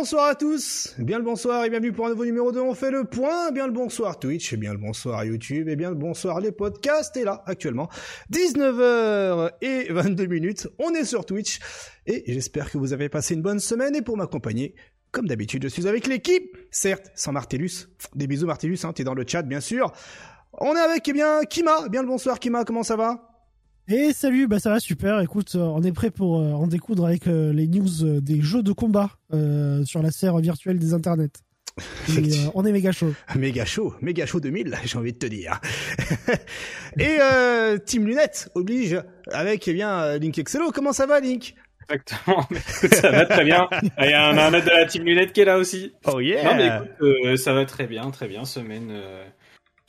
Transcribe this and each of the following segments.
Bonsoir à tous, bien le bonsoir et bienvenue pour un nouveau numéro 2, on fait le point, bien le bonsoir Twitch, bien le bonsoir YouTube et bien le bonsoir les podcasts, et là actuellement 19h et 22 minutes, on est sur Twitch. Et j'espère que vous avez passé une bonne semaine. Et pour m'accompagner, comme d'habitude je suis avec l'équipe, certes sans Martellus, des bisous Martellus, hein, t'es dans le chat bien sûr, on est avec eh bien Kima, bien le bonsoir Kima, comment ça va? Et salut, bah ça va super. Écoute, euh, on est prêt pour euh, en découdre avec euh, les news des jeux de combat sur la serre virtuelle des internets. on est méga chaud. Méga chaud, méga chaud 2000, j'ai envie de te dire. Et Team Lunette oblige avec eh bien Link Excello. Comment ça va Link? Exactement. Écoute, ça va très bien. Il y a un, un de la Team Lunette qui est là aussi. Oh yeah. Non mais écoute, ça va très bien, très bien. Semaine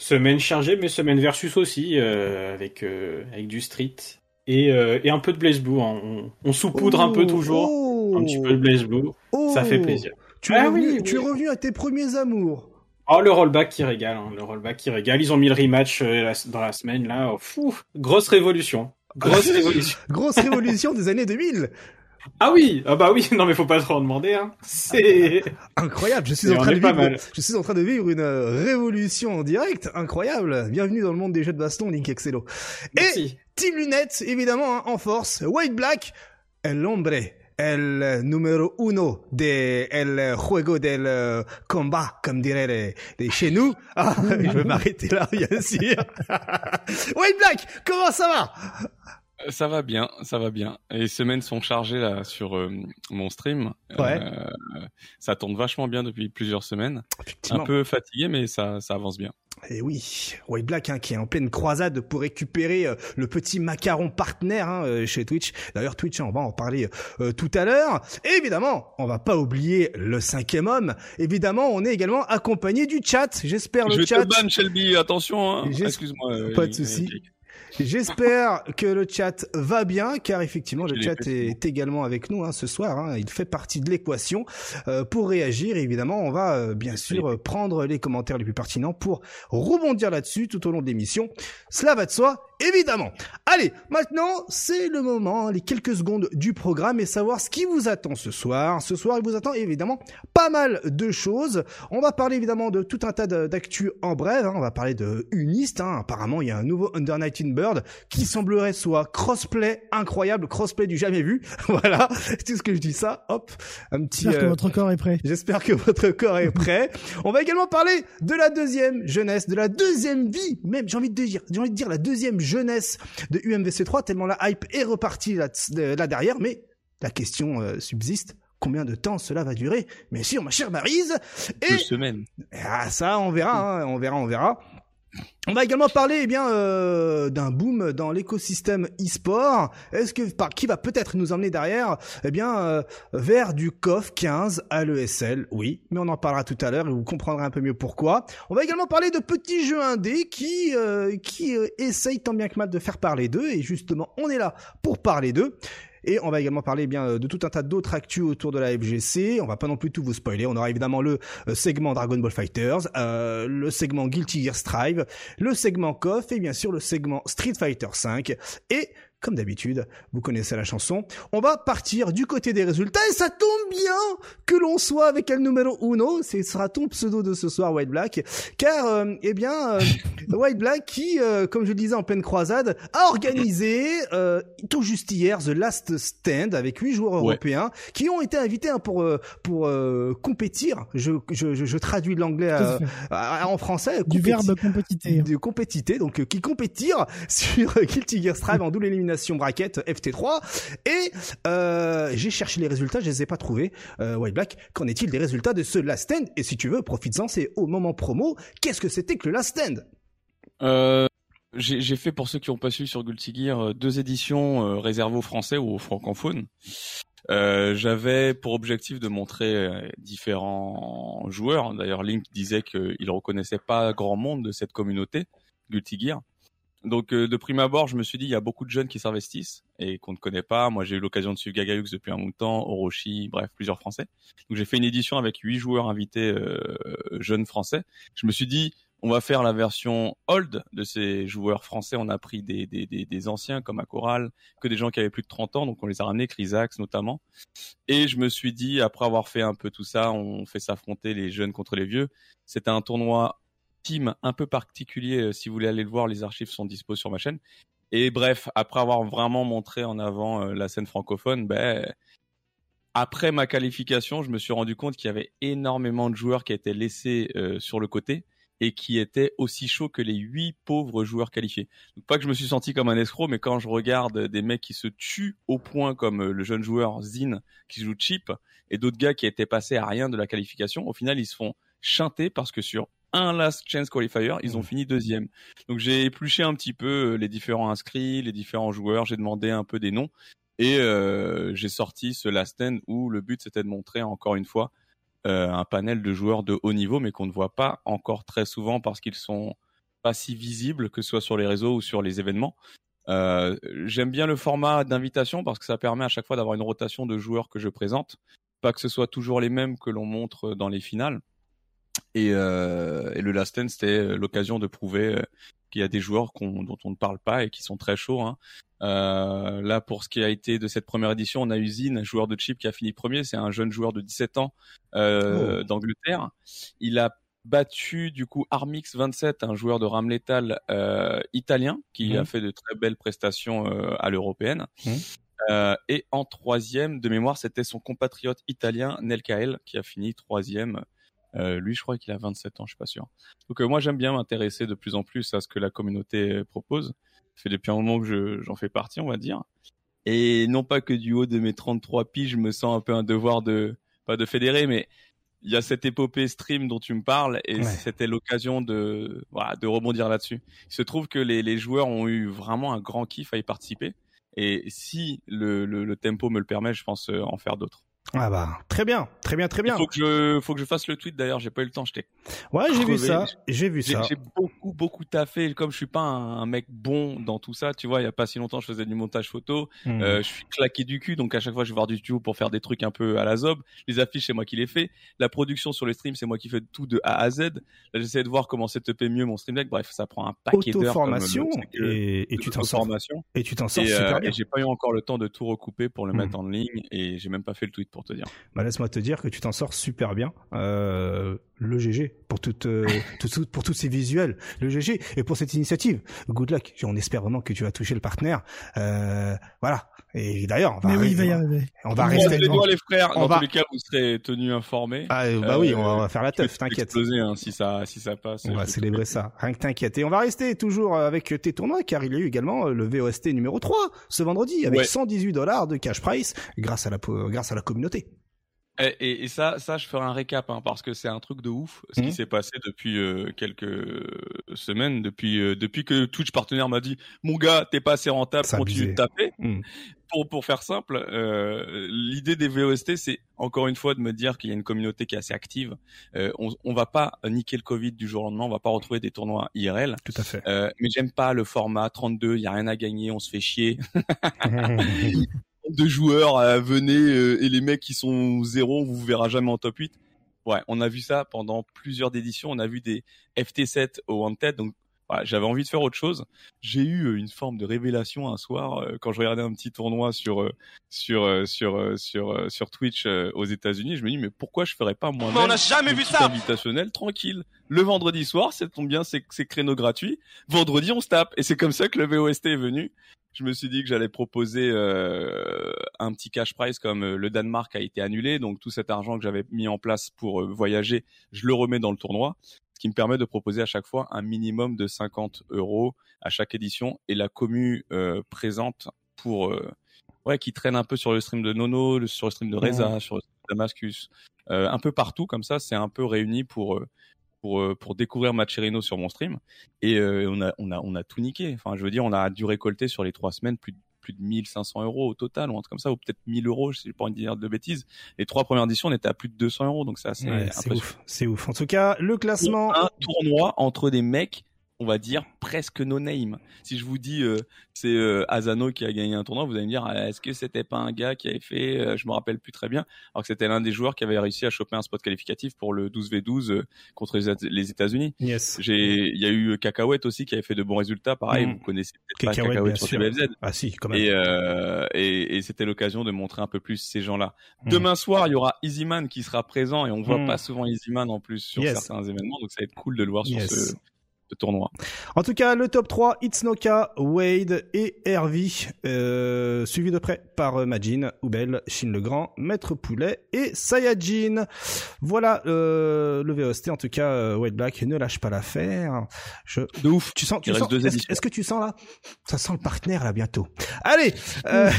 Semaine chargée, mais semaine versus aussi, euh, avec, euh, avec du street. Et, euh, et un peu de Blaze Blue. Hein. On, on saupoudre un peu toujours. Oh. un petit peu de Blaze Blue. ça fait plaisir. Tu, es ah revenu, tu es revenu à tes premiers amours. Oh, le rollback qui régale. Hein, le rollback qui régale. Ils ont mis le rematch dans la semaine, là. Oh, grosse révolution. Grosse révolution. grosse révolution des années 2000. Ah oui, ah bah oui, non mais faut pas trop en demander. Hein. C'est incroyable. Je suis en train de vivre, je suis en train de vivre une euh, révolution en direct, incroyable. Bienvenue dans le monde des jeux de baston, Link Excello. Et Team Lunettes, évidemment, hein, en force. White Black, el hombre, el numéro uno de el juego del euh, combat, comme diraient les, les chez nous. Ah, je vais m'arrêter là, bien sûr. White Black, comment ça va? Ça va bien, ça va bien. Les semaines sont chargées là sur euh, mon stream. Ouais. Euh, ça tourne vachement bien depuis plusieurs semaines. Un peu fatigué, mais ça, ça avance bien. Et eh oui, White Black hein, qui est en pleine croisade pour récupérer euh, le petit macaron partenaire hein, chez Twitch. D'ailleurs Twitch, on va en parler tout à l'heure. Et évidemment, on va pas oublier le cinquième homme. Évidemment, on est également accompagné du chat. J'espère le Je chat. Je te ban Shelby, attention. Hein. Excuse-moi. Pas de souci. J'espère que le chat va bien, car effectivement le chat est également avec nous hein, ce soir. Hein. il fait partie de l'équation. Euh, pour réagir, évidemment, on va euh, bien sûr prendre les commentaires les plus pertinents pour rebondir là-dessus tout au long de l'émission. Cela va de soi évidemment. Allez, maintenant, c'est le moment, les quelques secondes du programme et savoir ce qui vous attend ce soir. Ce soir, il vous attend évidemment pas mal de choses. On va parler évidemment de tout un tas d'actu en bref. Hein. On va parler de Unist. Hein. Apparemment, il y a un nouveau Under Night in Bird qui semblerait soit crossplay incroyable, crossplay du jamais vu. voilà, c'est tout ce que je dis ça. Hop, un petit. J'espère que euh, votre corps est prêt. J'espère que votre corps est prêt. On va également parler de la deuxième jeunesse, de la deuxième vie, même j'ai envie de dire, j'ai envie de dire la deuxième jeunesse de UMVC3, tellement la hype est repartie là, là derrière, mais la question euh, subsiste. Combien de temps cela va durer? Bien sûr, ma chère Marise. Et... Deux semaines. Ah, ça, on verra, hein, on verra, on verra. On va également parler eh bien euh, d'un boom dans l'écosystème e-sport. Est-ce que par qui va peut-être nous emmener derrière eh bien euh, vers du CoF 15 à l'ESL Oui, mais on en parlera tout à l'heure et vous comprendrez un peu mieux pourquoi. On va également parler de petits jeux indés qui euh, qui essayent tant bien que mal de faire parler d'eux et justement on est là pour parler d'eux. Et on va également parler bien euh, de tout un tas d'autres actus autour de la FGC. On va pas non plus tout vous spoiler. On aura évidemment le euh, segment Dragon Ball Fighters, euh, le segment Guilty Gear Strive, le segment KOF et bien sûr le segment Street Fighter 5 et comme d'habitude, vous connaissez la chanson. On va partir du côté des résultats et ça tombe bien que l'on soit avec el numéro uno. Ce sera ton pseudo de ce soir, White Black. Car, euh, eh bien, euh, White Black qui, euh, comme je le disais en pleine croisade, a organisé tout juste hier The Last Stand avec huit joueurs européens qui ont été invités hein, pour pour compétir. Je, je, je, traduis l'anglais en français. Du verbe compétiter. Du compétiter, donc qui compétirent sur Guilty Gear Strive en double élimination bracket FT3 et euh, j'ai cherché les résultats, je les ai pas trouvés. Euh, White Black, qu'en est-il des résultats de ce Last Stand? Et si tu veux, profites-en, c'est au moment promo. Qu'est-ce que c'était que le Last Stand? Euh, J'ai fait pour ceux qui ont pas su sur Guilty Gear euh, deux éditions réservées aux Français ou aux francophones. J'avais pour objectif de montrer différents joueurs. D'ailleurs, Link disait qu'il reconnaissait pas grand monde de cette communauté Guilty Gear. Donc euh, de prime abord, je me suis dit il y a beaucoup de jeunes qui s'investissent et qu'on ne connaît pas. Moi, j'ai eu l'occasion de suivre Gagayux depuis un bon temps, Orochi, bref, plusieurs Français. Donc j'ai fait une édition avec huit joueurs invités euh, jeunes français. Je me suis dit on va faire la version old de ces joueurs français. On a pris des, des, des, anciens comme Akoral, que des gens qui avaient plus de 30 ans, donc on les a ramenés, Chrysax notamment. Et je me suis dit, après avoir fait un peu tout ça, on fait s'affronter les jeunes contre les vieux. C'était un tournoi team un peu particulier. Euh, si vous voulez aller le voir, les archives sont dispo sur ma chaîne. Et bref, après avoir vraiment montré en avant euh, la scène francophone, ben après ma qualification, je me suis rendu compte qu'il y avait énormément de joueurs qui étaient laissés euh, sur le côté et qui étaient aussi chauds que les huit pauvres joueurs qualifiés. Donc pas que je me suis senti comme un escroc, mais quand je regarde des mecs qui se tuent au point comme le jeune joueur Zin qui joue cheap et d'autres gars qui étaient passés à rien de la qualification, au final ils se font chanter parce que sur un last chance qualifier, ils ont mmh. fini deuxième. Donc j'ai épluché un petit peu euh, les différents inscrits, les différents joueurs, j'ai demandé un peu des noms et euh, j'ai sorti ce last stand où le but c'était de montrer encore une fois euh, un panel de joueurs de haut niveau, mais qu'on ne voit pas encore très souvent parce qu'ils sont pas si visibles, que ce soit sur les réseaux ou sur les événements. Euh, J'aime bien le format d'invitation parce que ça permet à chaque fois d'avoir une rotation de joueurs que je présente, pas que ce soit toujours les mêmes que l'on montre dans les finales. Et, euh, et le Last Stand, c'était l'occasion de prouver euh, qu'il y a des joueurs dont on ne parle pas et qui sont très chauds. Hein. Euh, là, pour ce qui a été de cette première édition, on a Usine, un joueur de chip qui a fini premier. C'est un jeune joueur de 17 ans euh, oh. d'Angleterre. Il a battu du coup Armix 27, un joueur de rame létal euh, italien qui a fait de très belles prestations euh, à l'européenne. Mmh. Euh, et en troisième, de mémoire, c'était son compatriote italien Nelkael qui a fini troisième. Euh, lui, je crois qu'il a 27 ans, je suis pas sûr. Donc moi, j'aime bien m'intéresser de plus en plus à ce que la communauté propose fait depuis un moment que j'en fais partie, on va dire. Et non pas que du haut de mes 33 piges, je me sens un peu un devoir de, pas de fédérer, mais il y a cette épopée stream dont tu me parles et c'était l'occasion de, voilà, de rebondir là-dessus. Il se trouve que les, les, joueurs ont eu vraiment un grand kiff à y participer. Et si le, le, le tempo me le permet, je pense euh, en faire d'autres. Ah bah très bien, très bien, très bien. Il faut que je, faut que je fasse le tweet d'ailleurs. J'ai pas eu le temps. J'étais. Ouais, j'ai vu ça. J'ai vu ça. J'ai beaucoup, beaucoup taffé. Comme je suis pas un, mec bon dans tout ça, tu vois, il y a pas si longtemps, je faisais du montage photo. Hmm. Euh, je suis claqué du cul, donc à chaque fois, je vais voir du studio pour faire des trucs un peu à la zob. Les affiches, c'est moi qui les fais. La production sur les streams, c'est moi qui fais tout de A à Z. Là, j'essaie de voir comment payer mieux mon stream deck. Bref, ça prend un paquet d'heures. formation et, et, tu t'en sors. Et tu t'en sors super euh, bien. J'ai pas eu encore le temps de tout recouper pour le hmm. mettre en ligne et j'ai même pas fait le tweet pour te dire. Bah, laisse-moi te dire que tu t'en sors super bien. Euh, le GG pour toute, euh, tout, pour tous ces visuels, le GG et pour cette initiative. Good luck. On espère vraiment que tu vas toucher le partenaire. Euh, voilà. Et d'ailleurs, on va, oui, va. On va rester les doigts les frères. On Dans va... tous les cas, vous serez tenus informés. Ah bah oui, on va faire la teuf, t'inquiète. Hein, si ça si ça passe. On va célébrer ça. Rien que t'inquiète. Et on va rester toujours avec tes tournois car il y a eu également le VOST numéro 3 ce vendredi avec 118 dollars de cash price grâce à la grâce à la communauté. Et, et, ça, ça, je ferai un récap hein, parce que c'est un truc de ouf ce qui mmh. s'est passé depuis euh, quelques semaines, depuis euh, depuis que Twitch partenaire m'a dit mon gars, t'es pas assez rentable, continue de taper. Mmh. Pour pour faire simple, euh, l'idée des VOST, c'est encore une fois de me dire qu'il y a une communauté qui est assez active. Euh, on, on va pas niquer le Covid du jour au lendemain, on va pas retrouver des tournois IRL. Tout à fait. mais j'aime pas le format 32, il y a rien à gagner, on se fait chier. de joueurs, euh, venez euh, et les mecs qui sont zéro, on vous verra jamais en top 8. Ouais, on a vu ça pendant plusieurs éditions. On a vu des FT7 au Wanted, donc j'avais envie de faire autre chose. J'ai eu euh, une forme de révélation un soir quand je regardais un petit tournoi sur sur sur sur sur Twitch aux États-Unis. Je me dis mais pourquoi je ferais pas moi-même On n'a jamais vu ça. Invitationnel tranquille? Le vendredi soir, c'est tombe bien, c'est créneaux gratuits. Vendredi, on se tape et c'est comme ça que le VOST est venu je me suis dit que j'allais proposer euh, un petit cash prize comme euh, le Danemark a été annulé, donc tout cet argent que j'avais mis en place pour euh, voyager, je le remets dans le tournoi, ce qui me permet de proposer à chaque fois un minimum de 50 euros à chaque édition. Et la commu présente pour ouais qui traîne un peu sur le stream de Nono, sur le stream de Reza, sur le stream de Damascus, un peu partout. Comme ça, c'est un peu réuni pour pour euh, pour découvrir Macherino sur mon stream. Et euh, on a on a on a tout niqué. Enfin, je veux dire, on a dû récolter sur les trois semaines plus de plus de 1500 euros au total ou un truc comme ça ou peut-être 1000 euros je sais pas de dire de bêtises. Les trois premières éditions on était à plus de 200 euros donc c'est assez c'est ouf. C'est ouf. En tout cas le classement un tournoi entre des mecs on va dire presque no name. Si je vous dis euh, c'est euh, Asano qui a gagné un tournoi, vous allez me dire ah, est-ce que c'était pas un gars qui avait fait euh, je me rappelle plus très bien alors que c'était l'un des joueurs qui avait réussi à choper un spot qualificatif pour le 12v12 euh, contre les, États-Unis. Yes. J'ai il y a eu Cacahuète aussi qui avait fait de bons résultats pareil, Mm. vous connaissez peut-être pas Cacahuète, sur. TBFZ. Ah si, quand même. Et, euh, et, et c'était l'occasion de montrer un peu plus ces gens-là. Mm. Demain soir, il y aura Easyman qui sera présent et on voit Mm. pas souvent Easyman en plus sur Yes. certains événements, donc ça va être cool de le voir sur ce, tournoi. En tout cas, le top 3, Itsnoka, Wade et Hervey, euh, suivi de près par euh, Majin, Oubel, Shin le Grand, Maître Poulet et Sayajin. Voilà euh, le VOST. En tout cas, euh, Wade Black ne lâche pas l'affaire. Je... De ouf. Tu sens, tu sens, est-ce, que tu sens là? Ça sent le partenaire là bientôt. Allez. euh,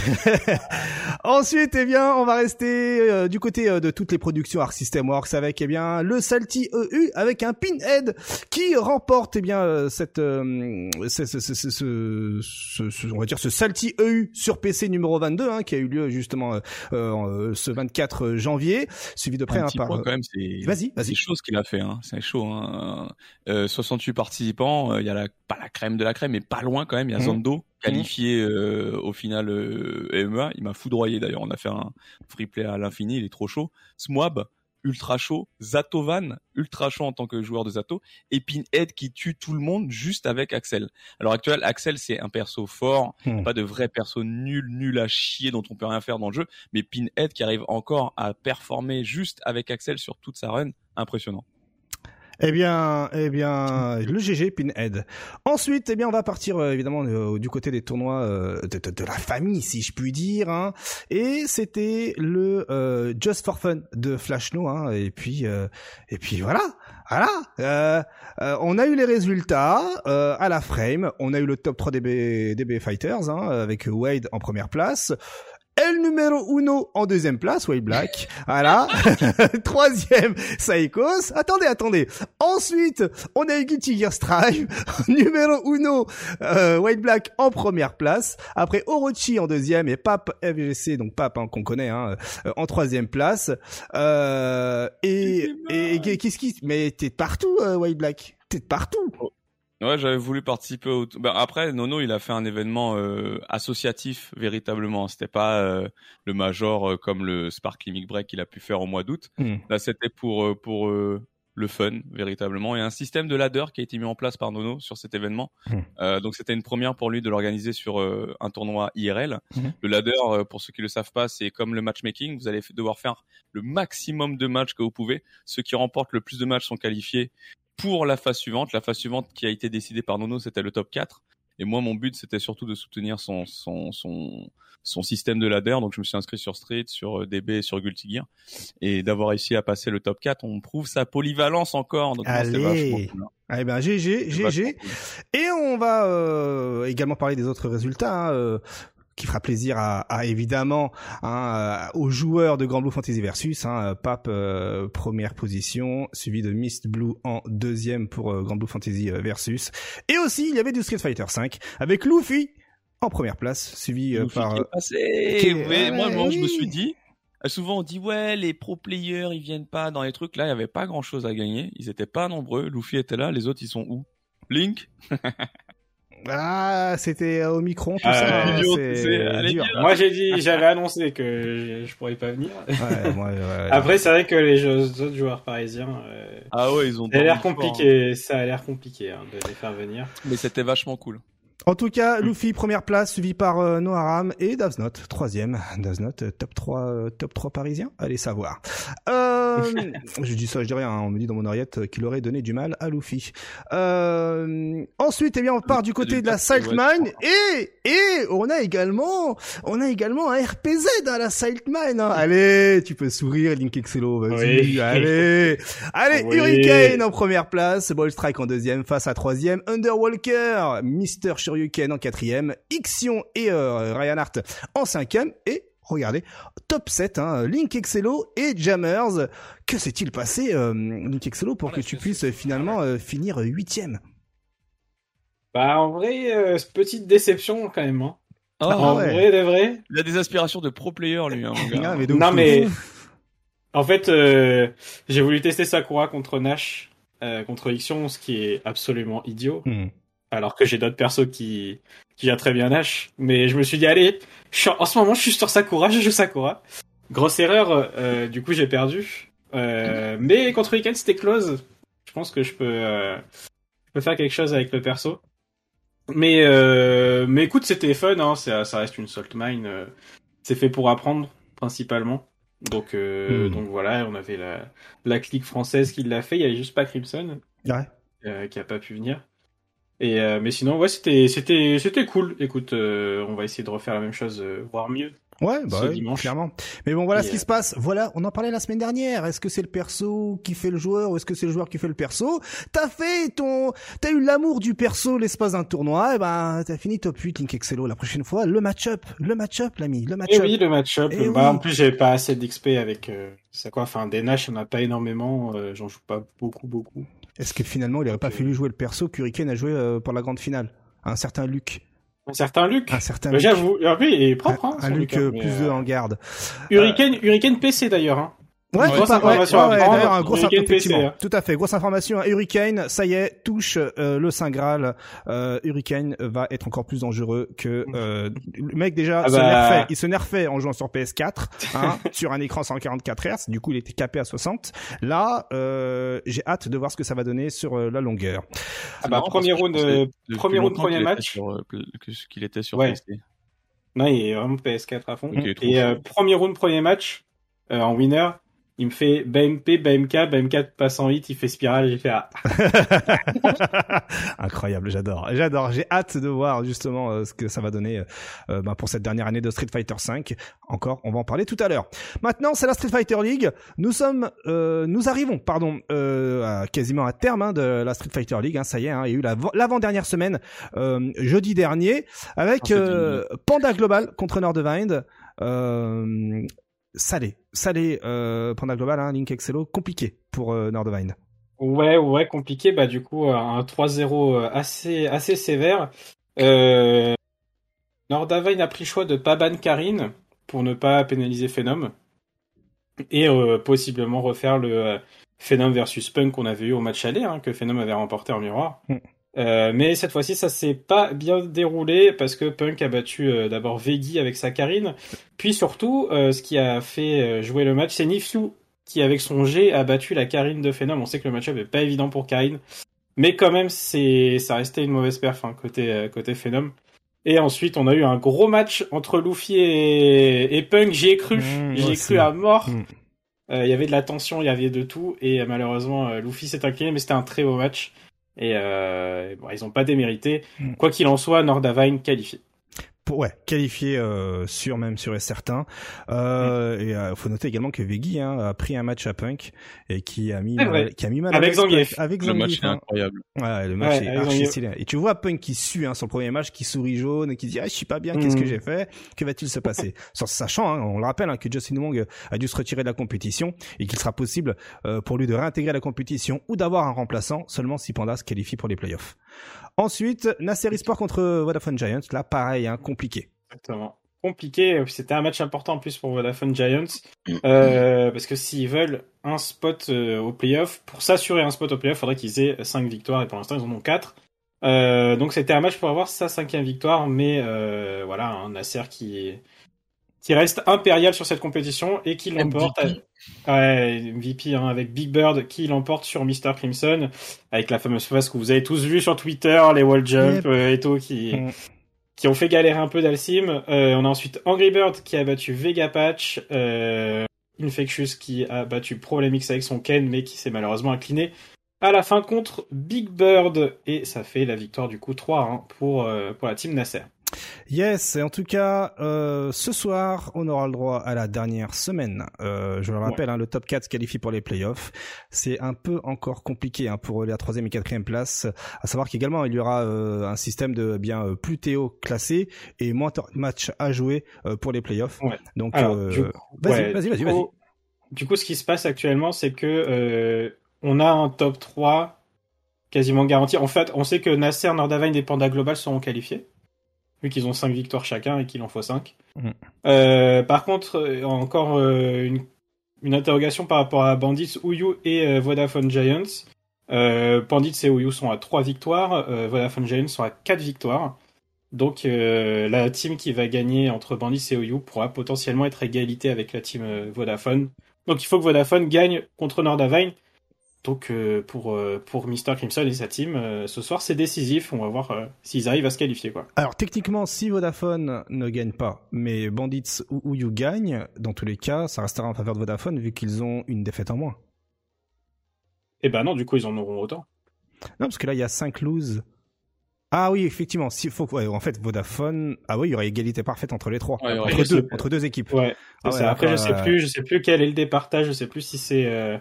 ensuite, eh bien, on va rester euh, du côté de toutes les productions Arc System Works avec eh bien le Salty EU avec un Pinhead qui remporte bien euh, cette euh, ce, ce, on va dire ce Salty EU sur PC numéro 22 hein, qui a eu lieu justement euh, ce 24 janvier suivi de près Un hein, petit par point quand même, c'est Vas-y, vas-y. c'est chaud ce qu'il a fait. Hein. C'est chaud. Hein. Euh, 68 participants. euh, Il y a la, pas la crème de la crème, mais pas loin quand même. Il y a Mhm. Zondo qualifié euh, au final euh, EMEA. Il m'a foudroyé d'ailleurs. On a fait un free play à l'infini. Il est trop chaud. Smwab ultra chaud, Zatovan, ultra chaud en tant que joueur de Zato, et Pinhead qui tue tout le monde juste avec Axel. À l'heure actuelle, Axel c'est un perso fort, Hmm. pas de vrai perso nul, nul à chier dont on peut rien faire dans le jeu, mais Pinhead qui arrive encore à performer juste avec Axel sur toute sa run, impressionnant. Eh bien, eh bien, le GG Pinhead. Ensuite, eh bien, on va partir euh, évidemment euh, du côté des tournois euh, de, de- de la famille, si je puis dire. Hein. Et c'était le euh, Just for Fun de Flashno. Hein. Et puis, et puis voilà, voilà. On a eu les résultats à la frame. On a eu le top 3 DB, DB Fighters hein, avec Wade en première place. El numéro uno en deuxième place, Wade Black. Voilà. Troisième, Saikos. Attendez, attendez. Ensuite, on a eu Guilty Gear Strive. numéro uno, euh, White Black en première place. Après Orochi en deuxième et Pape FGC, donc Pape hein, qu'on connaît, hein, euh, en troisième place. Euh, et et, et qu'est-ce qui... Mais t'es de partout, euh, White Black. T'es de partout. Ouais, j'avais voulu participer au. Ben, après, Nono, il a fait un événement euh, associatif véritablement. C'était pas euh, le major euh, comme le Sparkly Mic Break qu'il a pu faire au mois d'août. Hmm. Là, c'était pour euh, pour euh, le fun véritablement. Il y a un système de ladder qui a été mis en place par Nono sur cet événement. Hmm. Euh, donc, c'était une première pour lui de l'organiser sur euh, un tournoi IRL. Hmm. Le ladder, pour ceux qui le savent pas, c'est comme le matchmaking. Vous allez devoir faire le maximum de matchs que vous pouvez. Ceux qui remportent le plus de matchs sont qualifiés pour la phase suivante. La phase suivante qui a été décidée par Nono, c'était le top 4. Et moi, mon but, c'était surtout de soutenir son, son, son, son système de ladder. Donc, je me suis inscrit sur Street, sur euh, DB, et sur Guilty Gear. Et d'avoir réussi à passer le top 4, on prouve sa polyvalence encore. Donc, Allez. cool, hein. Eh ben, GG, GG. cool. Et on va euh, également parler des autres résultats, hein, euh, qui fera plaisir à, à, évidemment hein, euh, aux joueurs de Grand Blue Fantasy Versus. Hein, Pape euh, première position, suivi de Mist Blue en deuxième pour euh, Grand Blue Fantasy euh, Versus. Et aussi il y avait du Street Fighter 5 avec Luffy en première place, suivi euh, Luffy par. qui est passé. qui est- Mais moi, moi, je me suis dit, euh, souvent on dit ouais, les pro players ils viennent pas dans les trucs. Là, il y avait pas grand chose à gagner. Ils étaient pas nombreux. Luffy était là. Les autres, ils sont où? Link? Ah, c'était au micron tout Ah, ça. hein, dur. Moi j'ai dit, j'avais annoncé que je, pourrais pas venir. Ouais, moi, ouais. Après c'est vrai que les jeux- autres joueurs parisiens, euh, Ah ouais, ils ont. ça a l'air fort, hein. compliqué, ça a l'air compliqué hein, de les faire venir. Mais c'était vachement cool. En tout cas, Luffy première place, suivi par euh, Noharam et Davsnot troisième. Davsnot euh, top 3 euh, top 3 parisien. Allez savoir. Euh, je dis ça, je dis rien. hein. On me dit dans mon oreillette euh, qu'il aurait donné du mal à Luffy. Euh, ensuite, eh bien, on part du côté de la Siltmine et et on a également on a également un RPZ à la Siltmine. Hein. Allez, tu peux sourire, Link Excello. Vas-y, Oui. allez, allez, Oui. Hurricane en première place, Ball Strike en deuxième, face à troisième, Underwalker, Mister Shoryuken en quatrième, Ixion et euh, Ryan Hart en cinquième, et regardez, top 7, hein, Link Excello et Jammers. Que s'est-il passé, euh, Link Excello, pour Voilà, que tu puisses sais. finalement euh, finir huitième? Bah en vrai, euh, petite déception quand même. Hein. Ah en ouais. vrai de vrai. Il a des aspirations de pro player lui. Hein, mon gars. Ah, mais de ouf, Non mais en fait, euh, j'ai voulu tester Sakura contre Nash euh, contre Ixion, ce qui est absolument idiot. Hmm. Alors que j'ai d'autres persos qui qui gèrent très bien Nash, mais je me suis dit allez, je suis- en ce moment je suis sur Sakura, je joue Sakura. Grosse erreur, euh, du coup j'ai perdu. Euh, mais contre Weekend c'était close. Je pense que je peux euh, je peux faire quelque chose avec le perso. Mais euh, mais écoute c'était fun, hein, ça, ça reste une salt mine. c'est fait pour apprendre principalement. Donc euh, Hmm. donc voilà, on avait la la clique française qui l'a fait. Il y avait juste pas Crimson Ouais. qui a pas pu venir. Et euh, mais sinon ouais c'était c'était c'était cool. Écoute, euh, on va essayer de refaire la même chose, euh, voire mieux. Ouais, bah Ce dimanche. clairement. Mais bon, voilà Et, ce qui euh, se passe. Voilà, on en parlait la semaine dernière. Est-ce que c'est le perso qui fait le joueur ou est-ce que c'est le joueur qui fait le perso? T'as fait ton, t'as eu l'amour du perso l'espace d'un tournoi. Et ben, t'as fini top 8 Link Excello. La prochaine fois, le match-up, le match-up, l'ami, le Et match-up. oui le match-up. Eh Bah, oui. En plus j'avais pas assez d'XP avec euh, c'est quoi. Enfin des Nash, on a pas énormément. euh, J'en joue pas beaucoup beaucoup. Est-ce que finalement, il aurait pas fallu jouer le perso qu'Hurricane a joué euh, pour la grande finale? Un certain Luc. Un certain Luc? Un certain Bah, Luc. J'avoue, ah oui, il est propre. Hein, un Luc Luc, hein, euh, plus euh, deux en garde. Hurricane, Hurricane PC d'ailleurs. Hein. Ouais, Grosse tout à- information ouais, à ouais, prendre. d'ailleurs, un gros Hurricane effectivement, PC, hein. tout à fait, grosse information. Hurricane, ça y est, touche euh, le Saint Graal. Euh, Hurricane va être encore plus dangereux que euh, le mec déjà Ah se bah. nerfait. Il se nerfait en jouant sur PS4, hein, sur un écran 144 Hz. Du coup, il était capé à 60. Là, euh, j'ai hâte de voir ce que ça va donner sur euh, la longueur. Ah bah, premier round, premier round, premier match. sur, que- que- qu'il était sur Ouais. PST. Non, il est vraiment PS4 à fond. Ok, trop Et euh, premier round, premier match, euh, en winner, il me fait BMP, BMK, BMK passe en hit, il fait spirale, j'ai fait ah. Incroyable, j'adore, j'adore. J'ai hâte de voir justement euh, ce que ça va donner euh, bah, pour cette dernière année de Street Fighter V. Encore, on va en parler tout à l'heure. Maintenant, c'est la Street Fighter League. Nous sommes, euh, nous arrivons, pardon, euh, à- quasiment à terme hein, de la Street Fighter League. hein, ça y est, hein, il y a eu l'avant- l'avant-dernière semaine euh, jeudi dernier avec euh, Panda Global contre Nordwind. Euh, salé, salé euh, Panda Global, hein, Link Excello, compliqué pour euh, Nordwind. Ouais, ouais, compliqué. Bah du coup, euh, un 3-0 euh, assez, assez sévère. Euh... Nordavine a pris le choix de pas ban Karine pour ne pas pénaliser Phenom et euh, possiblement refaire le Phenom versus Punk qu'on avait eu au match aller, hein, que Phenom avait remporté en miroir. Mm. Euh, mais cette fois-ci, ça s'est pas bien déroulé parce que Punk a battu euh, d'abord Veggie avec sa Karine, puis surtout, euh, ce qui a fait jouer le match, c'est Nifiu qui, avec son G, a battu la Karine de Phenom. On sait que le match-up est pas évident pour Karine, mais quand même, c'est ça restait une mauvaise perf hein, côté côté Phenom. Et ensuite, on a eu un gros match entre Luffy et, et Punk. J'y ai cru, Mmh, j'y ai cru à mort. Mmh. Il y avait de la tension, il y avait de tout, et malheureusement, Luffy s'est incliné, mais c'était un très beau match. Et euh, bon, ils ont pas démérité. Mm. Quoi qu'il en soit, Nordavine qualifié. Pour ouais qualifié euh, sûr même sûr et certain euh, et euh, faut noter également que Veggie hein, a pris un match à Punk et qui a mis mal, qui a mis mal Avec. Zangief. avec Le Zangief, match est hein. incroyable. Ouais, le match Ouais, est archi stylé. Et tu vois Punk qui sue hein, sur le premier match, qui sourit jaune et qui dit ah je suis pas bien, qu'est-ce que Mhm. j'ai fait? Que va-t-il se passer? Sans sachant, hein, on le rappelle, hein, que Justin Wong a dû se retirer de la compétition et qu'il sera possible euh, pour lui de réintégrer la compétition ou d'avoir un remplaçant seulement si Panda se qualifie pour les playoffs. Ensuite, Nasser Sport contre Vodafone Giants, là pareil, hein, compliqué. Exactement. Compliqué. C'était un match important en plus pour Vodafone Giants. Euh, parce que s'ils veulent un spot euh, au playoff, pour s'assurer un spot au playoff, il faudrait qu'ils aient 5 victoires et pour l'instant ils en ont 4. Euh, donc c'était un match pour avoir sa cinquième victoire, mais euh, voilà, un Nasser qui qui reste impérial sur cette compétition et qui l'emporte. MVP. Ouais, MVP hein, avec Big Bird qui l'emporte sur Mr. Crimson avec la fameuse phase que vous avez tous vu sur Twitter, les wall jump Yep. euh, et tout qui Mm. qui ont fait galérer un peu Dalsim. Euh, on a ensuite Angry Bird qui a battu Vega Patch, euh, Infectious qui a battu Problemix avec son Ken mais qui s'est malheureusement incliné à la fin contre Big Bird et ça fait la victoire du coup 3 pour euh, pour la team Nasser. Yes, et en tout cas, euh, ce soir, on aura le droit à la dernière semaine. Euh, je le rappelle, hein, le top 4 se qualifie pour les playoffs. C'est un peu encore compliqué hein, pour la troisième et quatrième place. À savoir qu'également, il y aura euh, un système de bien euh, plus Théo classé et moins de matchs à jouer pour les playoffs. Ouais. Donc, Alors, du coup, vas-y, vas-y, vas-y, vas-y. Du coup, ce qui se passe actuellement, c'est que on a un top 3 quasiment garanti. En fait, on sait que Nasser, Nordavine et Panda Global seront qualifiés, vu qu'ils ont 5 victoires chacun et qu'il en faut 5. Mhm. Euh, par contre, euh, encore euh, une, une interrogation par rapport à Bandits, Ouyu et euh, Vodafone Giants. Bandits et OU sont à 3 victoires, Vodafone Giants sont à 4 victoires. Donc la team qui va gagner entre Bandits et OU pourra potentiellement être à égalité avec la team Vodafone. Donc il faut que Vodafone gagne contre Nordavine. Donc euh, pour euh, pour Mr Crimson et sa team, euh, ce soir c'est décisif. On va voir euh, s'ils arrivent à se qualifier quoi. Alors techniquement, si Vodafone ne gagne pas, mais Bandits ou You gagne, dans tous les cas, ça restera en faveur de Vodafone vu qu'ils ont une défaite en moins. Et ben non, du coup ils en auront autant. Non, parce que là, il y a 5 loses. Ah oui, effectivement, s'il faut, ouais, en fait, Vodafone, ah oui, il y aurait égalité parfaite entre les trois, Ouais, entre, deux, égalité. entre deux équipes. Ouais. Ah. Après je sais plus, je sais plus quel est le départage. Je sais plus si c'est euh,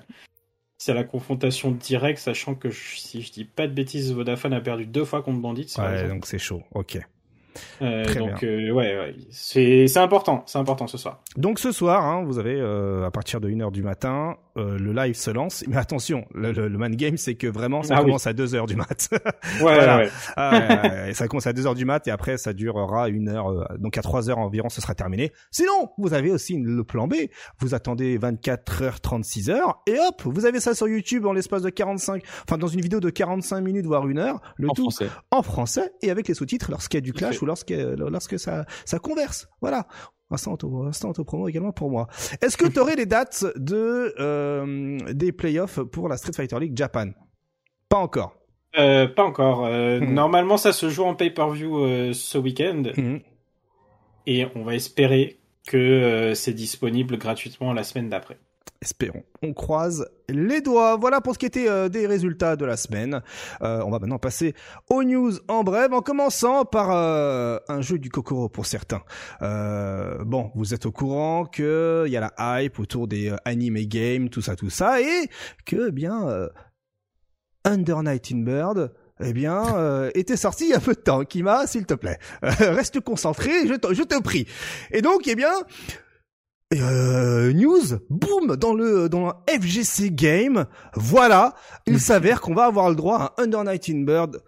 c'est la confrontation directe, sachant que je- si je dis pas de bêtises, Vodafone a perdu deux fois contre Bandits. Ouais, donc c'est chaud. Ok. Euh, donc euh, ouais, ouais. c'est c'est important, c'est important ce soir. Donc ce soir, hein, vous avez euh, à partir de 1h du matin, euh, le live se lance. Mais attention, le, le, le man game, c'est que vraiment, ça Ah oui. commence à 2h du mat. Ouais, Voilà. ouais. Ah, ouais, ça commence à 2h du mat et après ça durera une heure. euh, donc à 3h environ, ce sera terminé. Sinon, vous avez aussi une- le plan B. Vous attendez 24h, 36 heures et hop, vous avez ça sur YouTube en l'espace de 45, enfin dans une vidéo de 45 minutes voire une heure, le en tout français. en français et avec les sous-titres lorsqu'il y a du clash ou lorsque lorsque ça ça converse. Voilà. Instant auto, instant auto promo également pour moi. Est-ce que tu aurais les dates de euh, des playoffs pour la Street Fighter League Japan? Pas encore. Euh, pas encore. Euh, Hmm. Normalement, ça se joue en pay-per-view euh, ce week-end Mhm. et on va espérer que c'est disponible gratuitement la semaine d'après. Espérons. On croise les doigts. Voilà pour ce qui était euh, des résultats de la semaine. Euh, on va maintenant passer aux news en bref, en commençant par euh, un jeu du Kokoro pour certains. Euh, bon, vous êtes au courant que il y a la hype autour des anime games, tout ça, tout ça, et que eh bien Under Night in Bird. Eh bien, euh, était sorti il y a peu de temps. Kima, s'il te plaît, reste concentré, je je te prie. Et donc, eh bien, euh, news, boum, dans le dans le FGC Game, voilà, il s'avère qu'on va avoir le droit à un Under Night in Bird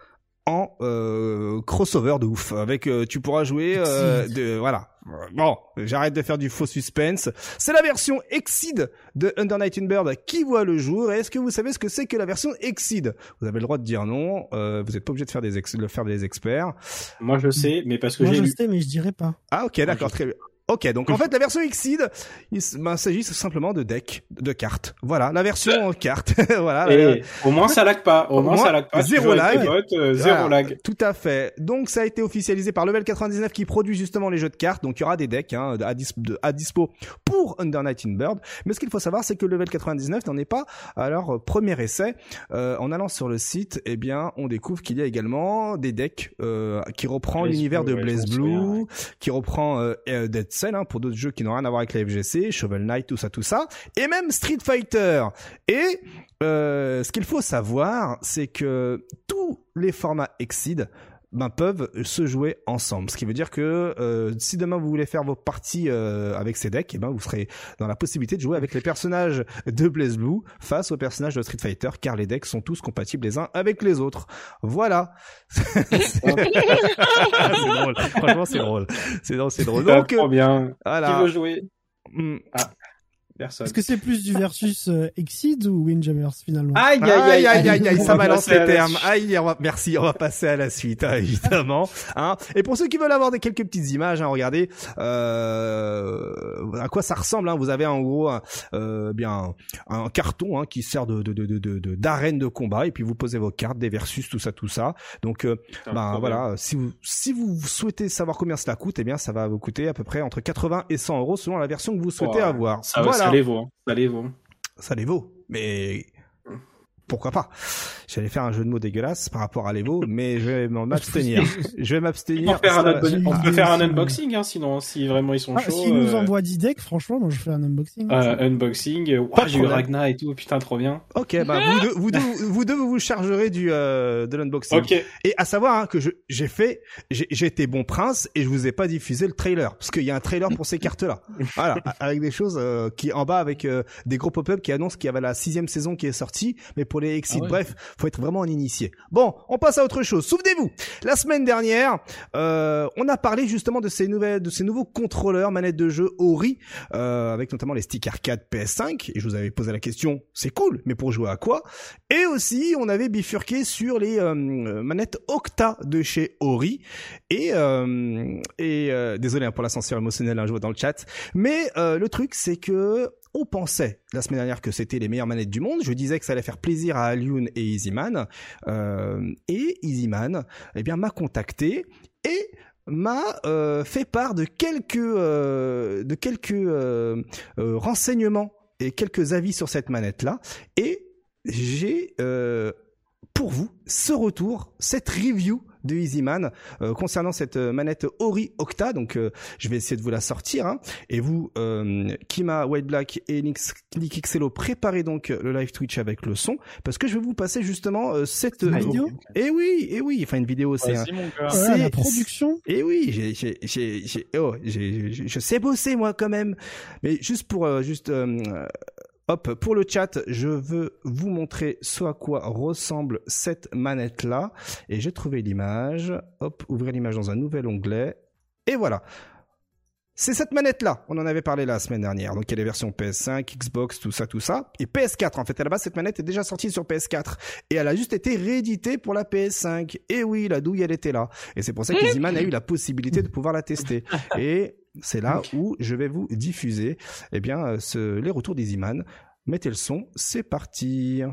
en euh, crossover de ouf. Avec, euh, tu pourras jouer, euh, de, voilà. Bon, j'arrête de faire du faux suspense. C'est la version Exceed de Under Night in Bird qui voit le jour. Et est-ce que vous savez ce que c'est que la version Exceed Vous avez le droit de dire non. Euh, vous n'êtes pas obligé de faire des ex- de faire des experts. Moi, je sais, mais parce que Moi j'ai je lu. sais, mais je dirais pas. Ah ok d'accord très bien. Ok donc en fait la version Exceed il ben, s'agit simplement de deck de cartes. Voilà la version en cartes. voilà. la- Et au moins, ça lag pas. Au, Au moins, moins, ça lag pas. Zéro lag. euh, zéro Voilà, lag. Tout à fait. Donc ça a été officialisé par Level 99 qui produit justement les jeux de cartes. Donc il y aura des decks hein, à, dis- de- à dispo pour Under Night in Bird. Mais ce qu'il faut savoir, c'est que Level 99 n'en est pas à leur euh, premier essai. Euh, en allant sur le site, eh bien, on découvre qu'il y a également des decks euh, qui reprend Blaze l'univers de Blaze Blue, qui reprend euh, euh, Dead Hein, pour d'autres jeux qui n'ont rien à voir avec la FGC, Shovel Knight, tout ça, tout ça, et même Street Fighter. Et euh, ce qu'il faut savoir, c'est que tous les formats Exceed ben, peuvent se jouer ensemble. Ce qui veut dire que euh, si demain vous voulez faire vos parties euh, avec ces decks, eh ben, vous serez dans la possibilité de jouer avec les personnages de Blaze Blue face aux personnages de Street Fighter, car les decks sont tous compatibles les uns avec les autres. Voilà. c'est drôle. Franchement, c'est drôle. C'est drôle, c'est drôle. Donc, trop bien. Qui voilà. veut jouer? Hmm. Personne. Est-ce que c'est plus du versus euh, Exceed ou Windjammers finalement? Aïe, Aïe, aïe, aïe, aïe, ça On va balance les termes. Aïe, on va, merci, on va passer à la suite, hein, évidemment. Hein. Et pour ceux qui veulent avoir des quelques petites images, hein, regardez euh, à quoi ça ressemble. Hein. Vous avez en gros un, euh, bien un carton hein, qui sert de de de de de- d'arène de, combat, et puis vous posez vos cartes, des versus, tout ça, tout ça. Donc euh, ben voilà, si vous si vous souhaitez savoir combien cela coûte, eh bien ça va vous coûter à peu près entre 80 et 100 euros selon la version que vous souhaitez avoir. Ça, voilà, ça les vaut. hein. Ça les vaut. ça les vaut, mais pourquoi pas J'allais faire un jeu de mots dégueulasse par rapport à l'Evo, mais je vais m'en abstenir. je vais On m'abstenir. peut faire un, Ça- unbo- on peut faire un unboxing, hein, sinon, si vraiment ils sont ah, chauds. S'ils nous euh, envoient 10 decks, franchement, moi je fais un unboxing. euh, unboxing. De j'ai eu. Ragna et tout. Putain, trop bien. Ok, bah vous deux, vous deux, vous deux, vous vous chargerez du euh, de l'unboxing. Ok. Et à savoir hein, que j'ai fait, j'ai été bon prince et je vous ai pas diffusé le trailer parce qu'il y a un trailer pour ces cartes-là. Voilà, avec des choses euh, qui en bas avec euh, des gros pop-up qui annoncent qu'il y avait la sixième saison qui est sortie, mais pour Exit. Ah Bref, faut être vraiment un initié. Bon, on passe à autre chose. Souvenez-vous, la semaine dernière, euh, on a parlé justement de ces nouvelles, de ces nouveaux contrôleurs manettes de jeu Ori, euh, avec notamment les stick arcade PS5. Et je vous avais posé la question, c'est cool, mais pour jouer à quoi? Et aussi, on avait bifurqué sur les euh, manettes Octa de chez Ori. Et, euh, et désolé hein, pour l'ascenseur émotionnel, hein, je vois dans le chat. Mais le truc, c'est que on pensait la semaine dernière que c'était les meilleures manettes du monde. Je disais que ça allait faire plaisir à Alioun et Easyman. Euh, et Easyman, eh bien, m'a contacté et m'a euh, fait part de quelques euh, de quelques renseignements et quelques avis sur cette manette là. Et j'ai pour vous ce retour, cette review de Easyman euh, concernant cette euh, manette Ori Octa. Donc, euh, je vais essayer de vous la sortir. Hein. Et vous, Kima, White Black et Nick Xelo, préparez donc le live Twitch avec le son, parce que je vais vous passer justement cette vidéo. Et eh oui, et eh oui, enfin une vidéo, c'est c'est la production. Et eh oui, j'ai, j'ai, j'ai, oh, j'ai, je sais bosser moi quand même. Mais juste pour juste Hop, pour le chat, je veux vous montrer ce à quoi ressemble cette manette-là. Et j'ai trouvé l'image. Hop, ouvrir l'image dans un nouvel onglet. Et voilà. C'est cette manette-là. On en avait parlé la semaine dernière. Donc il y a les versions PS5, Xbox, tout ça, tout ça. Et PS4. En fait, à la base, cette manette est déjà sortie sur PS4. Et elle a juste été rééditée pour la PS5. Et oui, la douille, elle était là. Et c'est pour ça qu'Easyman a eu la possibilité de pouvoir la tester. Et c'est là où je vais vous diffuser eh bien, euh, ce, les retours d'Easyman. Mettez le son, c'est parti.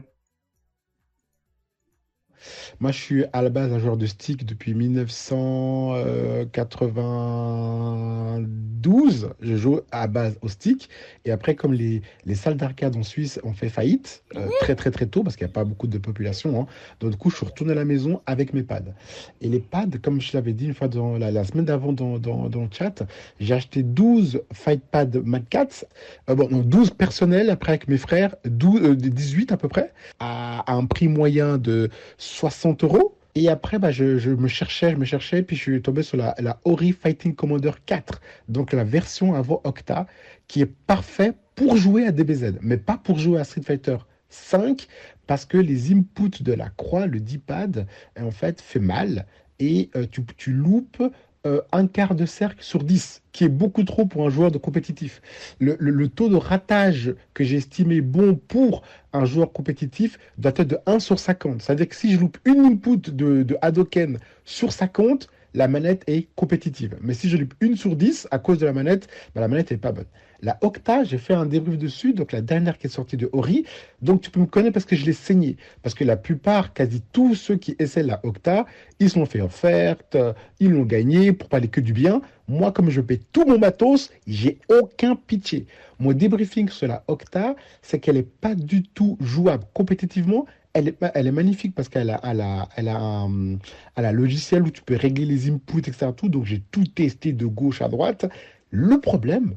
Moi, je suis à la base un joueur de stick depuis 1992. Je joue à base au stick. Et après, comme les, les salles d'arcade en Suisse ont fait faillite euh, très très très tôt, parce qu'il n'y a pas beaucoup de population, hein, donc du coup, je suis retourné à la maison avec mes pads. Et les pads, comme je l'avais dit une fois dans la, semaine d'avant dans, dans, dans, le chat, j'ai acheté 12 Fight Pad Mad euh, bon, non, 12 personnels, après avec mes frères, 12, 18 euh, à peu près, à, à un prix moyen de 60 euros. Et après, bah, je, je, me cherchais, je me cherchais, puis je suis tombé sur la, la Ori Fighting Commander 4, donc la version avant Octa, qui est parfait pour jouer à DBZ, mais pas pour jouer à Street Fighter 5, parce que les inputs de la croix, le D-pad, en fait, fait mal, et euh, tu, tu loupes euh, un quart de cercle sur 10, qui est beaucoup trop pour un joueur de compétitif. Le, taux de ratage que j'ai estimé bon pour un joueur compétitif doit être de 1 sur 50. C'est-à-dire que si je loupe une input de, de Hadoken sur 50, la manette est compétitive. Mais si je loupe une sur 10 à cause de la manette, bah, la manette n'est pas bonne. La Octa, j'ai fait un débrief dessus, donc la dernière qui est sortie de Ori. Donc tu peux me connaître parce que je l'ai saigné. Parce que la plupart, quasi tous ceux qui essaient la Octa, ils sont fait offerte, euh, ils l'ont gagné pour parler que du bien. Moi, comme je paie tout mon matos, j'ai aucun pitié. Mon débriefing sur la Octa, c'est qu'elle n'est pas du tout jouable compétitivement. Elle est, elle est magnifique parce qu'elle a, elle a, elle a, un, elle a logiciel où tu peux régler les inputs, etc. Tout. Donc j'ai tout testé de gauche à droite. Le problème,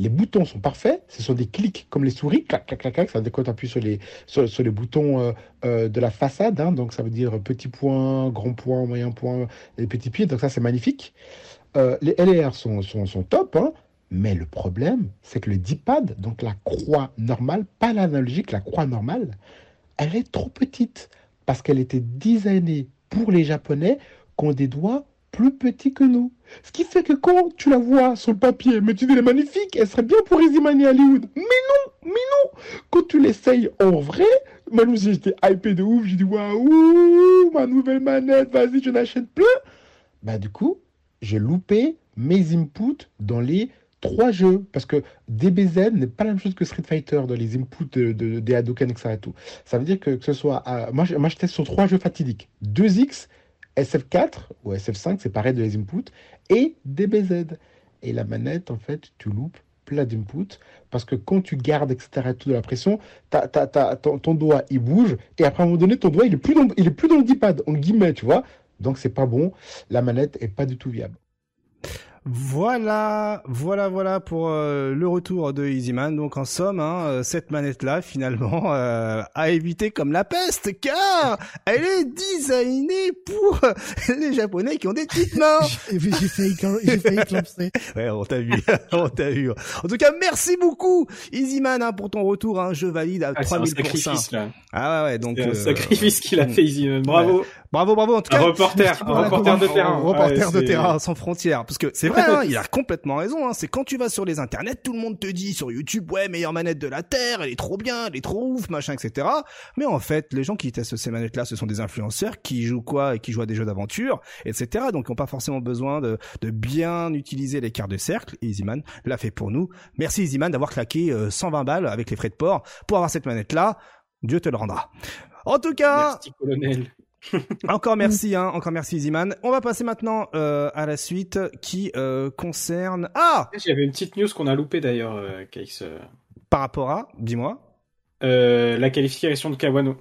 les boutons sont parfaits. Ce sont des clics comme les souris. Clac, clac, clac, clac. Ça dès qu'on appuie sur les, sur, les boutons euh, euh, de la façade. Hein. donc, ça veut dire petit point, grand point, moyen point, et petits pieds. Donc, ça, c'est magnifique. Euh, les LR sont, sont, sont top. Hein. mais le problème, c'est que le D-pad, donc la croix normale, pas l'analogique, la croix normale, elle est trop petite. Parce qu'elle était designée pour les Japonais qui ont des doigts plus petits que nous. Ce qui fait que quand tu la vois sur le papier, mais tu dis elle est magnifique, elle serait bien pour Easy Money Hollywood. Mais non, mais non. Quand tu l'essayes en vrai, moi j'étais hypé de ouf, j'ai dit waouh, ma nouvelle manette, vas-y, je l'achète plein. Bah du coup, j'ai loupé mes inputs dans les trois jeux, parce que DBZ n'est pas la même chose que Street Fighter dans les inputs de, des Hadoken, etc. tout. Ça veut dire que, ce soit... moi, moi, je teste sur trois jeux fatidiques. 2X, SF4 ou SF5, c'est pareil de les inputs, et DBZ. Et la manette, en fait, tu loupes plein d'inputs parce que quand tu gardes, etc., tout de la pression, ton, doigt, il bouge, et après, à un moment donné, ton doigt, il est plus dans, il est plus dans le D-pad, en guillemets, tu vois. Donc, c'est pas bon. La manette est pas du tout viable. Voilà, voilà, voilà pour euh, le retour de Easyman. Donc en somme, hein, euh, cette manette-là, finalement, euh, a évité comme la peste, car elle est designée pour les Japonais qui ont des petites mains. j'ai failli, j'ai failli clamser. Ouais, on t'a vu, on t'a vu. En tout cas, merci beaucoup, Easyman, hein, pour ton retour. Hein, je valide à Ah, c'est un 3000%. sacrifice, là. Ah ouais, ouais, donc un euh, sacrifice qu'il a fait, Easyman. Bravo. bravo, bravo. En tout Un cas, reporter, un pour la reporter de terrain. reporter Ouais, de terrain sans frontières. Parce que c'est vrai, hein, il a complètement raison. Hein, c'est quand tu vas sur les internets, tout le monde te dit sur YouTube, ouais, meilleure manette de la terre, elle est trop bien, elle est trop ouf, machin, etc. Mais en fait, les gens qui testent ces manettes-là, ce sont des influenceurs qui jouent quoi et qui jouent à des jeux d'aventure, etc. Donc, ils n'ont pas forcément besoin de, de bien utiliser les quarts de cercle. Et Easyman l'a fait pour nous. Merci Easyman d'avoir claqué euh, 120 balles avec les frais de port pour avoir cette manette-là. Dieu te le rendra. En tout cas, colonel. encore merci, hein, encore merci Easyman. On va passer maintenant euh, à la suite qui euh, concerne ah J'avais une petite news qu'on a loupée d'ailleurs, euh, Caix. euh, par rapport à, dis-moi. euh, la qualification de Kawano.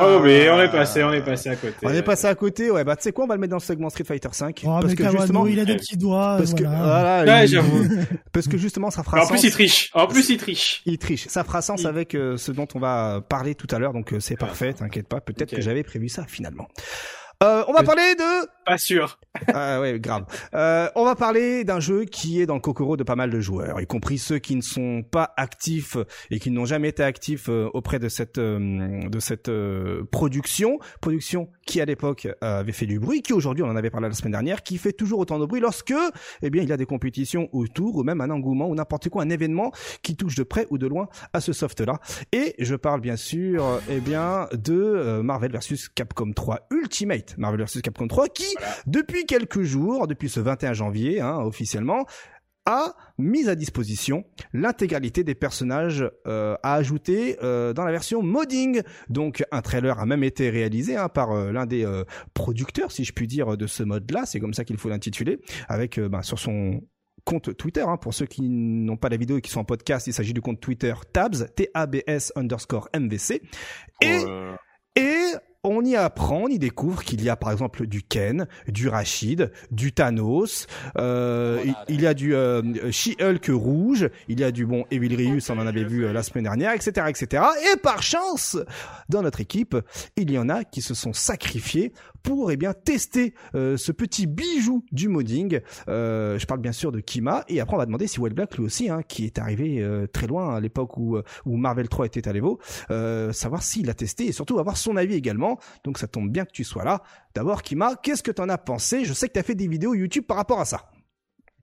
Ah Oh, mais on est passé, on est passé à côté. On est passé à côté, ouais. Bah tu sais quoi, on va le mettre dans le segment Street Fighter 5 Oh, parce mais que Kawano, justement, il a des petits doigts. parce que voilà. voilà, Ouais, il- j'avoue. parce que justement ça fera En sens. plus, il triche. En plus, il triche. Il triche. Ça fera sens Il- avec euh, ce dont on va parler tout à l'heure, donc euh, c'est Ah, parfait. T'inquiète pas. Peut-être que j'avais prévu ça finalement. Euh, on va parler de Pas sûr. Ah ouais, grave. Euh, on va parler d'un jeu qui est dans le kokoro de pas mal de joueurs, y compris ceux qui ne sont pas actifs et qui n'ont jamais été actifs euh, auprès de cette euh, de cette euh, production, production qui à l'époque avait fait du bruit, qui aujourd'hui on en avait parlé la semaine dernière, qui fait toujours autant de bruit lorsque eh bien il y a des compétitions autour ou même un engouement ou n'importe quoi, un événement qui touche de près ou de loin à ce soft là. Et je parle bien sûr eh bien de Marvel vs Capcom 3 Ultimate, Marvel vs Capcom 3 qui depuis quelques jours, depuis ce 21 janvier, hein, officiellement, a mis à disposition l'intégralité des personnages euh, à ajouter euh, dans la version modding. Donc un trailer a même été réalisé hein, par euh, l'un des euh, producteurs, si je puis dire, de ce mode-là. C'est comme ça qu'il faut l'intituler, avec euh, ben, sur son compte Twitter. Hein, pour ceux qui n'ont pas la vidéo et qui sont en podcast, il s'agit du compte Twitter Tabs, T-A-B-S underscore MVC. Et Euh, et on y apprend, on y découvre qu'il y a par exemple du Ken, du Rachid, du Thanos, euh, il, il y a du euh, She-Hulk rouge, il y a du bon Evil Rius, on en avait vu euh, la semaine dernière, etc., etc. Et par chance, dans notre équipe, il y en a qui se sont sacrifiés pour eh bien tester euh, ce petit bijou du modding. Euh, je parle bien sûr de Kima et après on va demander si Well Black lui aussi, hein, qui est arrivé euh, très loin à l'époque où, où Marvel 3 était à l'Evo, euh, savoir s'il a testé et surtout avoir son avis également. Donc ça tombe bien que tu sois là. D'abord Kima, qu'est-ce que t'en as pensé? Je sais que t'as fait des vidéos YouTube par rapport à ça.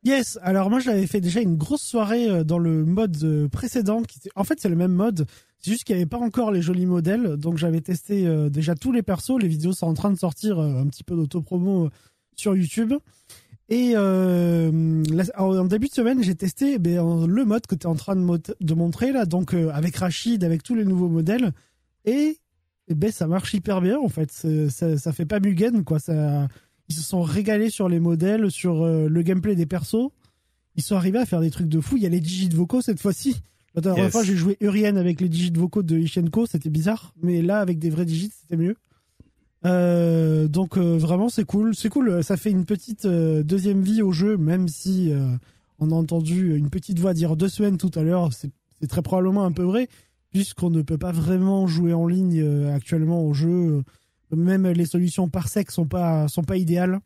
Yes, alors moi j'avais fait déjà une grosse soirée euh, dans le mode euh, précédent. Qui. En fait c'est le même mode, c'est juste qu'il n'y avait pas encore les jolis modèles. Donc j'avais testé euh, déjà tous les persos, les vidéos sont en train de sortir un petit peu d'autopromo sur YouTube. Et en début de semaine j'ai testé en- le mode que tu es en train de, mo- de montrer là, donc avec Rachid, avec tous les nouveaux modèles. Et, eh ben ça marche hyper bien en fait, ça, ça fait pas mugen quoi, ça ils se sont régalés sur les modèles, sur euh, le gameplay des persos. Ils sont arrivés à faire des trucs de fou. Il y a les digits vocaux cette fois-ci. La dernière Yes. fois, j'ai joué Urien avec les digits vocaux de Ishenko, c'était bizarre. Mais là, avec des vrais digits, c'était mieux. Euh, donc euh, vraiment, c'est cool. C'est cool. Ça fait une petite deuxième vie au jeu, même si on a entendu une petite voix dire deux semaines tout à l'heure. C'est très probablement un peu vrai, puisqu'on ne peut pas vraiment jouer en ligne euh, actuellement au jeu. Même les solutions par sec sont pas sont pas idéales.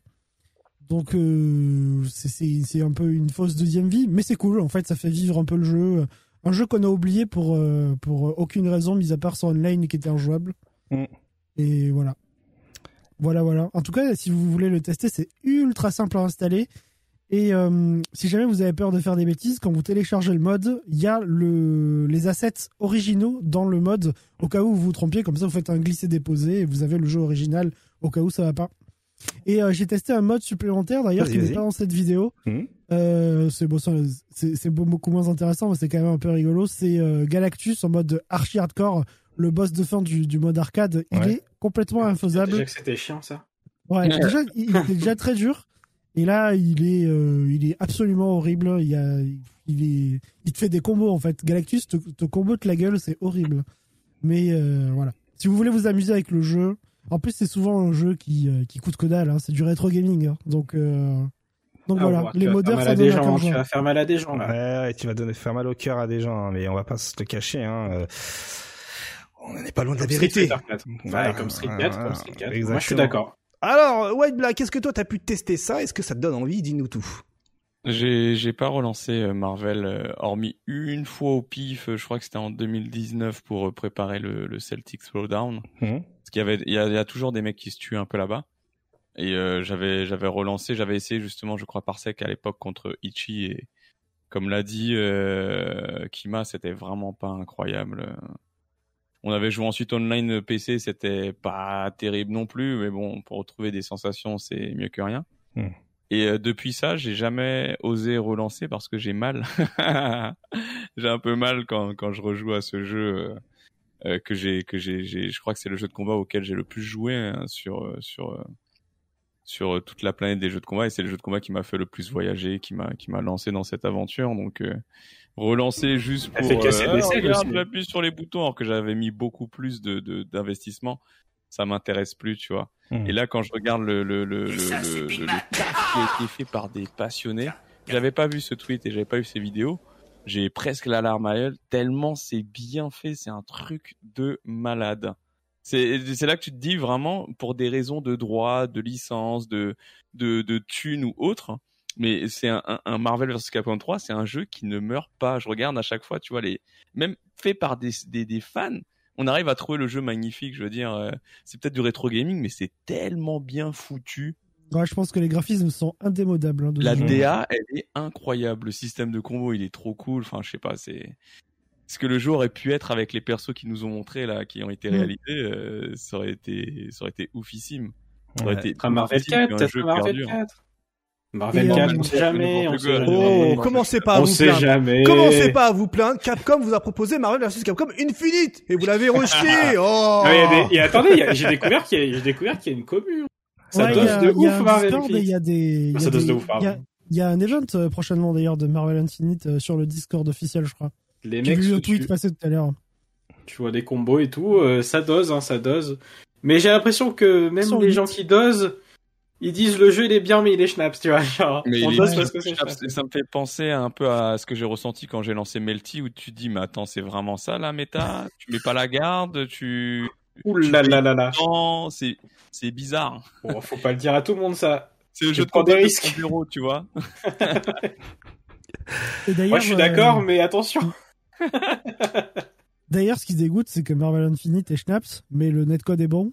Donc euh, c'est- un peu une fausse deuxième vie, mais c'est cool. En fait, ça fait vivre un peu le jeu. Un jeu qu'on a oublié pour euh, pour aucune raison, mis à part son online qui était injouable. Mm. Et voilà. Voilà, voilà. En tout cas, si vous voulez le tester, c'est ultra simple à installer. Et euh, si jamais vous avez peur de faire des bêtises, quand vous téléchargez le mode, il y a le, les assets originaux dans le mode, au cas où vous vous trompiez, comme ça vous faites un glisser-déposer et vous avez le jeu original au cas où ça va pas. Et euh, j'ai testé un mode supplémentaire d'ailleurs qui n'est pas dans cette vidéo. Mhm. Euh, c'est bon, beaucoup moins intéressant, mais c'est quand même un peu rigolo. C'est euh, Galactus en mode archi hardcore, le boss de fin du, du mode arcade. Il Ouais. est complètement infaisable. Déjà que c'était chiant, ça. Ouais, déjà, il il était déjà très dur. Et là, il est, euh, il est absolument horrible. Il, y a, il, est, il te fait des combos en fait. Galactus te, te combote la gueule, c'est horrible. Mais euh, voilà. Si vous voulez vous amuser avec le jeu, en plus c'est souvent un jeu qui, euh, qui coûte que dalle. hein. C'est du rétro gaming, hein. donc euh, Donc Ah, voilà, ouais, les modeurs, ça donne des gens, cœur Tu vas faire mal à des gens, là. Ouais, ouais, tu vas donner faire mal au cœur à des gens, hein, mais on va pas se le cacher. Hein. euh, On n'est pas loin de la Comme vérité. Street Fighter 4. Voilà. Ouais, comme Street 4, comme Street 4. Moi, je suis d'accord. Alors, White Black, est-ce que toi t'as pu tester ça? Est-ce que ça te donne envie? Dis-nous tout. J'ai pas relancé euh, Marvel euh, hormis une fois au pif, euh, je crois que c'était en 2019 pour préparer le, le Celtic Throwdown. Mhm. Parce qu'il y avait il y a, il y a toujours des mecs qui se tuent un peu là-bas. Et euh, j'avais j'avais relancé, j'avais essayé justement, je crois Parsec à l'époque contre Ichi et comme l'a dit euh, Kima, c'était vraiment pas incroyable. On avait joué ensuite online PC, c'était pas terrible non plus, mais bon, pour retrouver des sensations, c'est mieux que rien. Hmm. Et euh, depuis ça, j'ai jamais osé relancer parce que j'ai mal. j'ai un peu mal quand quand je rejoue à ce jeu euh, euh, que j'ai que j'ai j'ai je crois que c'est le jeu de combat auquel j'ai le plus joué hein, sur euh, sur sur toute la planète des jeux de combat et c'est le jeu de combat qui m'a fait le plus voyager, qui m'a qui m'a lancé dans cette aventure donc euh, relancer juste Elle pour fait casser euh, des aussi. j'appuie sur les boutons alors que j'avais mis beaucoup plus de d'investissement, ça m'intéresse plus, tu vois. Mhm. Et là quand je regarde le le le le, le, le- le taf qui a été fait par des passionnés, j'avais pas vu ce tweet et j'avais pas vu ces vidéos. J'ai presque la larme à l'œil tellement c'est bien fait, c'est un truc de malade. C'est c'est là que tu te dis vraiment pour des raisons de droit, de licence, de de de thunes ou autre. Mais c'est un, un, un Marvel vs Capcom 3, c'est un jeu qui ne meurt pas. Je regarde à chaque fois, tu vois les même fait par des des, des fans, on arrive à trouver le jeu magnifique. Je veux dire, euh, c'est peut-être du rétro gaming, mais c'est tellement bien foutu. Ouais, je pense que les graphismes sont indémodables. hein, de La. DA, elle est incroyable. Le système de combo, il est trop cool. Enfin, je sais pas, c'est ce que le jeu aurait pu être avec les persos qui nous ont montré là, qui ont été Mm. réalisés, euh, ça aurait été, ça aurait été oufissime. Ça aurait Ouais. été un Marvel oufissime 4, qu'un peut-être jeu un Marvel perdure. 4. Marvel Et, 4, on sait jamais, on sait Oh, jamais. Oh, commencez pas à On vous sait plaindre. jamais. Commencez pas à vous plaindre. Capcom vous a proposé Marvel vs Capcom Infinite et vous l'avez rejeté. Oh. Ah, il y a des- et attendez, j'ai découvert qu'il y, a- j'ai découvert qu'il y a une commune. Ça Ouais, dose a- de ouf, Marvel Il y a des. il y a Ça dose de ouf, il y a- pardon. Il y a un event euh, prochainement d'ailleurs de Marvel Infinite euh, sur le Discord officiel, je crois. Les J'ai mecs vu le tweet passer tout à l'heure. Tu vois des combos et tout, euh, ça dose, hein, ça dose. Mais j'ai l'impression que même Sur les gens qui dosent, ils disent le jeu il est bien mais il est schnaps, tu vois. Genre, Mais on il est- dose parce que c'est ça, schnaps. ça me fait penser un peu à ce que j'ai ressenti quand j'ai lancé Melty où tu te dis mais attends c'est vraiment ça la méta? Tu mets pas la garde tu Ouh là là là là. non c'est c'est bizarre Bon, faut pas le dire à tout le monde ça. c'est le jeu de prends des risques. 2.0, tu vois Et d'ailleurs, Moi je suis euh, d'accord, mais attention. D'ailleurs, ce qui dégoûte, c'est que Marvel Infinite est schnaps, mais le netcode est bon.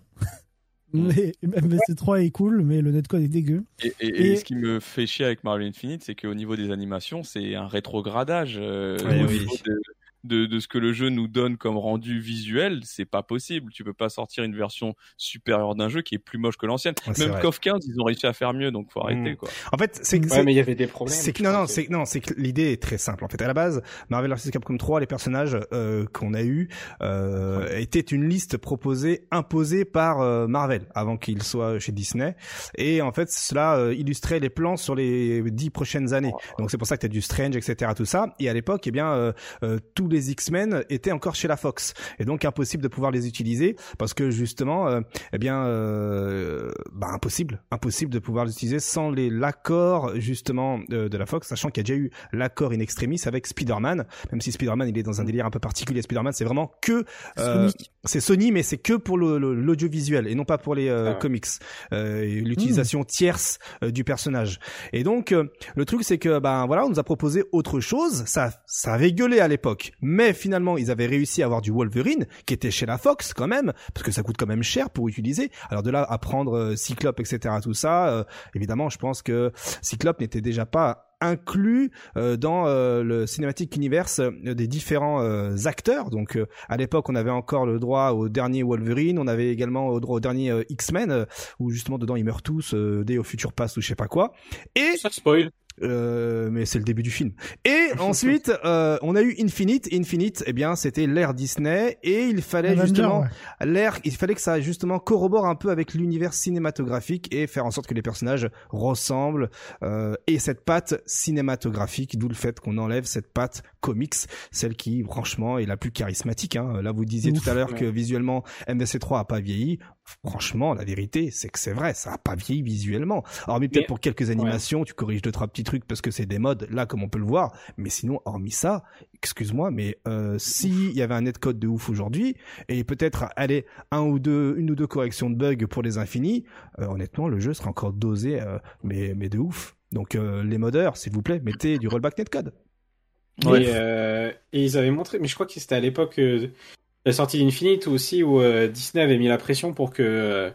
Mais MVC3 est cool, mais le netcode est dégueu. Et, et- et Et- ce qui me fait chier avec Marvel Infinite, c'est qu'au niveau des animations, c'est un rétrogradage. euh, Ouais, oui. de, de, de ce que le jeu nous donne comme rendu visuel, c'est pas possible. Tu peux pas sortir une version supérieure d'un jeu qui est plus moche que l'ancienne. Ouais, Même. KOF 15, ils ont réussi à faire mieux, donc faut arrêter Mm. quoi. En fait, c'est Ouais, c'est- mais il y avait des problèmes. C'est que non non c'est non c'est que l'idée est très simple en fait à la base Marvel vs Capcom 3 les personnages euh, qu'on a eu euh, étaient une liste proposée imposée par euh, Marvel avant qu'il soit chez Disney et en fait cela euh, illustrait les plans sur les dix prochaines années donc c'est pour ça que t'as du Strange etc tout ça et à l'époque eh bien euh, euh, tous les X-Men étaient encore chez la Fox. Et donc impossible de pouvoir les utiliser parce que justement euh, eh bien euh, bah, impossible. Impossible de pouvoir les utiliser sans les l'accord justement de, de la Fox sachant qu'il y a déjà eu l'accord in extremis avec Spider-Man. Même si Spider-Man il est dans un délire un peu particulier. Spider-Man c'est vraiment que euh, c'est Sony mais c'est que pour l'audiovisuel et non pas pour les euh, Ah comics euh, l'utilisation tierce du personnage. Et donc le truc c'est que ben voilà on nous a proposé autre chose. Ça ça avait gueulé à l'époque mais finalement ils avaient réussi à avoir du Wolverine qui était chez la Fox quand même parce que ça coûte quand même cher pour utiliser alors de là à prendre euh, Cyclope etc tout ça euh, évidemment je pense que Cyclope n'était déjà pas inclus euh, dans euh, le cinématique universe euh, des différents euh, acteurs. Donc à l'époque, on avait encore le droit au dernier Wolverine, on avait également au droit au dernier X-Men où justement dedans ils meurent tous, Day au futur passe ou je sais pas quoi. Et Ça spoil. Euh, mais c'est le début du film. Et ensuite, euh, on a eu Infinite. Infinite, eh bien, c'était l'ère Disney et il fallait Avenger, justement ouais. l'ère, il fallait que ça justement corrobore un peu avec l'univers cinématographique et faire en sorte que les personnages ressemblent euh, et cette patte cinématographique, d'où le fait qu'on enlève cette patte comics, celle qui franchement est la plus charismatique. Hein. Là, vous disiez Ouf. tout à l'heure Ouais. que visuellement MVC3 a pas vieilli. Franchement, la vérité, c'est que c'est vrai, ça a pas vieilli visuellement. Hormis peut-être pour quelques animations, tu corriges deux trois petits trucs parce que c'est des modes là comme on peut le voir. Mais sinon, hormis ça, excuse-moi, mais euh, s'il y avait un netcode de ouf aujourd'hui et peut-être aller un ou deux, une ou deux corrections de bugs pour les infinis, euh, honnêtement, le jeu serait encore dosé, euh, mais mais de ouf. Donc euh, les modeurs, s'il vous plaît, mettez du rollback netcode. Ouais. Et, euh, et ils avaient montré, mais je crois que c'était à l'époque euh, la sortie d'Infinite aussi où euh, Disney avait mis la pression pour que euh,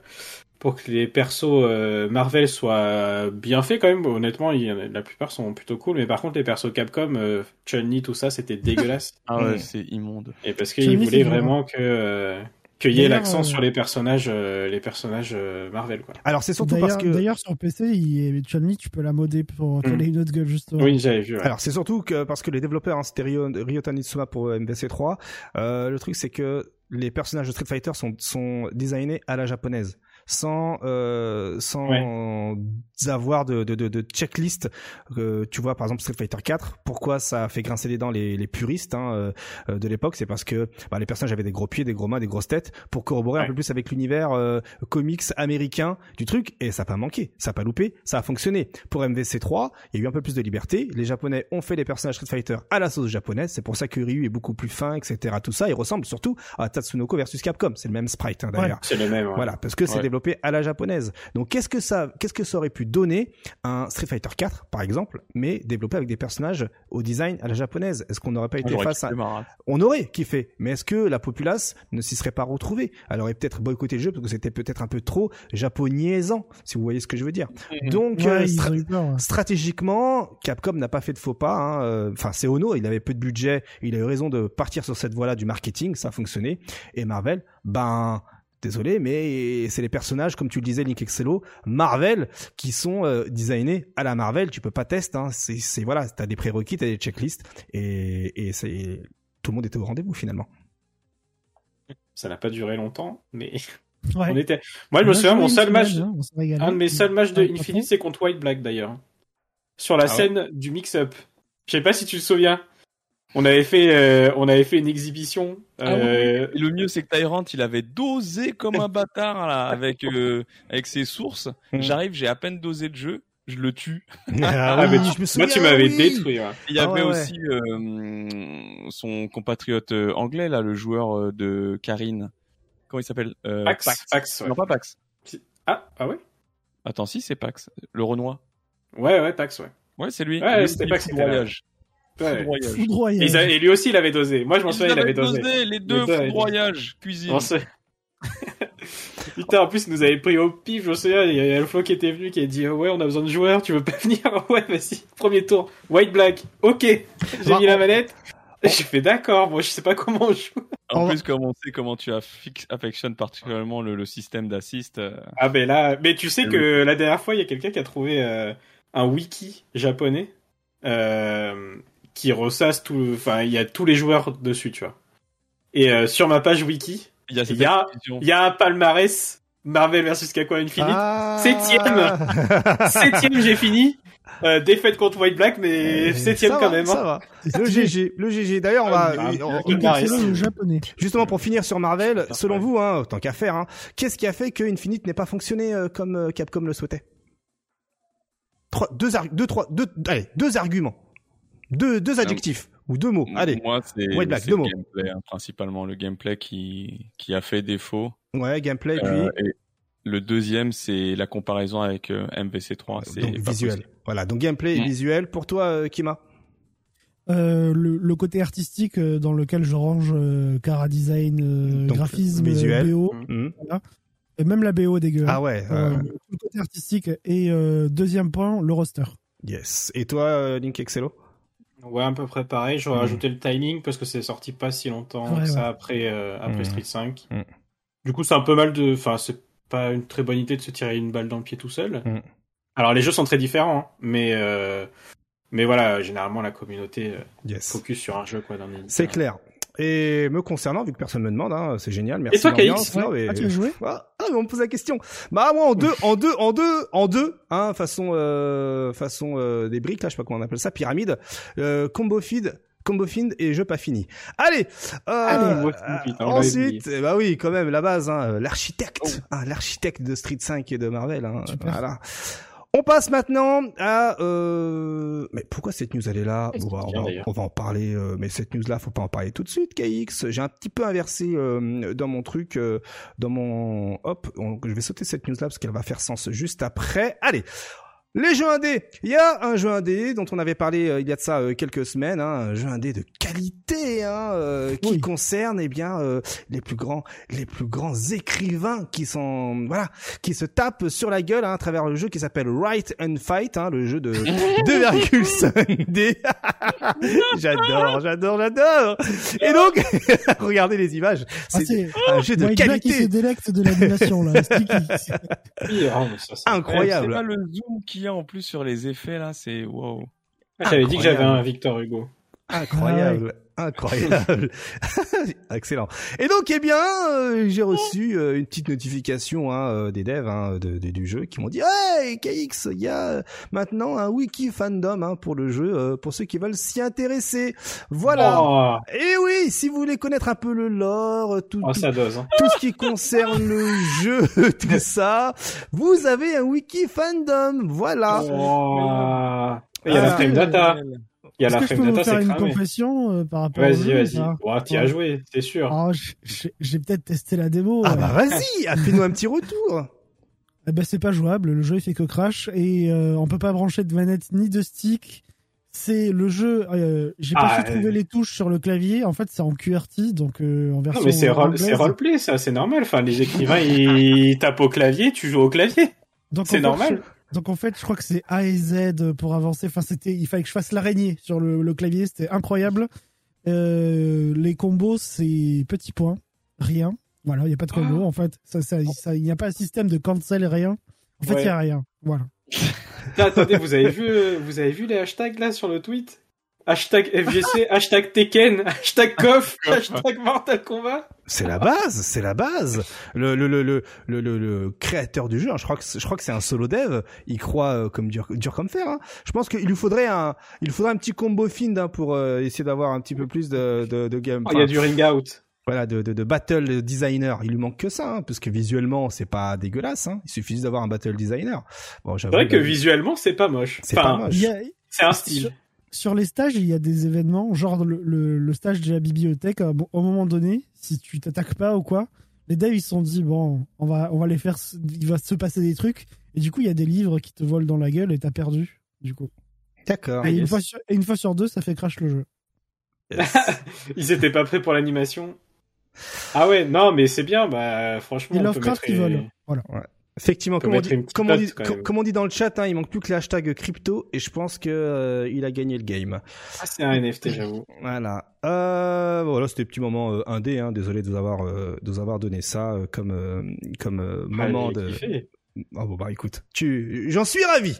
pour que les persos euh, Marvel soient bien faits quand même. Honnêtement, il y en a- la plupart sont plutôt cool, mais par contre les persos Capcom, euh, Chun-Li, tout ça, c'était dégueulasse. Ah ouais, Mm. c'est immonde. Et parce qu'ils voulaient vraiment que euh, qu'il y ait l'accent euh, sur les personnages, euh, les personnages euh, Marvel quoi. Alors c'est surtout parce D'ailleurs, que d'ailleurs, sur PC, il, Chun-Li, tu peux la modder pour Mm. qu'elle ait une autre gueule, justement. Oui, j'avais vu. ouais. Alors c'est surtout que parce que les développeurs, hein, c'était Ryo, Ryota Nitsuma pour euh, MVC3, euh, le truc c'est que les personnages de Street Fighter sont, sont designés à la japonaise, sans euh, sans avoir de, de, de, de checklist. Euh, tu vois par exemple Street Fighter 4, pourquoi ça a fait grincer les dents les, les puristes hein, euh, de l'époque, c'est parce que bah, les personnages avaient des gros pieds, des gros mains, des grosses têtes, pour corroborer un Ouais. peu plus avec l'univers euh, comics américain du truc, et ça n'a pas manqué, ça n'a pas loupé, ça a fonctionné. Pour MVC3, il y a eu un peu plus de liberté. Les Japonais ont fait les personnages Street Fighter à la sauce japonaise. C'est pour ça que Ryu est beaucoup plus fin, etc. Tout ça, il ressemble surtout à Tatsunoko versus Capcom. C'est le même sprite hein, d'ailleurs. C'est le même. ouais. Voilà, parce que c'est Ouais. Développé à la japonaise. Donc qu'est-ce que ça, qu'est-ce que ça aurait pu donner un Street Fighter 4 par exemple, mais développé avec des personnages au design à la japonaise? Est-ce qu'on n'aurait pas été face à race. on aurait kiffé. Mais est-ce que la populace ne s'y serait pas retrouvée? Elle aurait peut-être boycotté le jeu parce que c'était peut-être un peu trop japonisant, si vous voyez ce que je veux dire. Donc, Ouais, euh, stra- peur. ouais. stratégiquement, Capcom n'a pas fait de faux pas. hein. Euh, Enfin, c'est Ono, il avait peu de budget, il a eu raison de partir sur cette voie-là du marketing, ça a fonctionné. Et Marvel, ben... Désolé, mais c'est les personnages, comme tu le disais, Link Excello, Marvel, qui sont euh, designés à la Marvel. Tu peux pas tester. Hein. C'est, voilà, t'as des prérequis, t'as des checklists, et, et c'est tout le monde était au rendez-vous finalement. Ça n'a pas duré longtemps, mais Ouais. on était. Moi, je me souviens, mon seul match, hein, un de mes seuls matchs de Infinite, c'est contre White Black d'ailleurs. Sur la Ah ouais scène du mix-up. Je sais pas si tu te souviens. On avait fait, euh, on avait fait une exhibition. Ah euh, le mieux, c'est que Tyrant, il avait dosé comme un bâtard là, avec euh, avec ses sources. Mhm. J'arrive, j'ai à peine dosé le jeu, je le tue. Ah, mais oui, tu- je me souviens. moi, tu m'avais oui. détruit. ouais. Il y Ah avait ouais, ouais. aussi euh, son compatriote anglais là, le joueur de Karine. Comment il s'appelle euh, Pax, Pax, ouais. Non pas Pax. Ah, ah ouais? Attends, si c'est Pax, le Renoir. Ouais, ouais, Pax, ouais. Ouais, c'est lui. Ouais, c'était Pax dit foudroyage. Ouais. Foudroyage. Foudroyage. Et, ils a- et lui aussi, il avait dosé. Moi, je m'en souviens, il avait dosé. dosé, les deux foudroyages, cuisine. On se- Putain, en plus, il nous avait pris au pif, je me souviens, il y a Alpha qui était venu, qui a dit, ouais, on a besoin de joueurs, tu veux pas venir? Ouais, vas-y, premier tour. White Black, ok. J'ai Bah, mis la on- manette. J'ai fait d'accord, moi je sais pas comment on joue. En On- plus, comme on sait comment tu affectionnes particulièrement le, le système d'assist. euh, Ah ben là, mais tu sais que la dernière fois, il y a quelqu'un qui a trouvé euh, un wiki japonais euh, qui ressasse tout, enfin il y a tous les joueurs dessus, tu vois. Et euh, sur ma page wiki, Il y a y a- un palmarès Marvel vs Capcom Infinite. Ah. Septième. Septième, j'ai fini. Euh, défaite contre White Black, mais septième Ça quand va, même. Ça hein. va. Le. GG, le GG. D'ailleurs, on va, Ah, japonais. justement pour finir sur Marvel, selon vous, hein, tant qu'à faire, hein, qu'est-ce qui a fait que Infinite n'ait pas fonctionné euh, comme euh, Capcom le souhaitait? Trois, deux, deux, trois, deux, allez, deux arguments, deux, deux adjectifs ou deux mots. Allez, Moi, c'est White Black, c'est deux le mots. gameplay, hein, principalement le gameplay qui, qui a fait défaut. ouais, gameplay puis Euh, et le deuxième, c'est la comparaison avec euh, MVC3. C'est donc visuel. possible. Voilà, donc gameplay et Mm. visuel. Pour toi, euh, Kima Euh, le, le côté artistique dans lequel je range euh, cara design, euh, Donc, graphisme, visuel. BO, Hmm. et même la BO dégueu. Ah ouais. Euh, euh, le côté artistique et euh, deuxième point, le roster. yes. Et toi, euh, Link Excello Ouais, à peu près pareil. J'aurais Mm. rajouté le timing parce que c'est sorti pas si longtemps Ouais, que ça après, euh, après Mm. Street 5. Mm. Du coup, c'est un peu mal de. Enfin, c'est pas une très bonne idée de se tirer une balle dans le pied tout seul. Alors les jeux sont très différents, hein, mais euh, mais voilà, généralement la communauté euh, Yes. focus sur un jeu quoi. C'est clair. Et me concernant, vu que personne me demande, hein, c'est génial. Merci. Et toi. KX, Non, mais- Ah, tu Ah, ah, mais on me pose la question. Bah moi en deux, en deux, en deux, en deux, hein, façon, euh, façon euh, des briques là, je sais pas comment on appelle ça, pyramide, euh, combo feed. Combo feed et jeu pas fini. Allez, euh, Allez, moi, euh, putain, on l'avait ensuite, eh bah oui, quand même la base, hein, l'architecte, Oh. hein, l'architecte de Street 5 et de Marvel. Hein, voilà. On passe maintenant à euh... mais pourquoi cette news elle est là? Bon, bah, on, va, d'ailleurs. on va en parler euh, mais cette news là faut pas en parler tout de suite. KX j'ai un petit peu inversé euh, dans mon truc euh, dans mon hop on- je vais sauter cette news là parce qu'elle va faire sens juste après. Allez les jeux indés, il y a un jeu indé dont on avait parlé euh, il y a de ça euh, quelques semaines, hein, un jeu indé de qualité hein, euh, qui Oui. concerne eh bien euh, les plus grands les plus grands écrivains qui sont voilà qui se tapent sur la gueule hein, à travers le jeu qui s'appelle Write and Fight, hein, le jeu de 2,5 D. j'adore, j'adore, j'adore. Et donc regardez les images, Ah, c'est c'est un jeu de White Black qui se qualité délecte de l'animation là. Qui- Oui, ah, mais ça, c'est- C'est incroyable. pas le zoom qu'il en plus sur les effets là, c'est wow. Ah, J'avais dit que j'avais un Victor Hugo. Incroyable, incroyable, excellent. Et donc, eh bien, euh, j'ai reçu euh, une petite notification hein, euh, des devs hein, de, de- du jeu qui m'ont dit Hey KX, il y a maintenant un wiki fandom hein, pour le jeu, euh, pour ceux qui veulent s'y intéresser. Voilà. Oh, Et oui, si vous voulez connaître un peu le lore, tout, oh, tout, ça dose. Hein. tout ce qui concerne le jeu, tout ça, vous avez un wiki fandom. Voilà. Oh. Il y a Ah. la frame data. Il y a Est-ce la que je peux frame vous data, faire c'est une cramé. confession euh, par rapport au Vas-y, vas-y. Oh, T'y as Ouais. joué, c'est sûr. Ah, j'ai peut-être testé la démo. Ah euh. bah vas-y, ah, fais-nous un petit retour. Eh ben, c'est pas jouable, le jeu il fait que crash et euh, on peut pas brancher de manette ni de stick. C'est le jeu, euh, j'ai pas Ah, su trouver euh. les touches sur le clavier. En fait, c'est en QRT, donc euh, en version Non, mais c'est role- anglaise. c'est roleplay, ça, c'est normal. Enfin, les écrivains, ils tapent au clavier, tu joues au clavier. C'est fait, normal. Donc en fait, je crois que c'est A et Z pour avancer. Enfin, c'était, il fallait que je fasse l'araignée sur le, le clavier, c'était incroyable. Euh, les combos, c'est petit point, rien. Voilà, il y a pas de combo. Ah. En fait, ça, ça, ça- il n'y a pas un système de cancel rien. En fait, il Ouais. y a rien. Voilà. Là, attendez, vous avez vu, euh, vous avez vu les hashtags là sur le tweet? Hashtag FGC, hashtag Tekken, hashtag KOF, hashtag Mortal Kombat. C'est la base, c'est la base. Le le le le le, le, le créateur du jeu, hein, je crois que c'est- je crois que c'est un solo dev. Il croit euh, comme dur dur comme fer. Hein. Je pense qu'il lui faudrait un il lui faudrait un petit combo find hein, pour euh, essayer d'avoir un petit peu plus de de, de game. Oh, il y a du ring out. Voilà de, de de battle designer. Il lui manque que ça, hein, parce que visuellement c'est pas dégueulasse. Hein. Il suffit juste d'avoir un battle designer. Bon, C'est vrai que le- visuellement, c'est pas moche. c'est Enfin, pas moche. A, c'est un style. Sur les stages, il y a des événements, genre le, le, le stage de la bibliothèque. à bon- Au moment donné, si tu t'attaques pas ou quoi, les devs ils se sont dit bon, on va on va les faire, il va se passer des trucs. Et du coup, il y a des livres qui te volent dans la gueule et t'as perdu. Du coup. D'accord. Et, une yes. fois sur, et une fois sur deux, ça fait crash le jeu. Ils étaient pas prêts pour l'animation. Ah ouais, non, mais c'est bien, bah, franchement. Et on peut Lovecraft mettre qui vole. Voilà. Effectivement, comme on dit, comme on comme on dans le chat, hein, il manque plus que le hashtag crypto et je pense que euh, il a gagné le game. Ah, c'est un NFT, j'avoue. Voilà. Euh, voilà, c'était petit moment euh, indé. Hein, désolé de vous avoir euh, de vous avoir donné ça euh, comme euh, comme Ah, moment de. kiffé. Ah bon bah écoute, tu, j'en suis ravi.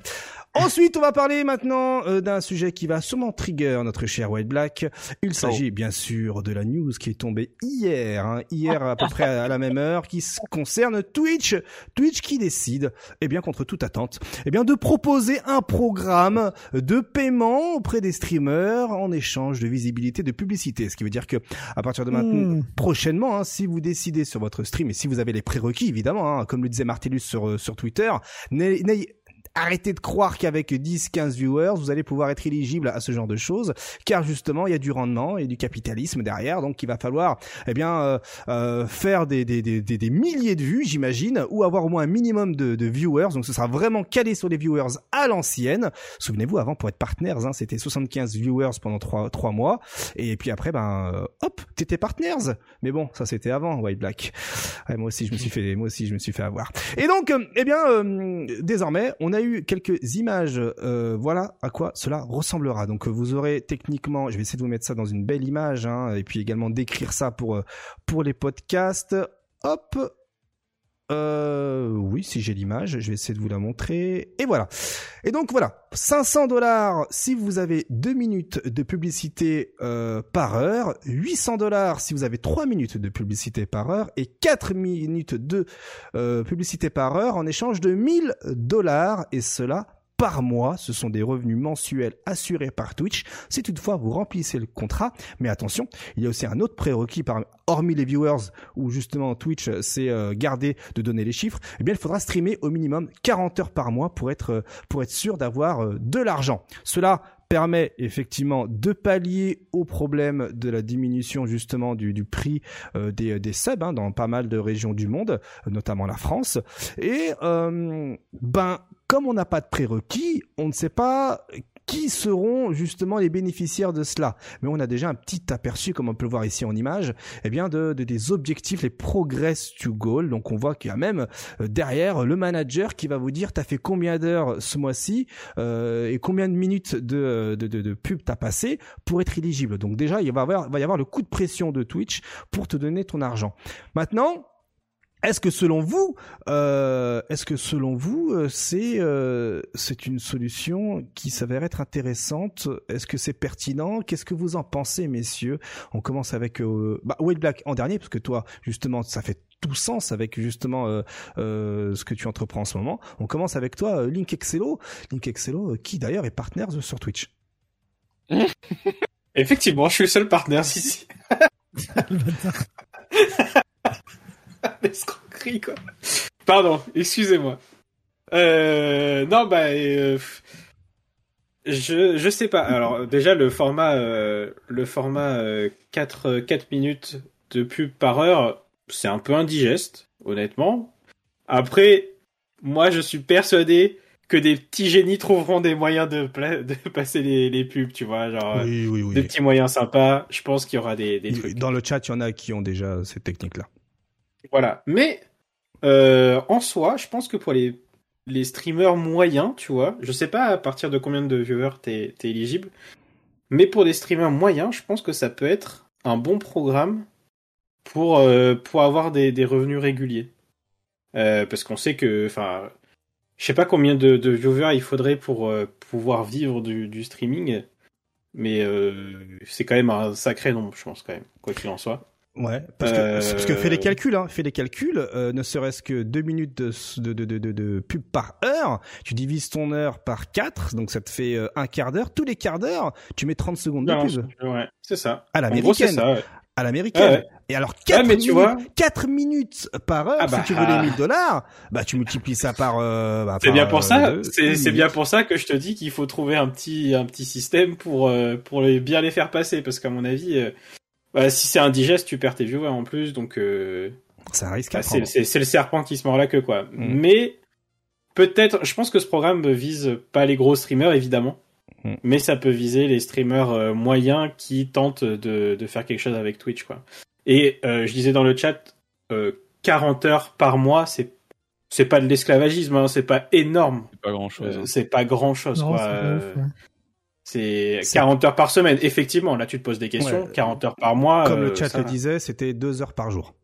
Ensuite, on va parler maintenant euh, d'un sujet qui va sûrement trigger notre cher White Black. Il s'agit bien sûr de la news qui est tombée hier, hein, hier à peu près à la même heure, qui concerne Twitch. Twitch qui décide, eh bien contre toute attente, eh bien de proposer un programme de paiement auprès des streamers en échange de visibilité, de publicité. Ce qui veut dire que à partir de maintenant, Hmm. prochainement, hein, si vous décidez sur votre stream et si vous avez les prérequis évidemment, hein, comme le disait Martellus sur euh, sur Twitter, n'ayez- Arrêtez de croire qu'avec 10-15 viewers, vous allez pouvoir être éligible à ce genre de choses, car justement, il y a du rendement et du capitalisme derrière, donc il va falloir, eh bien, euh, euh, faire des, des, des, des, milliers de vues, j'imagine, ou avoir au moins un minimum de, de viewers, donc ce sera vraiment calé sur les viewers à l'ancienne. Souvenez-vous, avant, pour être partners, hein, c'était 75 viewers pendant 3, trois mois, et puis après, ben, euh, hop, t'étais partners. Mais bon, ça c'était avant, White Black. Ouais, moi aussi, je me suis fait, moi aussi, je me suis fait avoir. Et donc, euh, eh bien, euh, désormais, on a eu quelques images. euh, voilà à quoi cela ressemblera. Donc, euh, vous aurez techniquement, je vais essayer de vous mettre ça dans une belle image, hein, et puis également décrire ça pour euh, pour les podcasts. Hop. Euh, oui, si j'ai l'image, je vais essayer de vous la montrer. Et voilà. Et donc voilà, 500 dollars si vous avez 2 minutes de publicité euh, par heure, 800 dollars si vous avez 3 minutes de publicité par heure et 4 minutes de euh, publicité par heure en échange de 1000 dollars et cela par mois. Ce sont des revenus mensuels assurés par Twitch si toutefois vous remplissez le contrat. Mais attention, il y a aussi un autre prérequis par, hormis les viewers où justement Twitch s'est euh, gardé de donner les chiffres. Eh bien, il faudra streamer au minimum 40 heures par mois pour être, euh, pour être sûr d'avoir euh, de l'argent. Cela permet effectivement de pallier au problème de la diminution justement du, prix des, des subs hein, dans pas mal de régions du monde, notamment la France. Et ben comme on n'a pas de prérequis, on ne sait pas qui seront justement les bénéficiaires de cela. Mais on a déjà un petit aperçu, comme on peut le voir ici en image, eh bien de, des objectifs, les progress to goal. Donc on voit qu'il y a même euh, derrière le manager qui va vous dire t'as fait combien d'heures ce mois-ci euh, et combien de minutes de, de, de, de pub t'as passé pour être éligible. Donc déjà il va, avoir, va y avoir le coup de pression de Twitch pour te donner ton argent. Maintenant, est-ce que selon vous, euh, est-ce que selon vous, euh, c'est euh, c'est une solution qui s'avère être intéressante? Est-ce que c'est pertinent? Qu'est-ce que vous en pensez, messieurs? On commence avec euh, bah, Wade Black en dernier, parce que toi, justement, ça fait tout sens avec justement euh, euh, ce que tu entreprends en ce moment. On commence avec toi, Link Excello, Link Excello, qui d'ailleurs est partenaire sur Twitch. Effectivement, je suis le seul partenaire ici. Quoi. Pardon, excusez-moi. Euh, non, bah, euh, je, je sais pas. Alors, déjà, le format, euh, le format 4, 4 minutes de pub par heure, c'est un peu indigeste, honnêtement. Après, moi, je suis persuadé que des petits génies trouveront des moyens de, de passer les, les, pubs, tu vois, genre oui, oui, oui. des petits moyens sympas. Je pense qu'il y aura des, des trucs. Dans le chat, il y en a qui ont déjà ces techniques-là. Voilà. Mais euh, en soi, je pense que pour les, les streamers moyens, tu vois, je sais pas à partir de combien de viewers t'es es éligible, mais pour des streamers moyens, je pense que ça peut être un bon programme pour, euh, avoir des, revenus réguliers. Euh, parce qu'on sait que, enfin, je sais pas combien de, de, viewers il faudrait pour pouvoir vivre du, du streaming, mais c'est quand même un sacré nombre, je pense quand même, quoi qu'il en soit. Ouais, parce que, euh... parce que fais les calculs, hein, fais les calculs, euh, ne serait-ce que deux minutes de, de, de, de, de pub par heure, tu divises ton heure par 4, donc ça te fait euh, un quart d'heure. Tous les quarts d'heure, tu mets 30 secondes de pub. Ouais, c'est ça. À l'américaine. Ouais. À l'américaine. Ouais, ouais. Et alors 4, Ah, mais minutes, tu vois... 4 minutes par heure, Ah bah, si tu veux les 1000 dollars, bah tu multiplies ça par... Euh, bah, c'est bien pour ça, deux, c'est c'est bien pour ça que je te dis qu'il faut trouver un petit, un petit système pour, euh, pour les, bien les faire passer, parce qu'à mon avis... Euh, bah, si c'est indigeste, tu perds tes viewers en plus, donc euh, ça risque. Bah, c'est, le serpent qui se mord la queue, quoi. Mm. Mais peut-être, je pense que ce programme vise pas les gros streamers, évidemment, mm. mais ça peut viser les streamers euh, moyens qui tentent de, de faire quelque chose avec Twitch, quoi. Et euh, je disais dans le chat, 40 heures par mois, c'est c'est pas de l'esclavagisme, hein, c'est pas énorme. C'est pas grand chose. Hein. c'est pas grand chose, non, quoi. C'est, ouf, ouais. C'est 40 heures par semaine. Effectivement, là tu te poses des questions. Ouais. 40 heures par mois. Comme euh, le chat ça le disait, c'était 2 heures par jour.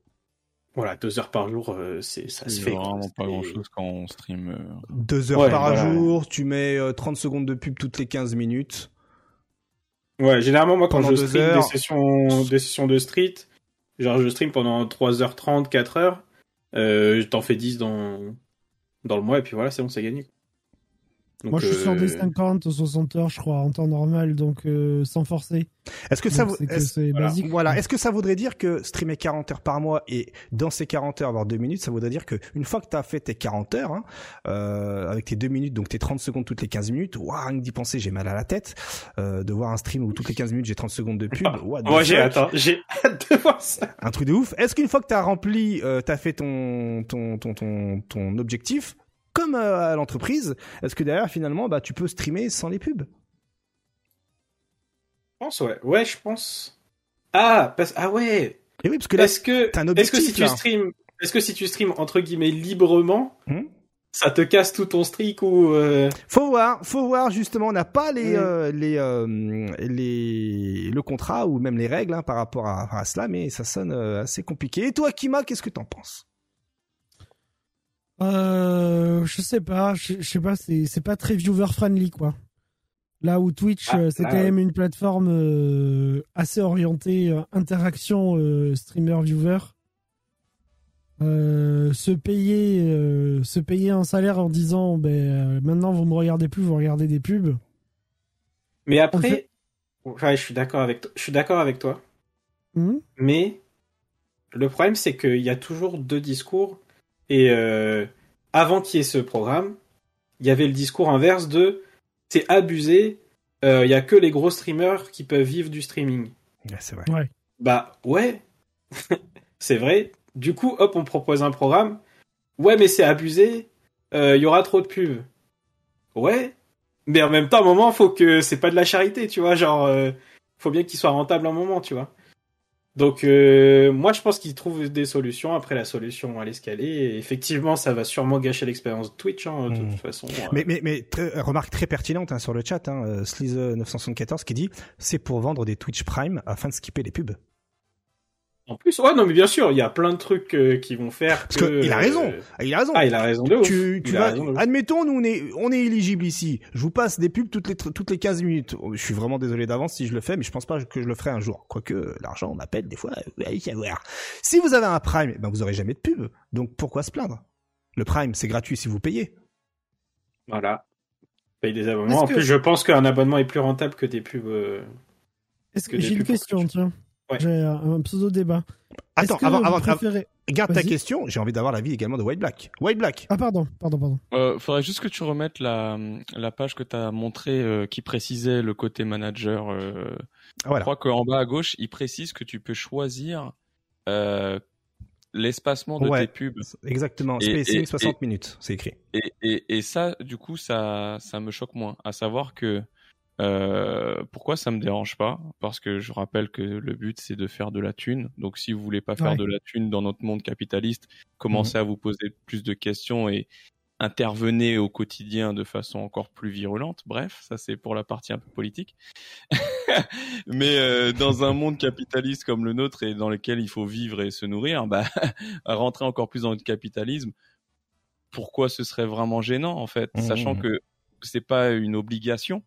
Voilà, deux heures par jour, euh, c'est ça se C'est fait. vraiment pas grand chose quand on stream. euh. 2 heures Ouais, par voilà. jour, tu mets euh, 30 secondes de pub toutes les 15 minutes. Ouais, généralement moi quand Pendant je deux stream heures. des sessions, des sessions de street, genre je stream pendant 3h30, 4 heures, euh, t'en fais 10 dans dans le mois et puis voilà, c'est bon, c'est gagné. Donc, Moi, je suis sur euh, des 50, 60 heures, je crois, en temps normal, donc euh, sans forcer. Est-ce que ça Donc, que est-ce- voilà. basique. Voilà. Est-ce que ça voudrait dire que streamer 40 heures par mois et dans ces 40 heures avoir 2 minutes, ça voudrait dire que une fois que tu as fait tes 40 heures, hein, euh, avec tes 2 minutes, donc tes 30 secondes toutes les 15 minutes, waouh, rien que d'y penser, j'ai mal à la tête, euh, de voir un stream où toutes les 15 minutes j'ai 30 secondes de pub, Moi j'ai attends, j'ai hâte de voir ça. un truc de ouf. Est-ce qu'une fois que tu as rempli, euh, tu as fait ton, ton, ton, ton, ton objectif, comme euh, à l'entreprise, est-ce que derrière finalement bah, tu peux streamer sans les pubs? Je pense ouais. Ouais, je pense. Ah, parce... ah ouais. Et oui, parce que là, Est-ce que t'as un est-ce que si tu stream, est-ce que si tu stream entre guillemets librement, Hmm? ça te casse tout ton streak ou euh... Faut voir, faut voir justement, on n'a pas les Mm. euh, les euh, les le contrat ou même les règles hein, par rapport à, à cela, mais ça sonne assez compliqué. Et toi, Kima, qu'est-ce que t'en penses? Euh, je sais pas, je, je sais pas, c'est c'est pas très viewer friendly quoi. Là où Twitch, Ah, euh, c'est là, quand même une plateforme euh, assez orientée euh, interaction euh, streamer viewer. Se payer se payer un salaire en disant ben maintenant vous me regardez plus vous regardez des pubs Mais En après, fait- ouais, je suis d'accord avec, je suis d'accord avec toi. Hmm Mais le problème, c'est qu'il y a toujours deux discours. Et euh, avant qu'il y ait ce programme, il y avait le discours inverse de c'est abusé. euh, Il y a que les gros streamers qui peuvent vivre du streaming. Ouais, c'est vrai. Bah ouais, c'est vrai. Du coup, hop, on propose un programme. Ouais, mais c'est abusé. euh, Il y aura trop de pubs. Ouais, mais en même temps, à un moment, faut que c'est pas de la charité, tu vois. Genre, euh, faut bien qu'il soit rentable un moment, tu vois. Donc, euh, moi, je pense qu'ils trouvent des solutions. Après, la solution va l'escaler. Et effectivement, ça va sûrement gâcher l'expérience de Twitch, hein, de toute façon. Mais, mais, mais très- euh, remarque très pertinente hein, sur le chat, hein, euh, Sleaze974 qui dit c'est pour vendre des Twitch Prime afin de skipper les pubs. En plus, ouais, non, mais bien sûr, il y a plein de trucs euh, qui vont faire Parce que. qu'il a raison. euh, Ah, il a raison. Ah, il a raison de ouf. tu, tu Il a vas, raison de ouf. admettons, nous on est, on est éligible ici. Je vous passe des pubs toutes les toutes les 15 minutes. Oh, Je suis vraiment désolé d'avance si je le fais, mais je pense pas que je le ferai un jour. Quoique l'argent m'appelle des fois, allez savoir. Si vous avez un Prime, ben vous aurez jamais de pub. Donc pourquoi se plaindre? Le Prime, c'est gratuit si vous payez. Voilà. Paye des abonnements. En que- plus, je pense qu'un abonnement est plus rentable que des pubs. euh, Est-ce Que j'ai une question tiens Ouais. j'ai un, un pseudo débat Attends, que avant, avant, préférez garde ta question. J'ai envie d'avoir l'avis également de White Black. White Black. ah pardon pardon pardon Euh, faudrait juste que tu remettes la, la page que tu as montrée euh, qui précisait le côté manager. euh, Ah, voilà. Je crois qu'en bas à gauche, il précise que tu peux choisir euh, l'espacement de Ouais. tes pubs. Exactement. Et- Spacing et- 60 minutes, c'est écrit. Et, et, et ça, du coup, ça, ça me choque moins. À savoir que euh, pourquoi ça me dérange pas? Parce que je rappelle que le but c'est de faire de la thune. Donc si vous voulez pas faire Ouais. de la thune dans notre monde capitaliste, commencez à vous poser plus de questions et intervenez au quotidien de façon encore plus virulente. Bref, ça c'est pour la partie un peu politique. Mais euh, dans un monde capitaliste comme le nôtre et dans lequel il faut vivre et se nourrir, bah, rentrer encore plus dans le capitalisme, pourquoi ce serait vraiment gênant en fait, Mhm. sachant que c'est pas une obligation,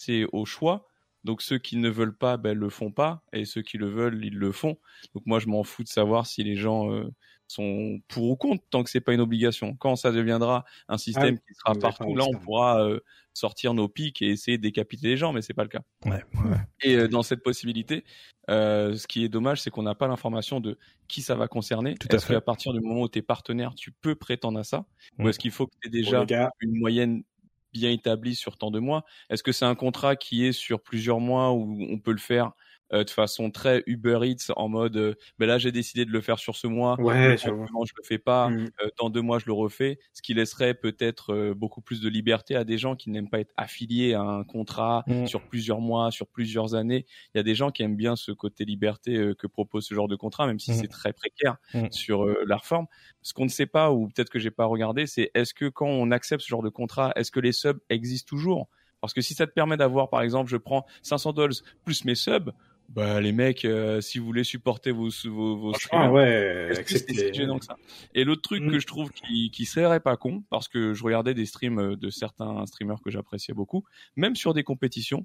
c'est au choix. Donc ceux qui ne veulent pas, ben le font pas, et ceux qui le veulent, ils le font. Donc moi je m'en fous de savoir si les gens euh, sont pour ou contre tant que c'est pas une obligation. Quand ça deviendra un système qui sera partout, là on pourra euh, sortir nos pics et essayer de décapiter les gens, mais c'est pas le cas. Ouais, ouais. Et euh, dans cette possibilité, ce qui est dommage, c'est qu'on n'a pas l'information de qui ça va concerner. Tout à Est-ce fait. qu'à partir du moment où tu es partenaire, tu peux prétendre à ça? Mm. Ou est-ce qu'il faut que tu aies déjà une moyenne bien établie sur tant de mois. Est-ce que c'est un contrat qui est sur plusieurs mois où on peut le faire euh, de façon très Uber Eats en mode euh, ben là j'ai décidé de le faire sur ce mois, Ouais, concurrent, je le fais pas, Mm. euh, dans deux mois je le refais, ce qui laisserait peut-être euh, beaucoup plus de liberté à des gens qui n'aiment pas être affiliés à un contrat Mm. sur plusieurs mois, sur plusieurs années. Il y a des gens qui aiment bien ce côté liberté euh, que propose ce genre de contrat, même si Mm. c'est très précaire sur euh, la reforme. Ce qu'on ne sait pas, ou peut-être que j'ai pas regardé, c'est est-ce que quand on accepte ce genre de contrat, est-ce que les subs existent toujours? Parce que si ça te permet d'avoir, par exemple, je prends 500 dollars plus mes subs, bah les mecs, euh, si vous voulez supporter vos vos, vos streamers, ouais, c'est gênant que ça? Et l'autre truc Mm. que je trouve qui, qui serait pas con, parce que je regardais des streams euh, de certains streamers que j'appréciais beaucoup, même sur des compétitions,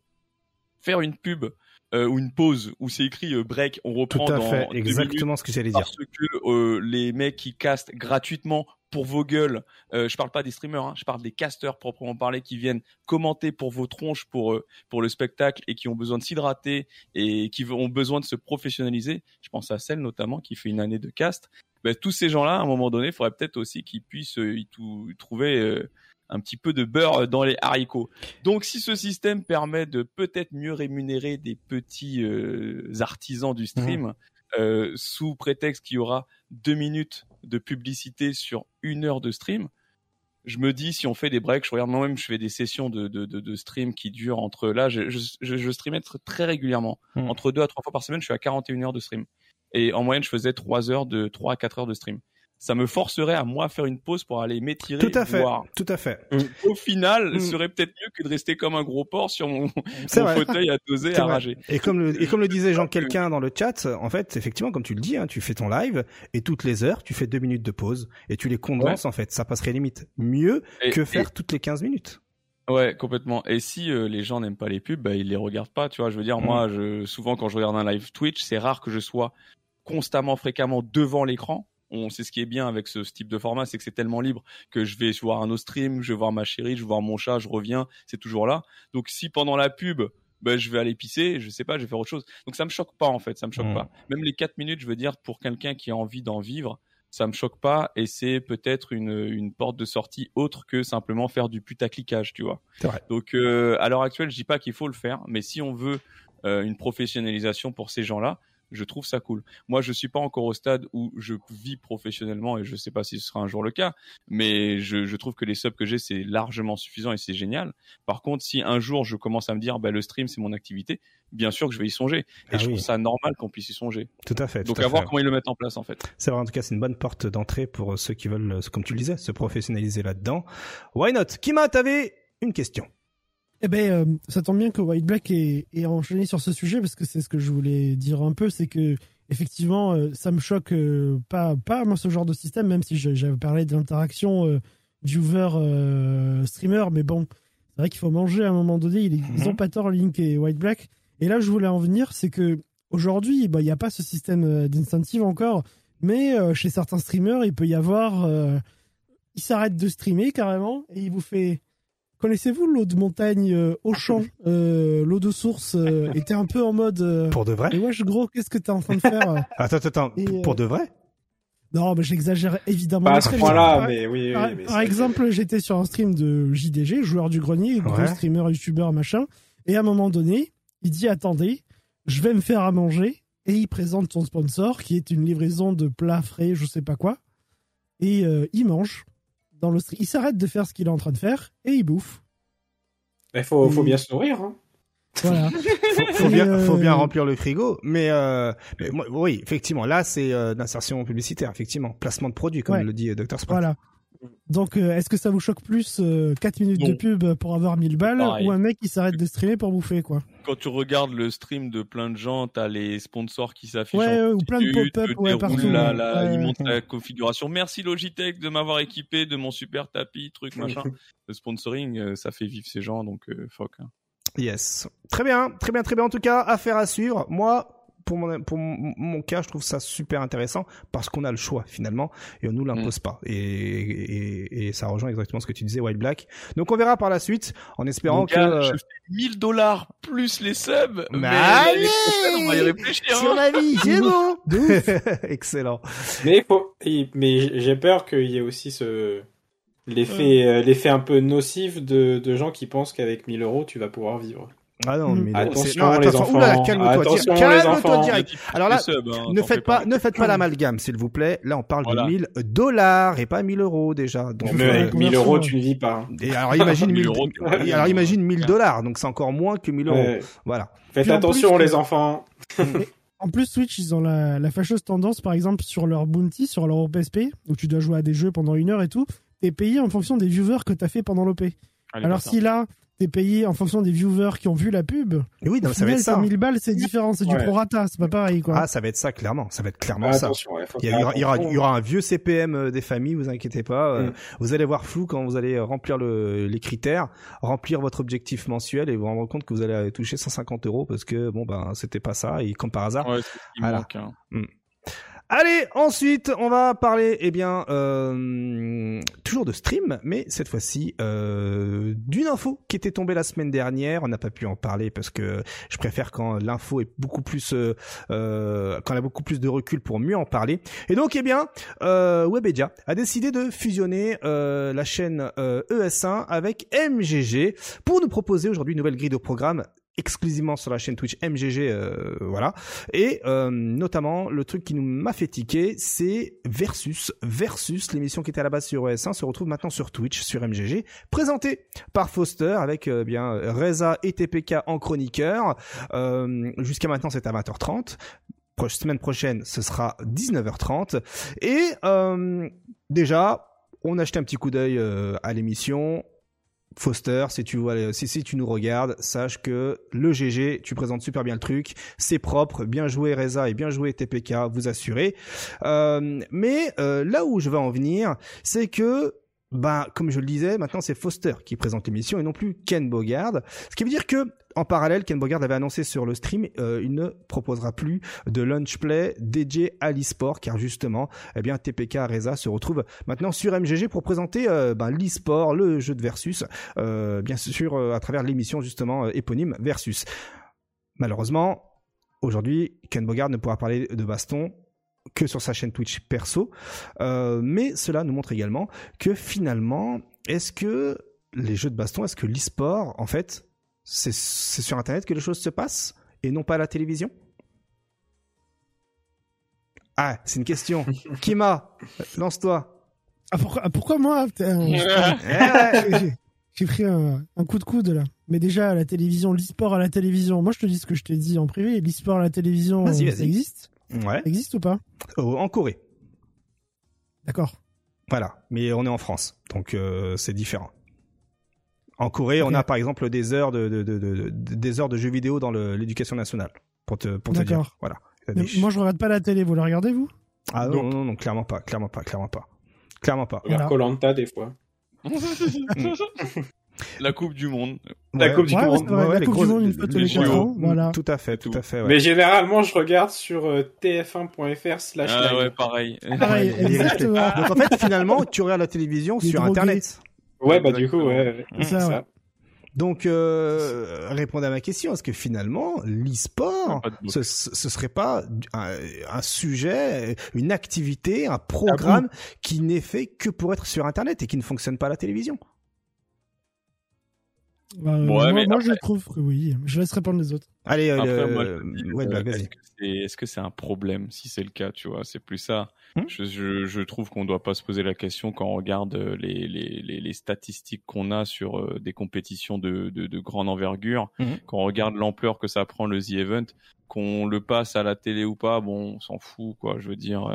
faire une pub euh, ou une pause où c'est écrit euh, break, on Tout reprend à dans fait. Exactement ce que j'allais dire. parce que euh, les mecs qui castent gratuitement pour vos gueules, je parle pas des streamers, hein, je parle des casteurs proprement parlé qui viennent commenter pour vos tronches pour pour le spectacle et qui ont besoin de s'hydrater et qui ont besoin de se professionnaliser. Je pense à celle notamment qui fait une année de cast. Ben, tous ces gens-là, à un moment donné, il faudrait peut-être aussi qu'ils puissent y trouver un petit peu de beurre dans les haricots. Donc, si ce système permet de peut-être mieux rémunérer des petits euh, artisans du stream, euh, sous prétexte qu'il y aura deux minutes de publicité sur une heure de stream, je me dis si on fait des breaks, je regarde moi-même, je fais des sessions de, de, de, de stream qui durent entre là, je, je, je, je streamais tr- très régulièrement, Mm. entre deux à trois fois par semaine, je suis à 41 heures de stream. Et en moyenne, je faisais trois heures de 3 à 4 heures de stream. Ça me forcerait à moi faire une pause pour aller m'étirer. Tout à fait. voir. Tout à fait. Au final, Mm. ce serait peut-être mieux que de rester comme un gros porc sur mon, fauteuil à doser, à rager. Et comme le, et comme le disait Jean quelqu'un dans le chat, en fait, effectivement, comme tu le dis, hein, tu fais ton live et toutes les heures, tu fais deux minutes de pause et tu les condenses en fait. Ça passerait limite mieux Et- que et- faire toutes les 15 minutes. Ouais, complètement. Et si euh, les gens n'aiment pas les pubs, bah, ils les regardent pas. Tu vois, je veux dire, Mm. moi, je, souvent quand je regarde un live Twitch, c'est rare que je sois constamment, fréquemment devant l'écran. On sait ce qui est bien avec ce, ce type de format, c'est que c'est tellement libre que je vais voir un autre stream, je vais voir ma chérie, je vais voir mon chat, je reviens, c'est toujours là. Donc si pendant la pub, bah, je vais aller pisser, je sais pas, je vais faire autre chose. Donc ça me choque pas en fait, ça me choque Mm. pas. Même les quatre minutes, je veux dire, pour quelqu'un qui a envie d'en vivre, ça me choque pas et c'est peut-être une, une porte de sortie autre que simplement faire du putaclicage, tu vois. Vrai. Donc euh, à l'heure actuelle, je dis pas qu'il faut le faire, mais si on veut euh, une professionnalisation pour ces gens-là, je trouve ça cool. Moi, je suis pas encore au stade où je vis professionnellement et je sais pas si ce sera un jour le cas, mais je, je trouve que les subs que j'ai c'est largement suffisant et c'est génial. Par contre, si un jour je commence à me dire bah le stream c'est mon activité, bien sûr que je vais y songer et Ah je oui. trouve ça normal qu'on puisse y songer. Tout à fait. Donc à à voir fait. comment ils le mettent en place en fait. C'est vrai, en tout cas, c'est une bonne porte d'entrée pour ceux qui veulent, euh, comme tu le disais, se professionnaliser là-dedans. Why not? Kima, t'avais une question. Eh ben, euh, ça tombe bien que White Black ait, ait enchaîné sur ce sujet parce que c'est ce que je voulais dire un peu, c'est que effectivement, euh, ça me choque euh, pas, pas moi ce genre de système, même si j'avais parlé de l'interaction euh, viewer streamer, mais bon, c'est vrai qu'il faut manger à un moment donné. Ils, ils Mhm. ont pas tort Link et White Black. Et là, je voulais en venir, c'est que aujourd'hui, bah, il n'y a pas ce système d'incentive encore, mais chez certains streamers, il peut y avoir, euh, il s'arrête de streamer carrément et il vous fait Connaissez-vous l'eau de montagne euh, au champ euh, L'eau de source euh, était un peu en mode. euh, Pour de vrai Et wesh, gros, qu'est-ce que t'es en train de faire? Attends, attends. Et, euh, Pour de vrai? Non, mais j'exagère évidemment. Pas à ce point-là, Par- mais oui, oui. Par, mais par c'est- exemple, j'étais sur un stream de JDG, joueur du grenier, gros Ouais. streamer, youtubeur, machin. Et à un moment donné, il dit Attendez, je vais me faire à manger. Et il présente son sponsor, qui est une livraison de plats frais, je sais pas quoi. Et euh, il mange. Dans stream. Il s'arrête de faire ce qu'il est en train de faire et il bouffe. Il faut, faut bien se nourrir. Hein. Voilà. faut, bien, euh, faut bien remplir le frigo, mais, euh, mais oui, effectivement, là, c'est euh, d'insertion publicitaire, effectivement, placement de produit, comme Ouais. le dit euh, Dr. Sprint. Voilà. Donc, euh, est-ce que ça vous choque plus 4 minutes Non. de pub pour avoir 1000 balles Pareil. ou un mec qui s'arrête de streamer pour bouffer, quoi Quand tu regardes le stream de plein de gens, t'as les sponsors qui s'affichent. Ouais, en ouais, ou plein de pop-up, ouais, partout. la- la- Ouais, ils ouais. montrent la configuration. Merci Logitech de m'avoir équipé de mon super tapis, truc machin. le sponsoring, euh, ça fait vivre ces gens, donc euh, fuck. hein. Yes. Très bien, très bien, très bien. En tout cas, affaire à suivre. Moi, pour mon, pour mon mon cas, je trouve ça super intéressant parce qu'on a le choix finalement et on nous l'impose pas. Et, et, et ça rejoint exactement ce que tu disais, White Black. Donc on verra par la suite en espérant que. gars, euh, je fais 1000 dollars plus les subs. Mais Mais, allez les on va y réfléchir. Sur hein. la vie, c'est bon. Excellent. Mais, faut- mais j'ai peur qu'il y ait aussi ce l'effet euh, l'effet un peu nocif de, de gens qui pensent qu'avec 1000 euros tu vas pouvoir vivre. Ah non, Mm. mais Attention, non, les attention. enfants. Oula, calme-toi, Attention, direct. les calme-toi enfants. direct. Alors là, hein, ne faites pas, ne faites pas l'amalgame, s'il vous plaît. Là, on parle Voilà. de 1000 dollars et pas 1000 euros déjà. Donc, Mais la euh, avec 1000 conversion, euros tu ne vis pas. hein. et alors imagine 1000 1000 euros, et alors imagine 1000 dollars. Donc c'est encore moins que 1000 euros. Ouais. Voilà. Faites Puis en attention plus, les enfants. En plus, Switch, ils ont la, la fâcheuse tendance, par exemple, sur leur Bounty, sur leur OPSP, où tu dois jouer à des jeux pendant une heure et tout, t'es payé en fonction des viewers que t'as fait pendant l'OP. Alors si là, t'es payé en fonction des viewers qui ont vu la pub, Et oui, non, ça va être ça. sur 1000 balles, c'est différent, c'est du Ouais. prorata, c'est pas pareil, quoi. Ah, ça va être ça clairement. Ça va être clairement Ah, ça. attention, ouais, Il y, a- il y faire aura, il y aura un vieux CPM euh, des familles, vous inquiétez pas. Euh, Mm. Vous allez voir flou quand vous allez remplir le, les critères, remplir votre objectif mensuel et vous rendre compte que vous allez toucher 150 euros parce que bon ben c'était pas ça et comme par hasard. Ouais, c'est ce qui Voilà. manque. hein. Allez, ensuite, on va parler, eh bien, euh, toujours de stream, mais cette fois-ci euh, d'une info qui était tombée la semaine dernière. On n'a pas pu en parler parce que je préfère quand l'info est beaucoup plus, euh, euh, quand on a beaucoup plus de recul pour mieux en parler. Et donc, eh bien, euh, Webedia a décidé de fusionner la chaîne euh, ES1 avec MGG pour nous proposer aujourd'hui une nouvelle grille de programme exclusivement sur la chaîne Twitch MGG, euh, voilà. Et euh, notamment, le truc qui nous m'a fait tiquer, c'est Versus. Versus, l'émission qui était à la base sur ES1, se retrouve maintenant sur Twitch, sur MGG, présentée par Foster, avec euh, bien Reza et TPK en chroniqueur. Euh, Jusqu'à maintenant, c'est à 20h30. semaine prochaine, ce sera 19h30. Et euh, déjà, on a jeté un petit coup d'œil euh, à l'émission. Foster, si tu nous regardes, sache que le GG, tu présentes super bien le truc, c'est propre, bien joué Reza et bien joué TPK, vous assurez. Euh, mais euh, là où je vais en venir, c'est que bah, comme je le disais, maintenant c'est Foster qui présente l'émission et non plus Ken Bogard. Ce qui veut dire que, en parallèle, Ken Bogard avait annoncé sur le stream, euh, il ne proposera plus de lunch play DJ à l'e-sport, car justement, eh bien, TPK Reza se retrouve maintenant sur MGG pour présenter euh, bah, l'e-sport, le jeu de versus, euh, bien sûr, à travers l'émission justement éponyme Versus. Malheureusement, aujourd'hui, Ken Bogard ne pourra parler de baston que sur sa chaîne Twitch perso. Euh, mais cela nous montre également que finalement, est-ce que les jeux de baston, est-ce que l'e-sport, en fait, c'est sur Internet que les choses se passent et non pas à la télévision? Ah, c'est une question. Kima, lance-toi. Ah, pourquoi, ah, pourquoi moi? Eh J'ai pris un, coup de coude là. Mais déjà, à la télévision, l'e-sport à la télévision. Moi, je te dis ce que je t'ai dit en privé. L'e-sport à la télévision, ça existe Ouais. existe ou pas? En Corée. D'accord. Voilà, mais on est en France, donc euh, c'est différent. En Corée, on a par exemple des heures de, de, de, des heures de jeux vidéo dans l'éducation nationale, pour te pour te dire. Voilà. moi, je regarde pas la télé. Vous la regardez vous? Ah non, non, non, clairement pas, clairement pas, clairement pas, clairement pas. Colanta des fois. La Coupe du Monde. La Coupe du Monde. la Coupe du Monde une fois tous les 4 ans. Voilà. Tout à fait, tout, à fait. Mais généralement, je regarde sur euh, tf1.fr slash Ah ouais, pareil. Pareil, exactement. Donc en fait, finalement, tu regardes la télévision sur Internet. Ouais, bah du coup, ouais. C'est ça, Donc, euh, répondez à ma question. Est-ce que finalement, l'e-sport, ce, ce serait pas un, un, sujet, une activité, un programme ah qui n'est fait que pour être sur Internet et qui ne fonctionne pas à la télévision? Bah, moi, moi je trouve que oui. Je laisse répondre les autres. Allez, euh, ouais, bah, est-ce que c'est un problème si c'est le cas, tu vois? C'est plus ça. Hmm? Je, je, je, trouve qu'on doit pas se poser la question quand on regarde euh, les, les, les, les statistiques qu'on a sur euh, des compétitions de, de, de grande envergure, hmm quand on regarde l'ampleur que ça prend le The Event, qu'on le passe à la télé ou pas, bon, on s'en fout, quoi. Je veux dire.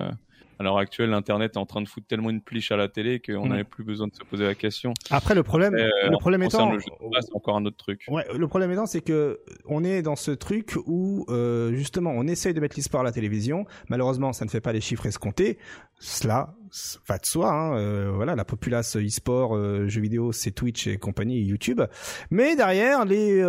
Euh à l'heure actuelle, l'internet est en train de foutre tellement une pliche à la télé qu'on n'avait mm. plus besoin de se poser la question. Après, le problème, le problème étant, c'est encore un autre truc. Ouais, le problème étant, c'est que on est dans ce truc où euh, justement, on essaye de mettre l'e-sport à la télévision. Malheureusement, ça ne fait pas les chiffres escomptés. Cela va de soi. Hein, euh, voilà, la populace e-sport, euh, jeux vidéo, c'est Twitch et compagnie, YouTube. Mais derrière, les,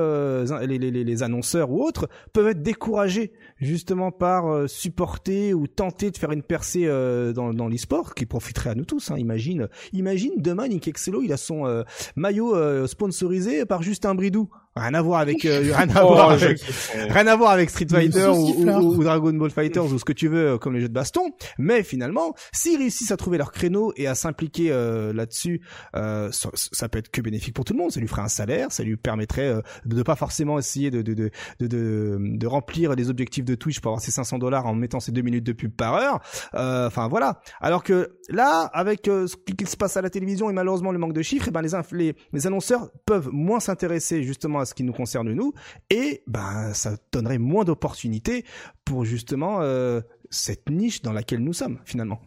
les, les, les annonceurs ou autres peuvent être découragés justement par supporter ou tenter de faire une percée euh, dans, dans l'e-sport qui profiterait à nous tous. Hein. Imagine, imagine demain Nick Excello, il a son euh, maillot euh, sponsorisé par Justin Bridou. Rien à voir avec euh, rien à oh, voir avec, rien à voir avec Street Fighter ou, ou, Dragon Ball Fighters ou ce que tu veux comme les jeux de baston. Mais finalement, s'ils réussissent à trouver leur créneau et à s'impliquer euh, là-dessus, euh, ça, ça, peut être que bénéfique pour tout le monde. Ça lui ferait un salaire, ça lui permettrait de ne pas forcément essayer de de, de de, de, remplir les objectifs de Twitch pour avoir ses 500 dollars en mettant ses deux minutes de pub par heure. Enfin voilà. Alors que là, avec ce qui se passe à la télévision et malheureusement le manque de chiffres, et eh ben les, les, les annonceurs peuvent moins s'intéresser justement à ce qui nous concerne nous, et ben ça donnerait moins d'opportunités pour justement euh, cette niche dans laquelle nous sommes finalement.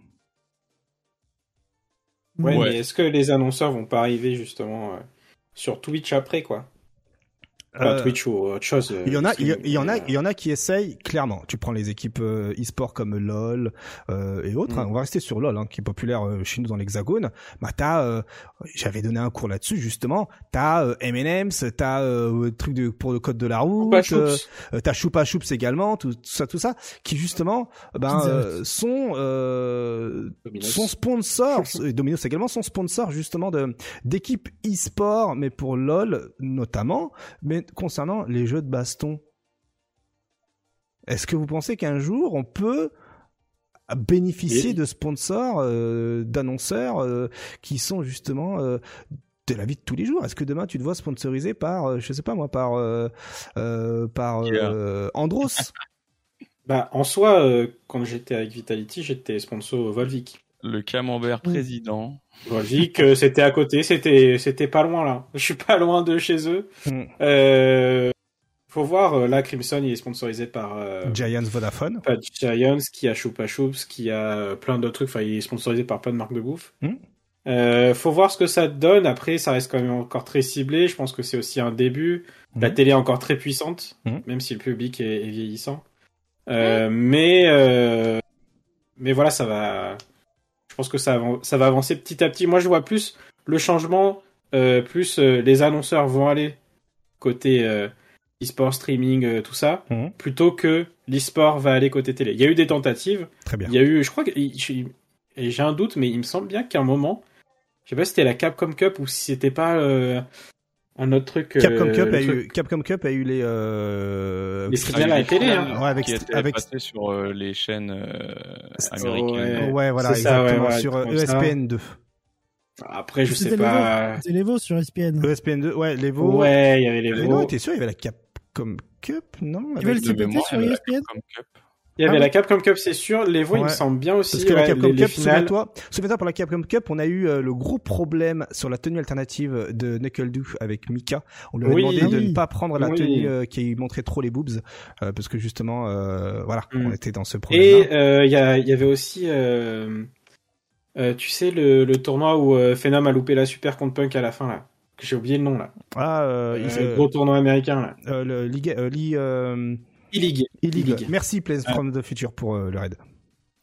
Ouais, mais est-ce que les annonceurs vont pas arriver justement euh, sur Twitch après quoi? Euh, Twitch ou autre chose. Il y en a, il y, en a, il y en a qui essayent clairement. Tu prends les équipes e-sport comme LoL et autres. Hein. Mm. on va rester sur LoL, hein, qui est populaire chez nous dans l'Hexagone. Bah t'as, j'avais donné un cours là-dessus justement. T'as euh, M&M's, t'as euh, truc de pour le code de la route, euh, t'as Choupa Choups également, tout, ça, tout ça, qui justement, ben sont sont sponsors. Dominos également sont sponsors justement de d'équipes e-sport, mais pour LoL notamment, mais concernant les jeux de baston. Est-ce que vous pensez qu'un jour on peut bénéficier de sponsors, euh, d'annonceurs euh, qui sont justement euh, de la vie de tous les jours? Est-ce que demain tu te vois sponsorisé par, je sais pas moi, par par Andros? Bah en soi, quand j'étais avec Vitality, j'étais sponsor Volvic. Le camembert président. Volvic, c'était à côté, c'était c'était pas loin là. Je suis pas loin de chez eux. Mm faut voir, euh, là, Crimson, il est sponsorisé par, euh, Giants Vodafone. pas Giants, qui a Choupa Choups, qui a euh, plein d'autres trucs. Enfin, il est sponsorisé par plein de marques de bouffe. Euh, faut voir ce que ça donne. Après, ça reste quand même encore très ciblé. Je pense que c'est aussi un début. La Mhm. télé est encore très puissante, même si le public est, est vieillissant. Euh, mais, euh, mais voilà, ça va. Je pense que ça, va avancer petit à petit. Moi, je vois plus le changement, euh, plus euh, les annonceurs vont aller côté euh, e-sport, streaming, tout ça, Mhm. plutôt que l'e-sport va aller côté télé. Il y a eu des tentatives. Très bien. Il y a eu, je crois que j'ai un doute, mais il me semble bien qu'à un moment, je sais pas si c'était la Capcom Cup ou si c'était pas un autre truc. euh, Capcom Cup a truc- eu Capcom Cup a eu les euh, Les streamers à la télé, hein. Ouais, avec- qui était avec- passé sur euh, les chaînes euh, Ouais. américaines. Ouais, voilà, C'est ça, ouais, exactement ouais, sur ça. ESPN 2. Après, je sais C'était pas. l'Evo. C'était l'Evo sur ESPN. ESPN 2, ouais, les Vaux. Ouais, il y avait les Mais non, t'es sûr, il y avait la Capcom Cup, non? Tu veux Avec- le CPT sur il y avait ESPN Capcom Cup. Il y avait Ah la. Capcom Cup, c'est sûr. Les Vaux, il me semble bien aussi. Parce que la Capcom les, Cup, souviens-toi, souviens-toi pour la Capcom Cup, on a eu euh, le gros problème sur la tenue alternative de Knuckle Doo avec Mika. On lui avait Oui. demandé Ah de ne pas prendre la Oui. tenue euh, qui montrait trop les boobs, euh, parce que justement, euh, voilà, Mm. on était dans ce problème. Et il y, a- avait aussi, tu sais, le, le tournoi où Phenom a loupé la super contre Punk à la fin là. J'ai oublié le nom là. Ah, il- Euh, gros tournoi américain là. le Ligue, euh, Li- euh, E-League. Merci Plays from the Future pour euh, le raid.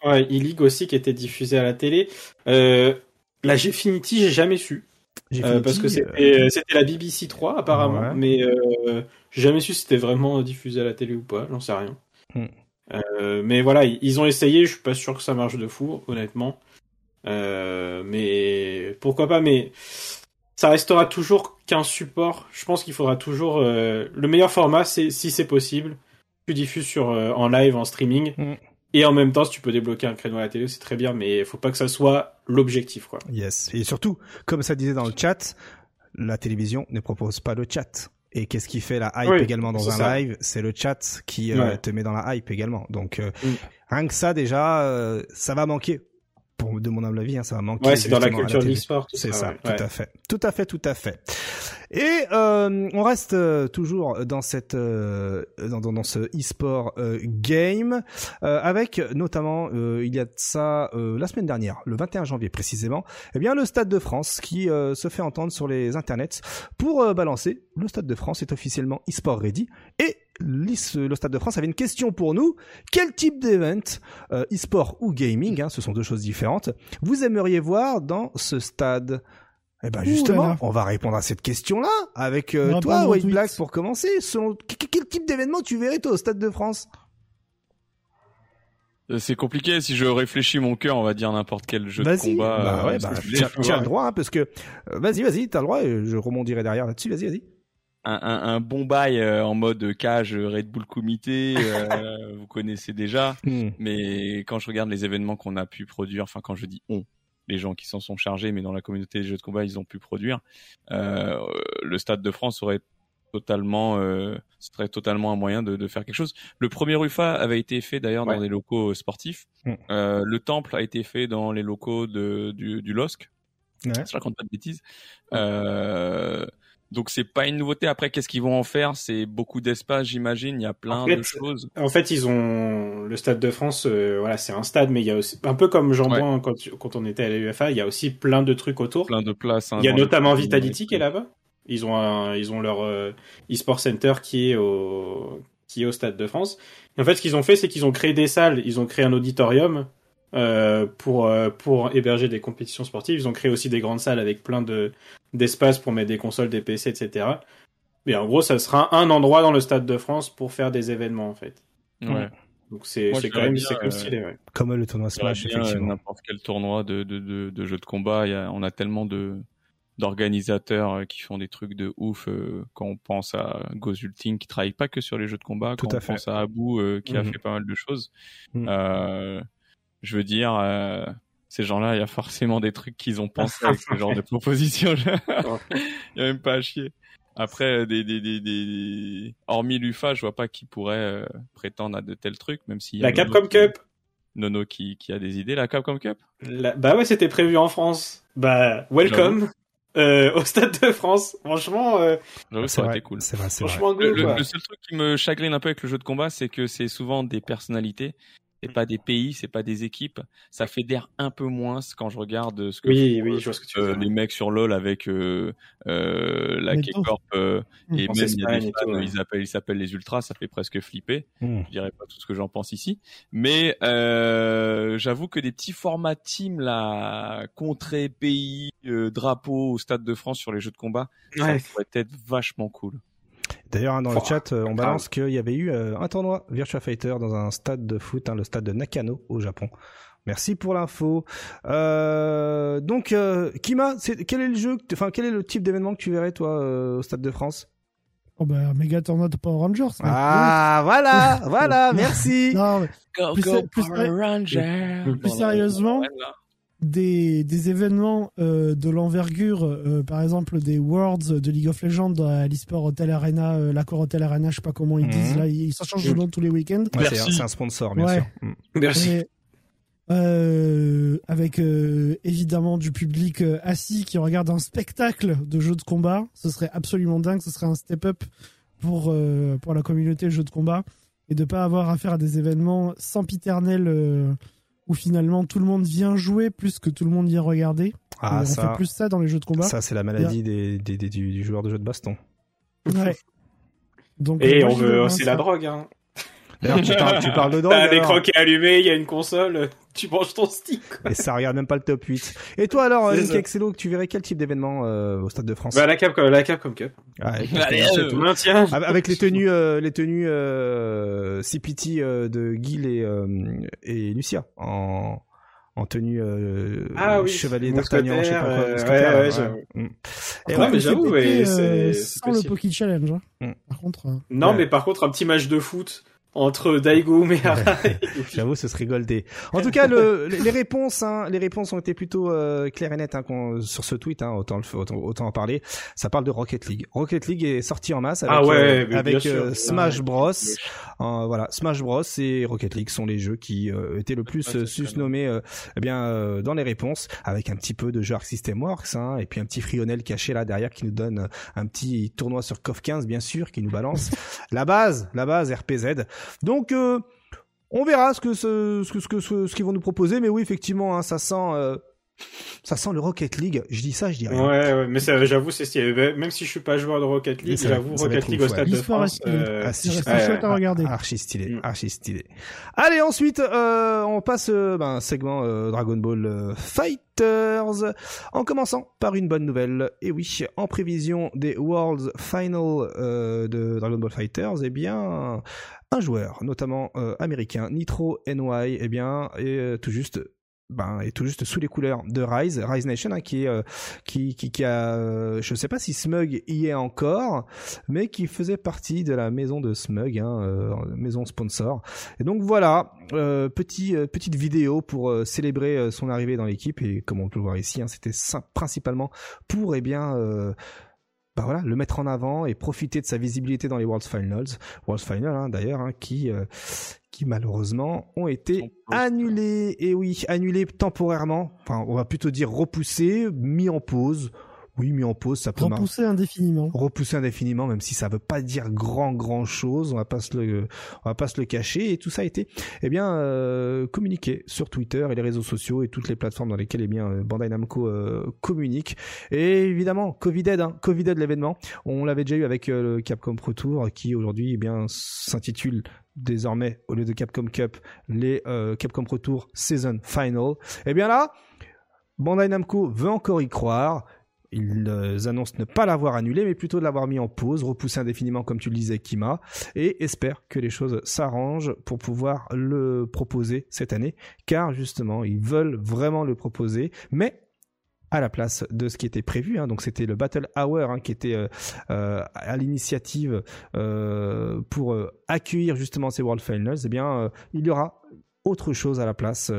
Ouais, E-League aussi qui était diffusé à la télé. Euh, la Gfinity, j'ai jamais su. Euh, parce que c'était la BBC 3 apparemment, Ouais. mais euh, j'ai jamais su si c'était vraiment diffusé à la télé ou pas, j'en sais rien. Hmm. Mais voilà, ils ont essayé, je suis pas sûr que ça marche de fou, honnêtement. Mais pourquoi pas, mais ça restera toujours qu'un support. Je pense qu'il faudra toujours le meilleur format, c'est si c'est possible, tu diffuses sur euh, en live, en streaming. Hmm. Et en même temps, si tu peux débloquer un créneau à la télé, c'est très bien, mais faut pas que ça soit l'objectif, quoi. Yes. Et surtout, comme ça disait dans le chat, la télévision ne propose pas le chat. Et qu'est-ce qui fait la hype Oui, également dans un ça. live? C'est le chat qui euh, Ouais. te met dans la hype également. Donc euh, Mm. rien que ça déjà, euh, ça va manquer. Pour de mon humble avis, hein, ça va manquer. Ouais, c'est dans la culture de l'e-sport. C'est ça, ouais. tout à fait, tout à fait, tout à fait. Et euh, on reste euh, toujours dans cette euh, dans, dans, ce e-sport euh, game euh, avec notamment il y a de ça la semaine dernière, le 21 janvier précisément, eh bien le Stade de France qui se fait entendre sur les internets pour balancer le Stade de France est officiellement e-sport ready et le Stade de France avait une question pour nous. Quel type d'event, e-sport ou gaming, hein, ce sont deux choses différentes, vous aimeriez voir dans ce stade? Eh ben justement, on va répondre à cette question-là avec euh, On va toi, White. Black, pour commencer. Selon qu- qu- quel type d'événement tu verrais toi au Stade de France? Euh, C'est compliqué. Si je réfléchis mon cœur, on va dire n'importe quel jeu de Vas-y. combat. Bah euh, ouais, bah, as le droit, hein, parce que euh, vas-y, vas-y, t'as le droit. Et je rebondirai derrière là-dessus. Vas-y, vas-y. un, un, un bon bail euh, en mode cage Red Bull Comité, euh, vous connaissez déjà. Hmm. Mais quand je regarde les événements qu'on a pu produire, enfin quand je dis on, les gens qui s'en sont chargés, mais dans la communauté des jeux de combat, ils ont pu produire. Euh, le Stade de France aurait totalement, euh, serait totalement un moyen de, de faire quelque chose. Le premier UFA avait été fait d'ailleurs Ouais. dans des locaux sportifs. Mm. Euh, le temple a été fait dans les locaux de, du, du LOSC. Ouais. Si je raconte pas de bêtises. Euh, donc c'est pas une nouveauté. Après, qu'est-ce qu'ils vont en faire? C'est beaucoup d'espace, j'imagine. Il y a plein En fait, de choses. En fait, ils ont le Stade de France. euh, voilà, c'est un stade, mais il y a aussi un peu comme Jean-Bouin quand, on était à l'UFA. Il y a aussi plein de trucs autour. Plein de places. hein, Il y a notamment Vitality qui est là-bas. Ils ont un, ils ont leur euh, e-sport center qui est au qui est au Stade de France. Et en fait, ce qu'ils ont fait, c'est qu'ils ont créé des salles. Ils ont créé un auditorium euh, pour euh, pour héberger des compétitions sportives. Ils ont créé aussi des grandes salles avec plein de d'espace pour mettre des consoles, des PC, etc. Mais en gros, ça sera un endroit dans le Stade de France pour faire des événements en fait. Ouais. Donc c'est quand même c'est même euh, stylé. Ouais. Comme le tournoi Smash, effectivement. n'importe quel tournoi de, de, de, de jeux de combat. Il y a, on a tellement de d'organisateurs qui font des trucs de ouf euh, quand on pense à Gozulting qui travaille pas que sur les jeux de combat Tout quand à on fait. pense à Abu euh, qui a Mhm. fait pas mal de choses Mhm. euh, je veux dire euh, ces gens-là il y a forcément des trucs qu'ils ont pensé avec ce genre de propositions il y a même pas à chier après des, des, des, des... hormis l'UFA je vois pas qui pourrait euh, prétendre à de tels trucs même si La Capcom Cup. Nono qui, qui a des idées la Capcom Cup La- Bah ouais, c'était prévu en France. Bah welcome. euh, au Stade de France. Franchement, euh, J'avoue, ça aurait été cool. c'est vrai, c'est vrai. Le, quoi. le seul truc qui me chagrine un peu avec le jeu de combat, c'est que c'est souvent des personnalités, c'est pas des pays, c'est pas des équipes. Ça fédère un peu moins quand je regarde ce que Oui, font, oui, euh, je vois ce que tu veux euh, les mecs sur LoL avec euh, euh, la. K-Corp euh, Mm. et même il y a des fans, tout, ouais. ils appellent ils s'appellent les ultras, ça fait presque flipper. Hmm. Je dirais pas tout ce que j'en pense ici, mais euh, j'avoue que des petits formats team là, contrée, pays, euh, drapeau au Stade de France sur les jeux de combat, Ouais. ça pourrait être vachement cool. D'ailleurs, hein, dans le chat, euh, on balance qu'il y avait eu euh, un tournoi Virtua Fighter dans un stade de foot, hein, le stade de Nakano au Japon. Merci pour l'info. Euh, donc, euh, Kima, c'est, quel est le jeu, enfin, quel est le type d'événement que tu verrais toi euh, au stade de France? Oh bah, méga tournoi de Power Rangers. ouais. Ah, voilà, voilà, merci. Non, mais Go, Plus- go, plus- Power Ranger. plus sérieusement, des, des événements euh, de l'envergure, euh, par exemple des Worlds de League of Legends à l'eSport Hotel Arena, euh, l'accord Hotel Arena, je sais pas comment ils Mhm. disent là, ils, ça change de nom tous les week-ends. Ouais, c'est, Merci. c'est un sponsor, bien Ouais. sûr. Hmm. Merci. Et, euh, avec euh, évidemment du public euh, assis qui regarde un spectacle de jeux de combat, ce serait absolument dingue, ce serait un step-up pour euh, pour la communauté jeux de combat et de pas avoir affaire à des événements sempiternels euh, où finalement tout le monde vient jouer plus que tout le monde vient regarder. Ah, on ça, fait plus ça dans les jeux de combat. ça, c'est la maladie des, des, des- du, du joueur de jeu de baston. Ouais. Donc, Et moi, on veut, c'est la drogue, hein. D'ailleurs, tu parles, tu parles de drogue. T'as un écran qui est allumé, il y a une console, tu branches ton stick. quoi. Et ça regarde même pas le top 8. Et toi alors, C'est Link. Excello, tu verrais quel type d'événement euh, au Stade de France? Bah, la cap, la cap comme cup. Ah, avec, Allez, c'est euh. Maintien. Avec- les tenues, euh, les tenues euh, CPT euh, de Guil et, euh, et Lucia en en tenue euh, Ah oui, chevalier d'Artagnan, je sais pas quoi. euh, ouais, ouais. ouais. Mm. Et ouais, mais j'avoue, ouais, c'est- euh, c'est sans le. Poké Challenge. hein. Mm. Par contre, euh, Non, Ouais. mais par contre, un petit match de foot entre Daigo et Arai. J'avoue, ce serait goldé. En tout cas, le, les réponses, hein, les réponses ont été plutôt euh, claires et nettes hein, sur ce tweet. Hein, autant, le, autant, autant en parler. Ça parle de Rocket League. Rocket League est sorti en masse avec, Ah ouais, euh, mais avec euh, Smash. Bros. Euh, voilà, Smash Bros et Rocket League sont les jeux qui euh, étaient le plus c'est susnommés euh, eh bien euh, dans les réponses, avec un petit peu de jeu Arc System Works, hein, et puis un petit Frionel caché là derrière qui nous donne un petit tournoi sur KOF 15 bien sûr, qui nous balance la base, la base RPZ. Donc euh, on verra ce que ce, ce ce qu'ils vont nous proposer, mais oui effectivement, hein, ça sent euh, ça sent le Rocket League. Je dis ça, je dis rien. Ouais, ouais, mais j'avoue, c'est stylé. Même si je suis pas joueur de Rocket League, j'avoue, Rocket League au Stade de L'histoire France. euh, Ah, si, chouette à regarder. Archi stylé, Mm. archi stylé. Allez, ensuite, euh, on passe euh, ben, un segment euh, Dragon Ball euh, Fighters, en commençant par une bonne nouvelle. Et oui, en prévision des Worlds Final euh, de Dragon Ball Fighters, eh bien, un joueur, notamment euh, américain, Nitro NY, eh bien, est euh, tout juste ben, est tout juste sous les couleurs de Rise, Rise Nation, hein, qui est, euh, qui, qui, qui a, euh, je sais pas si Smug y est encore, mais qui faisait partie de la maison de Smug, hein, euh, maison sponsor. Et donc voilà, euh, petit, euh, petite vidéo pour euh, célébrer son arrivée dans l'équipe et comme on peut le voir ici, hein, c'était principalement pour eh bien bah voilà, le mettre en avant et profiter de sa visibilité dans les World Finals, World Finals hein, d'ailleurs, hein, qui euh, qui malheureusement ont été annulés. Et oui, annulés temporairement. Enfin, on va plutôt dire repoussés, mis en pause. Oui, mis en pause, ça peut repousser indéfiniment. repousser indéfiniment, même si ça veut pas dire grand grand chose, on va pas se le, on va pas se le cacher. Et tout ça a été, eh bien, euh, communiqué sur Twitter et les réseaux sociaux et toutes les plateformes dans lesquelles, eh bien, euh, Bandai Namco euh, communique. Et évidemment, Covided, hein, Covided l'événement, on l'avait déjà eu avec euh, le Capcom Pro Tour, qui aujourd'hui, eh bien, s'intitule désormais au lieu de Capcom Cup les Capcom Pro Tour Season Final. Et bien là, Bandai Namco veut encore y croire. Ils annoncent ne pas l'avoir annulé, mais plutôt de l'avoir mis en pause, repoussé indéfiniment, comme tu le disais, Kima, et espèrent que les choses s'arrangent pour pouvoir le proposer cette année, car justement, ils veulent vraiment le proposer, mais à la place de ce qui était prévu. hein. donc c'était le Battle Hour hein, qui était euh, euh, à l'initiative euh, pour accueillir justement ces World Finals. Eh bien, il y aura autre chose à la place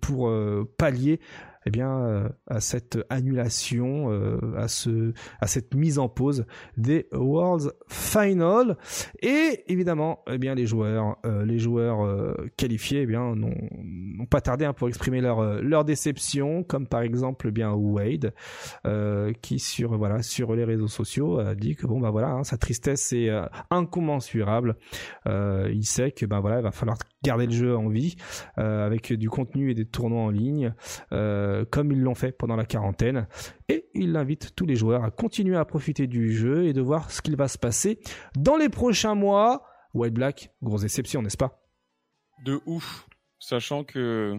pour pallier eh bien, euh, à cette annulation, euh, à ce, à cette mise en pause des Worlds Final. Et évidemment, eh bien, les joueurs, euh, les joueurs qualifiés, eh bien, n'ont pas tardé hein, pour exprimer leur leur déception, comme par exemple, eh bien, Wade, qui sur voilà sur les réseaux sociaux a dit que bon bah voilà, hein, sa tristesse est incommensurable. il sait que ben voilà, il va falloir garder le jeu en vie avec du contenu et des tournois en ligne. Euh, comme ils l'ont fait pendant la quarantaine. Et il invite tous les joueurs à continuer à profiter du jeu et de voir ce qu'il va se passer dans les prochains mois. White Black, grosse déception, n'est-ce pas? De ouf, sachant que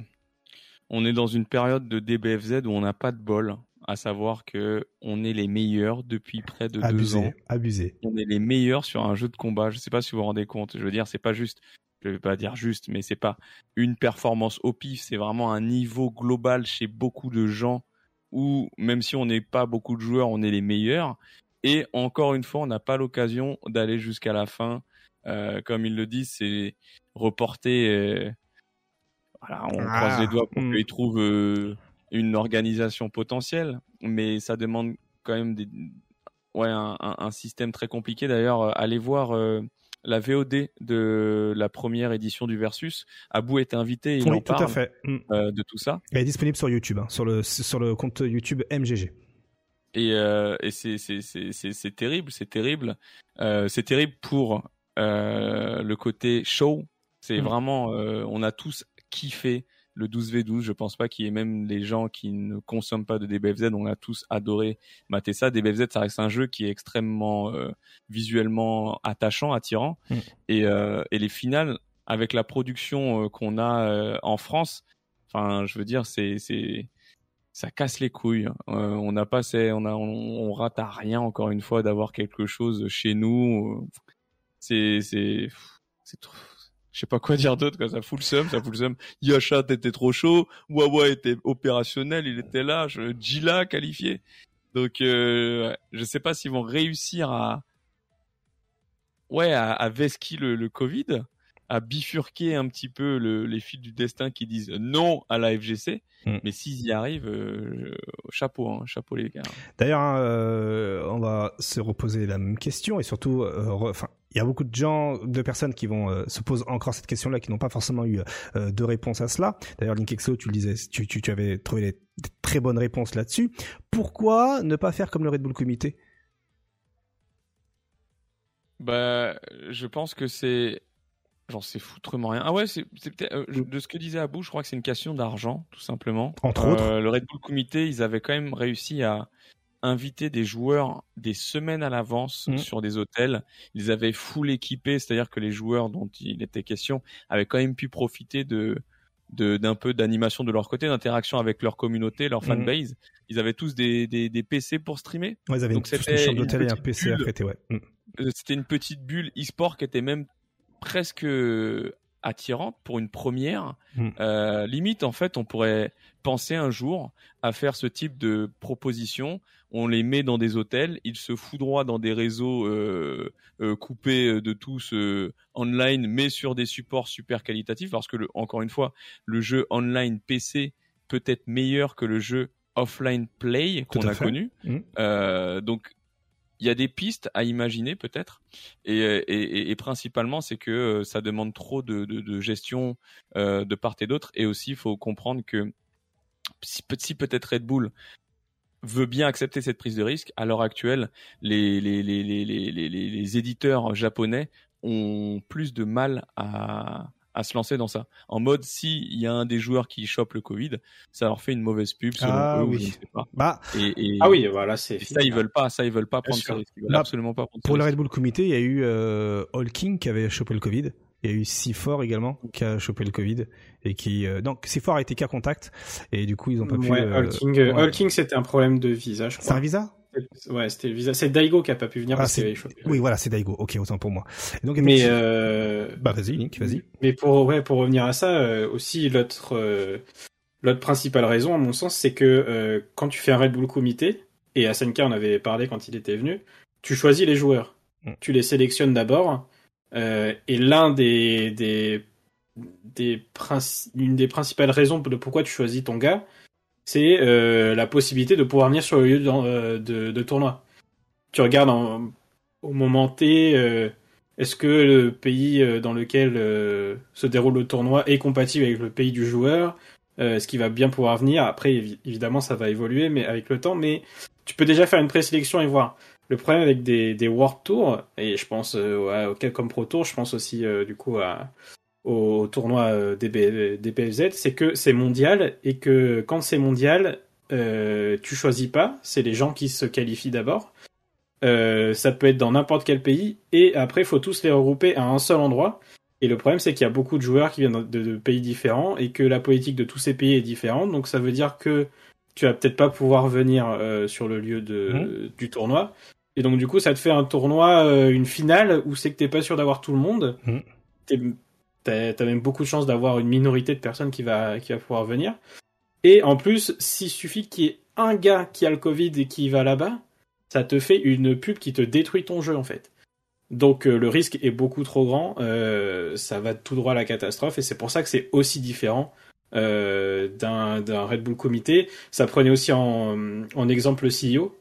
on est dans une période de DBFZ où on n'a pas de bol, à savoir que on est les meilleurs depuis près de deux ans. Abusé. On est les meilleurs sur un jeu de combat. Je ne sais pas si vous vous rendez compte. Je veux dire, c'est pas juste je vais pas dire juste, mais c'est pas une performance au pif, c'est vraiment un niveau global chez beaucoup de gens où même si on n'est pas beaucoup de joueurs, on est les meilleurs. Et encore une fois, on n'a pas l'occasion d'aller jusqu'à la fin. Euh, comme ils le disent, c'est reporter. Euh, voilà, on ah, croise les doigts pour hmm. qu'ils trouvent euh, une organisation potentielle, mais ça demande quand même des, ouais, un, un système très compliqué. D'ailleurs, allez voir la VOD de la première édition du Versus. Abou est invité, il en parle fait. Mm. Euh, de tout ça. Elle est disponible sur YouTube, hein, sur le sur le compte YouTube MGG. Et, euh, et c'est c'est terrible, c'est terrible, euh, c'est terrible pour le côté show. C'est mm. vraiment, on a tous kiffé le 12v12. Je pense pas qu'il y ait même les gens qui ne consomment pas de DBFZ. On a tous adoré mater ça. DBFZ, ça reste un jeu qui est extrêmement euh, visuellement attachant, attirant. Mm. Et, euh, et, les finales, avec la production euh, qu'on a en France, enfin, je veux dire, c'est c'est ça casse les couilles. on n'a pas, on a, on, rate à rien encore une fois d'avoir quelque chose chez nous. C'est c'est c'est trop je sais pas quoi dire d'autre, quoi. Ça fout le seum, ça fout le seum. Yasha était trop chaud, Wawa était opérationnel, il était là, je, Gila qualifié. Donc, euh, je sais pas s'ils vont réussir à, ouais, à, à le, le Covid, à bifurquer un petit peu le, les fils du destin qui disent non à la FGC. Mm. Mais s'ils y arrivent, euh, chapeau, hein, chapeau les gars. D'ailleurs, hein, euh, on va se reposer la même question et surtout, euh, enfin, il y a beaucoup de gens, de personnes qui vont se poser encore cette question-là, qui n'ont pas forcément eu de réponse à cela. D'ailleurs, Linkexo, tu le disais, tu, tu, tu avais trouvé des, très bonnes réponses là-dessus. Pourquoi ne pas faire comme le Red Bull Comité? Bah, je pense que c'est J'en sais foutrement rien. Ah ouais, c'est euh, de ce que disait Abou, je crois que c'est une question d'argent, tout simplement. Entre autres. Euh, le Red Bull Comité, ils avaient quand même réussi à inviter des joueurs des semaines à l'avance mmh. sur des hôtels. Ils avaient full équipé, c'est-à-dire que les joueurs dont il était question avaient quand même pu profiter de d'un peu d'animation de leur côté, d'interaction avec leur communauté, leur mmh. fanbase. Ils avaient tous des, des, des, PC pour streamer. Ouais, ils avaient Donc une, chambre d'hôtel et un PC à prêter, ouais. Mmh. Euh, c'était une petite bulle e-sport qui était même presque attirante pour une première. Hmm. Euh, limite, en fait, on pourrait penser un jour à faire ce type de proposition. On les met dans des hôtels, ils se foudroient dans des réseaux euh, euh, coupés de tous online, mais sur des supports super qualitatifs, parce que, encore une fois, le jeu online PC peut être meilleur que le jeu offline play qu'on a connu. Hmm. donc il y a des pistes à imaginer peut-être, et, principalement c'est que euh, ça demande trop de, gestion euh, de part et d'autre, et aussi il faut comprendre que si, peut-être Red Bull veut bien accepter cette prise de risque, à l'heure actuelle, les, les éditeurs japonais ont plus de mal à, à se lancer dans ça. En mode, s'il y a un des joueurs qui chope le Covid, ça leur fait une mauvaise pub selon ah, eux, oui. je ne sais pas. Bah, et, ah oui, voilà, c'est ça ils veulent pas, ça ils veulent pas prendre ce risque. Ils veulent bah, absolument pas prendre Pour le Red Bull Comité, il y a eu euh, All King qui avait chopé le Covid. Il y a eu C4 également qui a chopé le Covid et qui euh, donc C4 a été cas contact et du coup ils ont pas pu. Euh, All King, euh, All King c'était un problème de visa, je crois. C'est un visa? Ouais, c'était le visa. C'est Daigo qui a pas pu venir ah, parce qu'il avait Oui, voilà, c'est Daigo. Ok, autant pour moi. donc, mais euh... bah vas-y, Link, vas-y. Mais pour ouais, pour revenir à ça, euh, aussi l'autre euh, l'autre principale raison, à mon sens, c'est que quand tu fais un Red Bull comité, et Asenka en avait parlé quand il était venu, tu choisis les joueurs, mm. tu les sélectionnes d'abord, et l'un des des des une des principales raisons de pourquoi tu choisis ton gars, c'est euh, la possibilité de pouvoir venir sur le lieu de, euh, tournoi. Tu regardes en- au moment T, euh, est-ce que le pays dans lequel se déroule le tournoi est compatible avec le pays du joueur? Est-ce qu'il va bien pouvoir venir? Après, évi- évidemment, ça va évoluer, mais avec le temps. Mais tu peux déjà faire une présélection et voir. Le problème avec des, des World Tour, et je pense ouais, Capcom Pro Tour, je pense aussi du coup à, au tournoi euh, DB, DPFZ, c'est que c'est mondial et que quand c'est mondial, euh, tu choisis pas, c'est les gens qui se qualifient d'abord. Euh, ça peut être dans n'importe quel pays et après il faut tous les regrouper à un seul endroit. Et le problème c'est qu'il y a beaucoup de joueurs qui viennent de, de pays différents et que la politique de tous ces pays est différente. Donc ça veut dire que tu vas peut-être pas pouvoir venir euh, sur le lieu de, du tournoi. Et donc du coup ça te fait un tournoi, une finale où c'est que t'es pas sûr d'avoir tout le monde. Mhm. T'as même beaucoup de chances d'avoir une minorité de personnes qui va, qui va pouvoir venir. Et en plus, s'il suffit qu'il y ait un gars qui a le Covid et qui va là-bas, ça te fait une pub qui te détruit ton jeu en fait. Donc euh, le risque est beaucoup trop grand, euh, ça va tout droit à la catastrophe et c'est pour ça que c'est aussi différent euh, d'un Red Bull comité. Ça prenait aussi en, en exemple le CEO,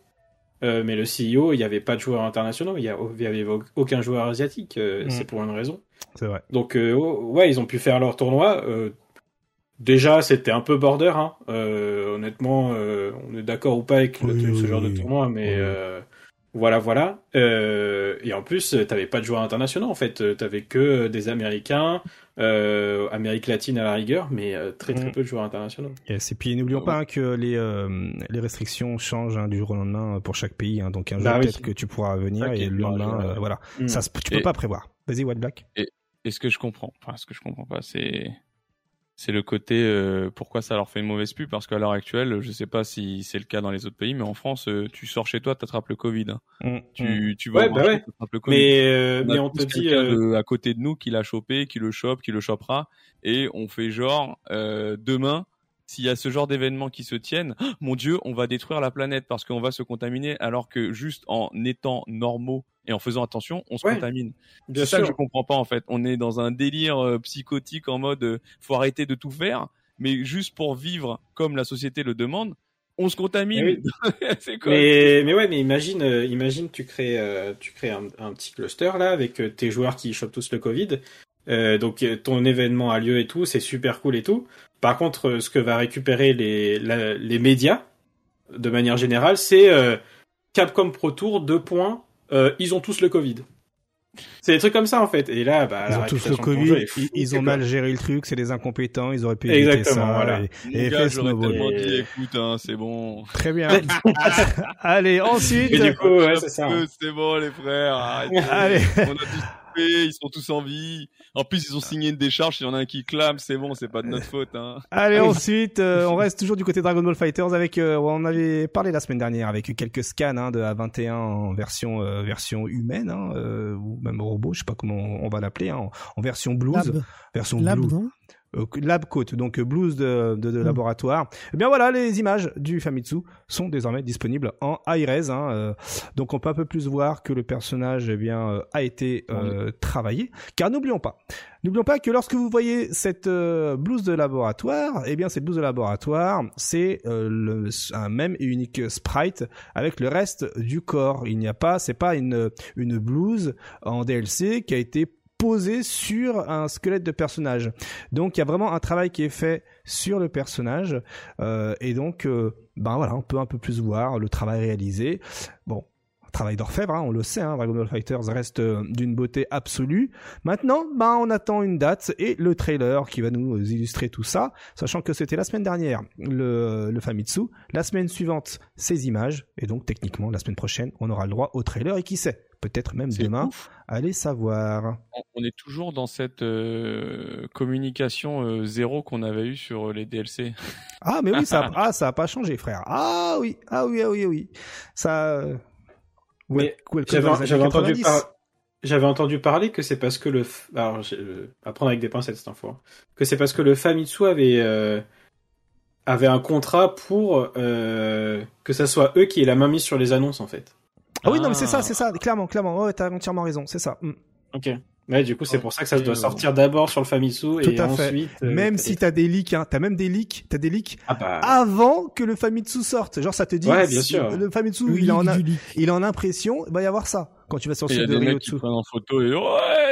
mais le CEO, il n'y avait pas de joueurs internationaux, il n'y avait aucun joueur asiatique, Mm. c'est pour une raison. C'est vrai. Donc euh, oh, ouais, ils ont pu faire leur tournoi. Euh, déjà, c'était un peu border. Hein. Euh, honnêtement, euh, on est d'accord ou pas avec le- Oui, ce oui, genre de tournoi, mais euh, voilà, voilà. Et en plus, t'avais pas de joueurs internationaux en fait. T'avais que des Américains, euh, Amérique latine à la rigueur, mais euh, très très Mm. peu de joueurs internationaux. Yes. Et puis n'oublions pas hein, que les, euh, les restrictions changent hein, du jour au lendemain pour chaque pays. hein. Donc un jour Bah oui. peut-être que tu pourras venir et le lendemain, euh, voilà. Mm. Ça, tu peux Et- pas prévoir. Vas-y, White Black. Et ce que je comprends, enfin ce que je comprends pas, c'est c'est le côté euh, pourquoi ça leur fait une mauvaise pub parce qu'à l'heure actuelle, je sais pas si c'est le cas dans les autres pays, mais en France, euh, tu sors chez toi, t'attrapes le Covid. hein. Mm, mm. Tu tu vas Ouais, bah ouais. le Covid. Mais euh, on mais te dit de- à côté de nous qui l'a chopé, qui le chope, qui le chopera, et on fait genre demain. S'il y a ce genre d'événements qui se tiennent, oh, mon Dieu, on va détruire la planète parce qu'on va se contaminer, alors que juste en étant normaux et en faisant attention, on se Ouais, contamine. bien C'est ça que je comprends pas en fait. On est dans un délire euh, psychotique en mode euh, faut arrêter de tout faire, mais juste pour vivre comme la société le demande, on se contamine. Mais, mais ouais, mais imagine, euh, imagine tu crées, euh, tu crées un, un petit cluster là avec euh, tes joueurs qui chopent tous le Covid. Donc ton événement a lieu et tout, c'est super cool et tout. Par contre, ce que va récupérer les, la- les médias, de manière générale, c'est Capcom Pro Tour, deux points, euh, ils ont tous le Covid. C'est des trucs comme ça en fait. Et là, bah, Ils ont tous le Covid, ils, ont mal géré le truc, c'est des incompétents, ils auraient pu éviter Exactement, ça. voilà. et- et j'aurais Et- écoute, hein, c'est bon. Très bien. Allez, ensuite. Et du coup, ouais, c'est ça. Euh, c'est bon les frères, arrêtez. Allez. On a tous ils sont tous en vie. En plus, ils ont signé une décharge, il y en a un qui clame, c'est bon, c'est pas de notre faute. Hein. Allez, ensuite, euh, on reste toujours du côté Dragon Ball Fighters avec, euh, on avait parlé la semaine dernière avec quelques scans hein, de A21 en version euh, version humaine hein, euh, ou même robot, je sais pas comment on va l'appeler, hein, en, en version blues, Lab, version Lab, blues, non? Lab coat, donc euh, blues de, de, de Mm. laboratoire. Eh bien voilà, les images du Famitsu sont désormais disponibles en high res, hein, euh, donc on peut un peu plus voir que le personnage eh bien euh, a été euh, travaillé. Car n'oublions pas, n'oublions pas que lorsque vous voyez cette euh, blouse de laboratoire, eh bien cette blouse de laboratoire, c'est euh, un même et unique sprite avec le reste du corps. Il n'y a pas, c'est pas une une blouse en DLC qui a été posée sur un squelette de personnage. Donc il y a vraiment un travail qui est fait sur le personnage euh, et donc euh, ben voilà, on peut un peu plus voir le travail réalisé. Bon, travail d'orfèvre, hein, on le sait, hein, Dragon Ball Fighters reste euh, d'une beauté absolue. Maintenant, ben on attend une date et le trailer qui va nous illustrer tout ça, sachant que c'était la semaine dernière le, le Famitsu, la semaine suivante ces images et donc techniquement la semaine prochaine on aura le droit au trailer et qui sait, peut-être même demain, ouf. allez savoir. On- est toujours dans cette euh, communication euh, zéro qu'on avait eu sur les DLC. Ah mais oui, ça ah, ça a pas changé, frère. Ah oui, ah oui, ah oui, ah oui. Ça. J'avais entendu, 90. par- j'avais entendu parler que c'est parce que le. f- Alors, euh, à prendre avec des pincettes cette info. hein. Que c'est parce que le Famitsu avait, euh, avait un contrat pour euh, que ça soit eux qui aient la main mise sur les annonces en fait. Ah oui, non mais c'est ça, Ah. c'est ça, clairement, clairement. Ouais, t'as entièrement raison, c'est ça. Mm. Ok. Ouais, du coup, c'est pour ça que ça doit sortir d'abord sur le Famitsu Tout et à fait. ensuite. euh, Même si t'as des leaks, hein, t'as même des leaks, t'as des leaks Ah bah. avant que le Famitsu sorte. Genre ça te dit, Ouais, bien si sûr. le Famitsu Le il est en, a- il est en impression, il va y avoir ça quand tu vas sur le Il site de Ryotsu. prennent en photo et ouais.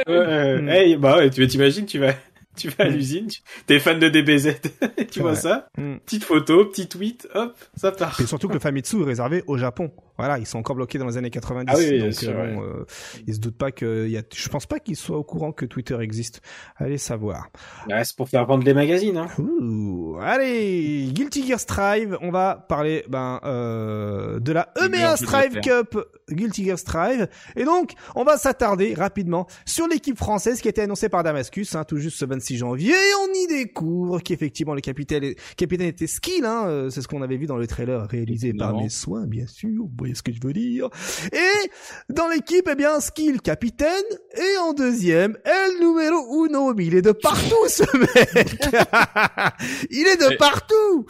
Ouais, Mm. hey, bah ouais, tu t'imagines, tu vas, tu vas à Mm. l'usine, tu... t'es fan de DBZ, tu vois Ouais. ça, Mm. petite photo, petit tweet, hop, ça part. Et surtout que le Famitsu est réservé au Japon. Voilà, ils sont encore bloqués dans les années 90. Ah oui, donc sûr, euh, euh, ils se doutent pas que il y a. Je pense pas qu'ils soient au courant que Twitter existe. Allez savoir. Ouais, c'est pour faire vendre les magazines, hein. Ouh, allez, Guilty Gear Strive, on va parler ben euh, de la EMEA la Strive Cup Guilty Gear Strive et donc on va s'attarder rapidement sur l'équipe française qui a été annoncée par Damascus hein, tout juste ce 26 janvier et on y découvre qu'effectivement le capitaine capitaine était Skill hein, euh, c'est ce qu'on avait vu dans le trailer réalisé par mes soins bien sûr, voyez ce que je veux dire. Et dans l'équipe eh bien Skill capitaine et en deuxième El numéro uno. Mais il est de partout ce mec. Il est de Et- partout.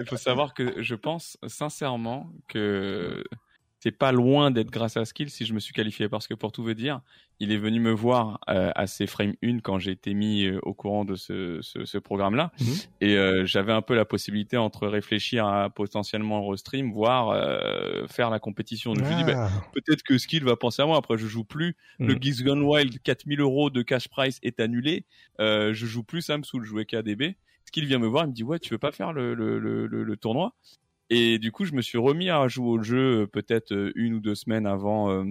Il faut savoir que je pense sincèrement que c'est pas loin d'être grâce à Skill si je me suis qualifié parce que pour tout vous dire, il est venu me voir euh, à ses frame 1 quand j'ai été mis euh, au courant de ce, ce, ce programme-là Mhm. et euh, j'avais un peu la possibilité entre réfléchir à potentiellement restream, voire euh, faire la compétition. Donc je me dis, bah, Ah. peut-être que Skill va penser à moi. Après, je joue plus. Le Mm. Geeks Gone Wild, 4000 euros de cash price est annulé. Euh, je joue plus, ça me saoule. Je jouais KDB. Skill vient me voir, il me dit, ouais, tu veux pas faire le, le, le, le, le tournoi? Et du coup, je me suis remis à jouer au jeu euh, peut-être euh, une ou deux semaines avant euh,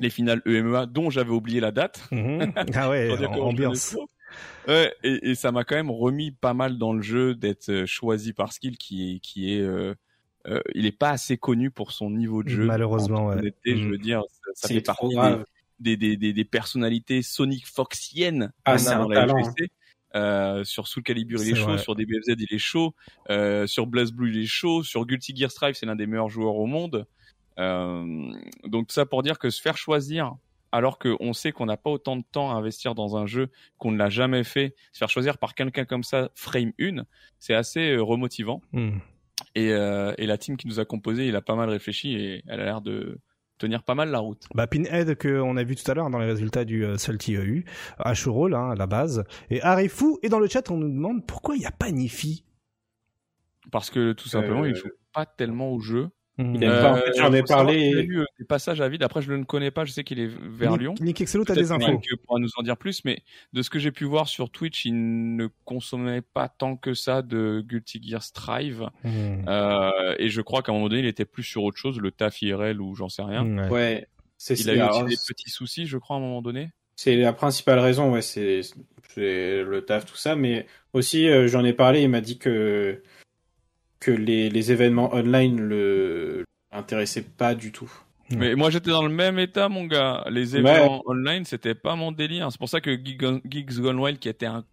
les finales EMEA, dont j'avais oublié la date. Mhm. Ah ouais, ambiance. Ouais, et, et ça m'a quand même remis pas mal dans le jeu d'être choisi par Skill, qui est, qui est, euh, euh, il est pas assez connu pour son niveau de jeu. Malheureusement, ouais. honnêteté, je veux dire, ça, fait partie des, des, des, des personnalités Sonic Foxiennes Ah, c'est un talent. Euh, sur Soul Calibur il est, chaud, vrai. sur DBFZ il est chaud, euh, sur Blaze Blue il est chaud, sur Guilty Gear Strive c'est l'un des meilleurs joueurs au monde. Euh, donc tout ça pour dire que se faire choisir alors qu'on sait qu'on n'a pas autant de temps à investir dans un jeu qu'on ne l'a jamais fait, se faire choisir par quelqu'un comme ça, frame 1, c'est assez remotivant. Mm. Et, euh, et la team qui nous a composé, il a pas mal réfléchi et elle a l'air de tenir pas mal la route. Bah, Pinhead que on a vu tout à l'heure dans les résultats du euh, Salty EU, Ashurol hein, à la base, et Arifu, et dans le chat on nous demande pourquoi il n'y a pas Nifi? Parce que tout simplement, Euh, il joue pas tellement au jeu. Il aime pas, en fait, j'en ai parlé- a eu euh, des passages à vide. Après, je le ne connais pas. Je sais qu'il est vers Nick- Lyon. Nick Excello, t'as des infos. Frank pourra nous en dire plus, mais de ce que j'ai pu voir sur Twitch, il ne consommait pas tant que ça de Guilty Gear Strive. Mm. Euh, et je crois qu'à un moment donné, il était plus sur autre chose, le taf IRL ou j'en sais rien. Ouais. Ouais. C'est Il a eu alors, des petits soucis, je crois, à un moment donné. C'est la principale raison, ouais, c'est c'est le taf, tout ça, mais aussi euh, j'en ai parlé, il m'a dit que que les, les événements online le intéressaient pas du tout. Mais moi, j'étais dans le même état, mon gars. Les événements online, c'était pas mon délire. C'est pour ça que Geek- Geeks Gone Wild, qui était un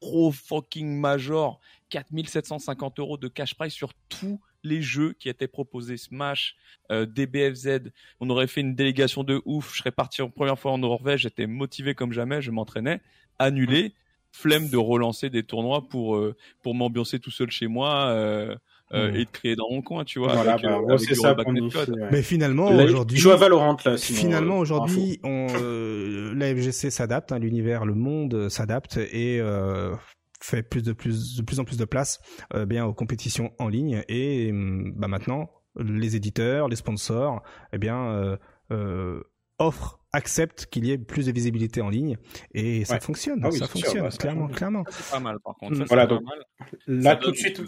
gros fucking major, 4750 euros de cash price sur tous les jeux qui étaient proposés, Smash, euh, DBFZ. On aurait fait une délégation de ouf. Je serais parti en première fois en Norvège. J'étais motivé comme jamais. Je m'entraînais. Annulé. Flemme de relancer des tournois pour euh, pour m'ambiancer tout seul chez moi euh, euh, et de créer dans mon coin, tu vois. voilà, avec, bah, euh, avec ça ouais. Mais finalement aujourd'hui, joue à Valorant là. sinon, finalement euh, aujourd'hui, on, euh, la FGC s'adapte, hein, l'univers, le monde s'adapte et euh, fait plus de plus de plus en plus de place euh, bien aux compétitions en ligne et hum, bah maintenant les éditeurs, les sponsors, eh bien euh, euh, offrent, acceptent qu'il y ait plus de visibilité en ligne et ça Ouais. fonctionne, Ah oui, ça sûr, fonctionne bah, ça clairement, clairement. C'est pas mal, par contre. Ça, Voilà, donc- mal. Là Ça tout de suite,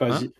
Hein vas-y.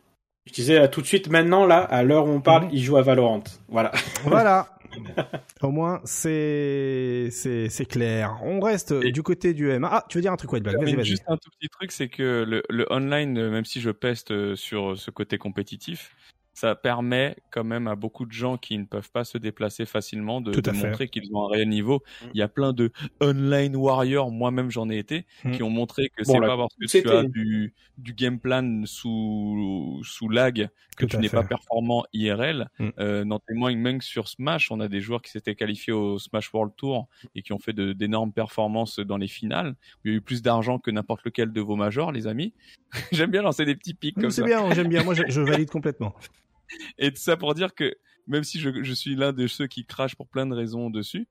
Je disais là tout de suite maintenant là, à l'heure où on parle, Mhm. il joue à Valorant. Voilà. Voilà. Au moins, c'est c'est c'est clair. On reste Et- du côté du M. Ah, tu veux dire un truc Black Vas-y, juste un tout petit truc, c'est que le, le online, euh, même si je peste euh, sur ce côté compétitif, ça permet quand même à beaucoup de gens qui ne peuvent pas se déplacer facilement de, de montrer qu'ils ont un réel niveau. Mm. Il y a plein de online warriors, moi-même j'en ai été, Mm. qui ont montré que Bon, c'est pas parce que tu as du, du game plan sous, sous lag que Tout tu n'es pas performant IRL. Mm. Euh, n'en témoigne même que sur Smash, on a des joueurs qui s'étaient qualifiés au Smash World Tour et qui ont fait d'énormes performances dans les finales. Il y a eu plus d'argent que n'importe lequel de vos majors, les amis. J'aime bien lancer des petits pics comme C'est ça. bien, j'aime bien. Moi, je, je valide complètement. Et tout ça pour dire que même si je, suis l'un de ceux qui crachent pour plein de raisons dessus,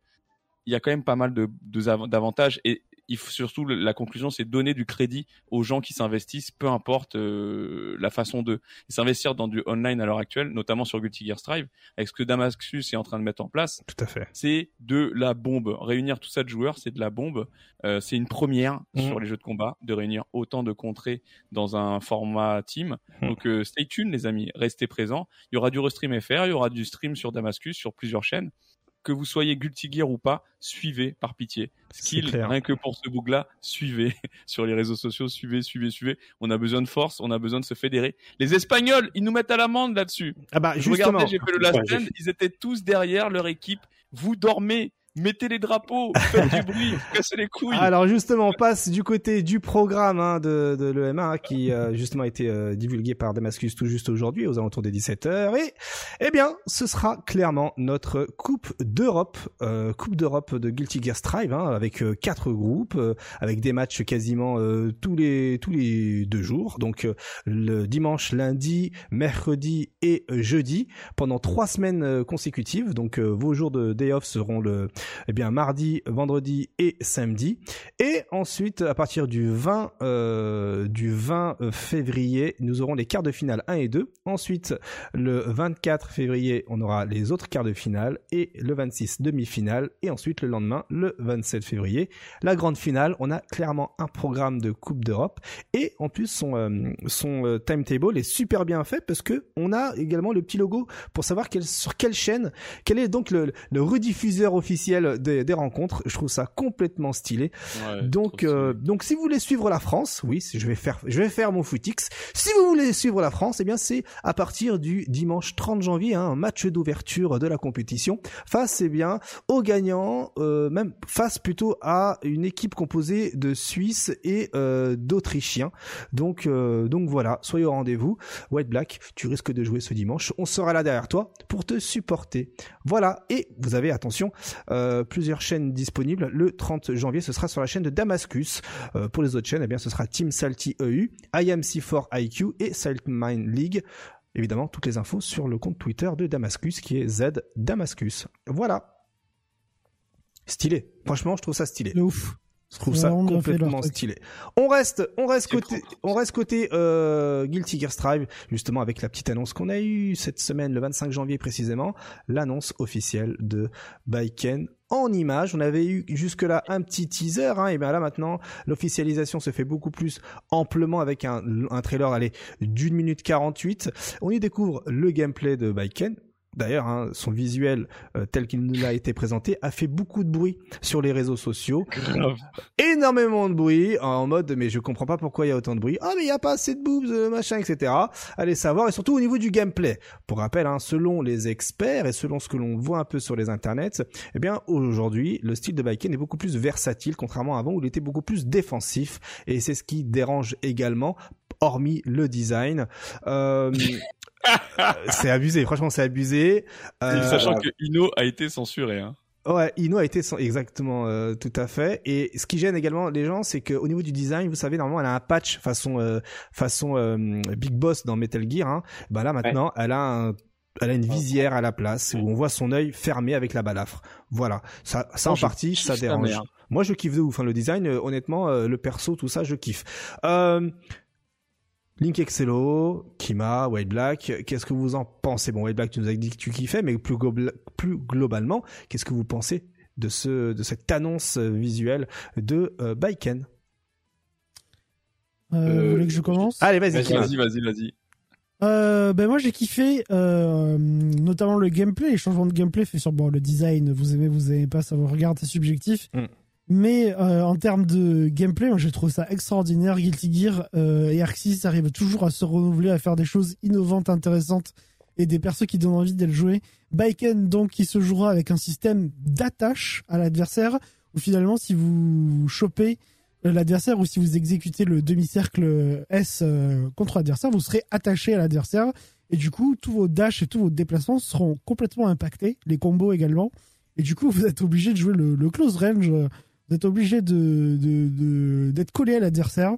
il y a quand même pas mal de d'avantages. Et il faut surtout la conclusion, c'est donner du crédit aux gens qui s'investissent, peu importe euh, la façon de s'investir dans du online à l'heure actuelle, notamment sur Guilty Gear Strive, avec ce que Damascus est en train de mettre en place. Tout à fait. C'est de la bombe. Réunir tout ça de joueurs, c'est de la bombe. Euh, c'est une première mmh. sur les jeux de combat de réunir autant de contrées dans un format team. Mmh. Donc euh, stay tuned les amis, restez présents. Il y aura du restream FR, il y aura du stream sur Damascus sur plusieurs chaînes que vous soyez Guilty Gear ou pas, suivez par pitié. Skill, rien que pour ce bug-là, suivez sur les réseaux sociaux, suivez, suivez, suivez. On a besoin de force, on a besoin de se fédérer. Les Espagnols, ils nous mettent à l'amende là-dessus. Ah bah justement. j'ai fait le last stand, ils étaient tous derrière leur équipe. Vous dormez, mettez les drapeaux, faites du bruit, cassez les couilles. Alors justement, on passe du côté du programme hein, de, de l'EMA qui euh, justement a été euh, divulgué par Damascus tout juste aujourd'hui aux alentours des 17h et eh bien, ce sera clairement notre Coupe d'Europe, euh, Coupe d'Europe de Guilty Gear Strive hein, avec quatre groupes, avec des matchs quasiment tous les tous les deux jours, donc le dimanche, lundi, mercredi et jeudi pendant trois semaines consécutives. Donc vos jours de day off seront le eh bien mardi, vendredi et samedi. Et ensuite, à partir du 20 euh, du 20 euh, février, nous aurons les quarts de finale 1 et 2. Ensuite, le 24 février, on aura les autres quarts de finale et le 26 demi-finale et ensuite le lendemain, le 27 février, la grande finale. On a clairement un programme de Coupe d'Europe et en plus son euh, son timetable est super bien fait parce que on a également le petit logo pour savoir sur quelle chaîne, quel est donc le, le rediffuseur officiel des, rencontres. Je trouve ça complètement stylé. donc, euh, donc si vous voulez suivre la France, oui, je vais faire, je vais faire mon footix. Si vous voulez suivre la France, eh bien c'est à partir du dimanche 30 janvier, hein, un match d'ouverture de la compétition face, eh bien, aux gagnants, euh, même face plutôt à une équipe composée de Suisses et euh, d'Autrichiens. Donc, donc voilà, soyez au rendez-vous. White Black, tu risques de jouer ce dimanche. On sera là derrière toi pour te supporter. Voilà, et vous avez attention. Euh, plusieurs chaînes disponibles. Le 30 janvier, ce sera sur la chaîne de Damascus. Euh, pour les autres chaînes, eh bien, ce sera Team Salty EU, IMC4IQ et Saltmine League. Évidemment, toutes les infos sur le compte Twitter de Damascus qui est Z Damascus. Voilà. Stylé. Franchement, je trouve ça stylé. Ouf. Je trouve ça complètement stylé. On reste, on reste côté, on reste côté euh, Guilty Gear Strive, justement avec la petite annonce qu'on a eue cette semaine, le 25 janvier précisément, l'annonce officielle de Baiken en images. On avait eu jusque-là un petit teaser, hein, et bien là maintenant, l'officialisation se fait beaucoup plus amplement avec un, un trailer allez, d'une minute 48. On y découvre le gameplay de Baiken, D'ailleurs, hein, son visuel euh, tel qu'il nous a été présenté a fait beaucoup de bruit sur les réseaux sociaux. Énormément de bruit en mode mais je comprends pas pourquoi il y a autant de bruit. Ah mais il y a pas assez de boobs, euh, machin, etc. Allez savoir et surtout au niveau du gameplay. Pour rappel, hein, selon les experts et selon ce que l'on voit un peu sur les internets, eh bien aujourd'hui le style de Viking est beaucoup plus versatile contrairement à avant où il était beaucoup plus défensif et c'est ce qui dérange également hormis le design. Euh, c'est abusé, franchement, c'est abusé. Euh, sachant que Ino a été censuré. Hein. Ouais, Ino a été exactement euh, tout à fait. Et ce qui gêne également les gens, c'est qu'au niveau du design, vous savez, normalement, elle a un patch façon euh, façon Big Boss dans Metal Gear. Hein. Bah là maintenant, elle a un elle a une visière à la place où on voit son œil fermé avec la balafre. Voilà, ça, ça en partie, ça dérange. Moi, je kiffe de ouf. Enfin, le design, honnêtement, le perso, tout ça, je kiffe. Euh, Link Excello, Kima, White Black, qu'est-ce que vous en pensez? Bon, White Black, tu nous as dit que tu kiffais, mais plus, plus globalement, qu'est-ce que vous pensez de ce de cette annonce visuelle de euh, Baiken? Euh, Vous voulez que je commence? Allez, vas-y, vas-y, vas-y, vas-y. Euh, ben moi j'ai kiffé euh, notamment le gameplay, les changements de gameplay fait sur bon le design, vous aimez, vous aimez pas, ça vous regarde, c'est subjectif. Mm. Mais euh, en termes de gameplay, moi je trouve ça extraordinaire. Guilty Gear euh, et Arc 6 arrivent toujours à se renouveler, à faire des choses innovantes, intéressantes et des persos qui donnent envie le jouer. Baiken donc qui se jouera avec un système d'attache à l'adversaire où finalement si vous chopez euh, l'adversaire ou si vous exécutez le demi-cercle S euh, contre l'adversaire, vous serez attaché à l'adversaire et du coup tous vos dashs et tous vos déplacements seront complètement impactés, les combos également. Et du coup, vous êtes obligé de jouer le, le close range vous êtes obligé de, de, d'être collé à l'adversaire.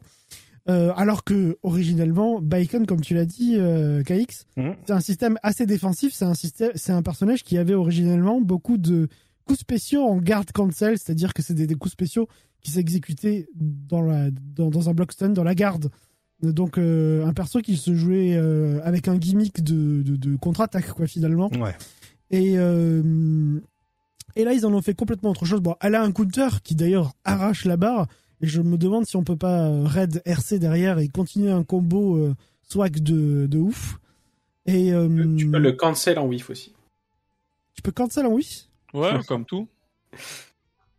Euh, alors que originellement, Bacon, comme tu l'as dit, euh, KX, mhm. c'est un système assez défensif. C'est un système, c'est un personnage qui avait originellement beaucoup de coups spéciaux en garde cancel, c'est-à-dire que c'est des, des coups spéciaux qui s'exécutaient dans, la, dans, dans un block stun, dans la garde. Donc euh, un perso qui se jouait euh, avec un gimmick de, de, de contre-attaque quoi finalement. Ouais. Et et là ils en ont fait complètement autre chose. Bon, elle a un counter qui d'ailleurs arrache la barre. Et je me demande si on peut pas euh, raid RC derrière et continuer un combo euh, swag de, de ouf. Et euh, Tu peux le cancel en whiff aussi. tu peux cancel en oui Ouais, comme tout.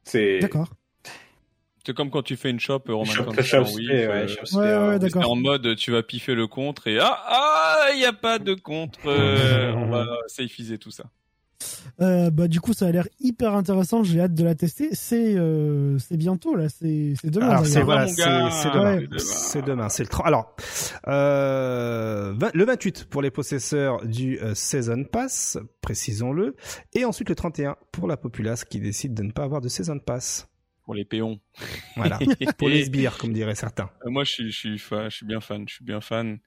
C'est. D'accord. C'est comme quand tu fais une shop, Roman Shop- Cancel, shop euh, ouais, shop Ouais, ouais, euh, C'est d'accord. en mode tu vas piffer le contre et ah ah il y a pas de contre euh, on va safeiser tout ça. Euh, bah du coup ça a l'air hyper intéressant. J'ai hâte de la tester. C'est euh, c'est bientôt là. C'est c'est demain. Alors c'est voilà, c'est c'est demain. Ouais. C'est demain, c'est le 30. Alors euh, le 28 pour les possesseurs du euh, Season Pass, précisons-le, et ensuite le 31 pour la populace qui décide de ne pas avoir de Season Pass. Pour les péons. Voilà, pour les sbires comme diraient certains. Euh, Moi, je suis, je suis, fa- je suis bien fan. Je suis bien fan.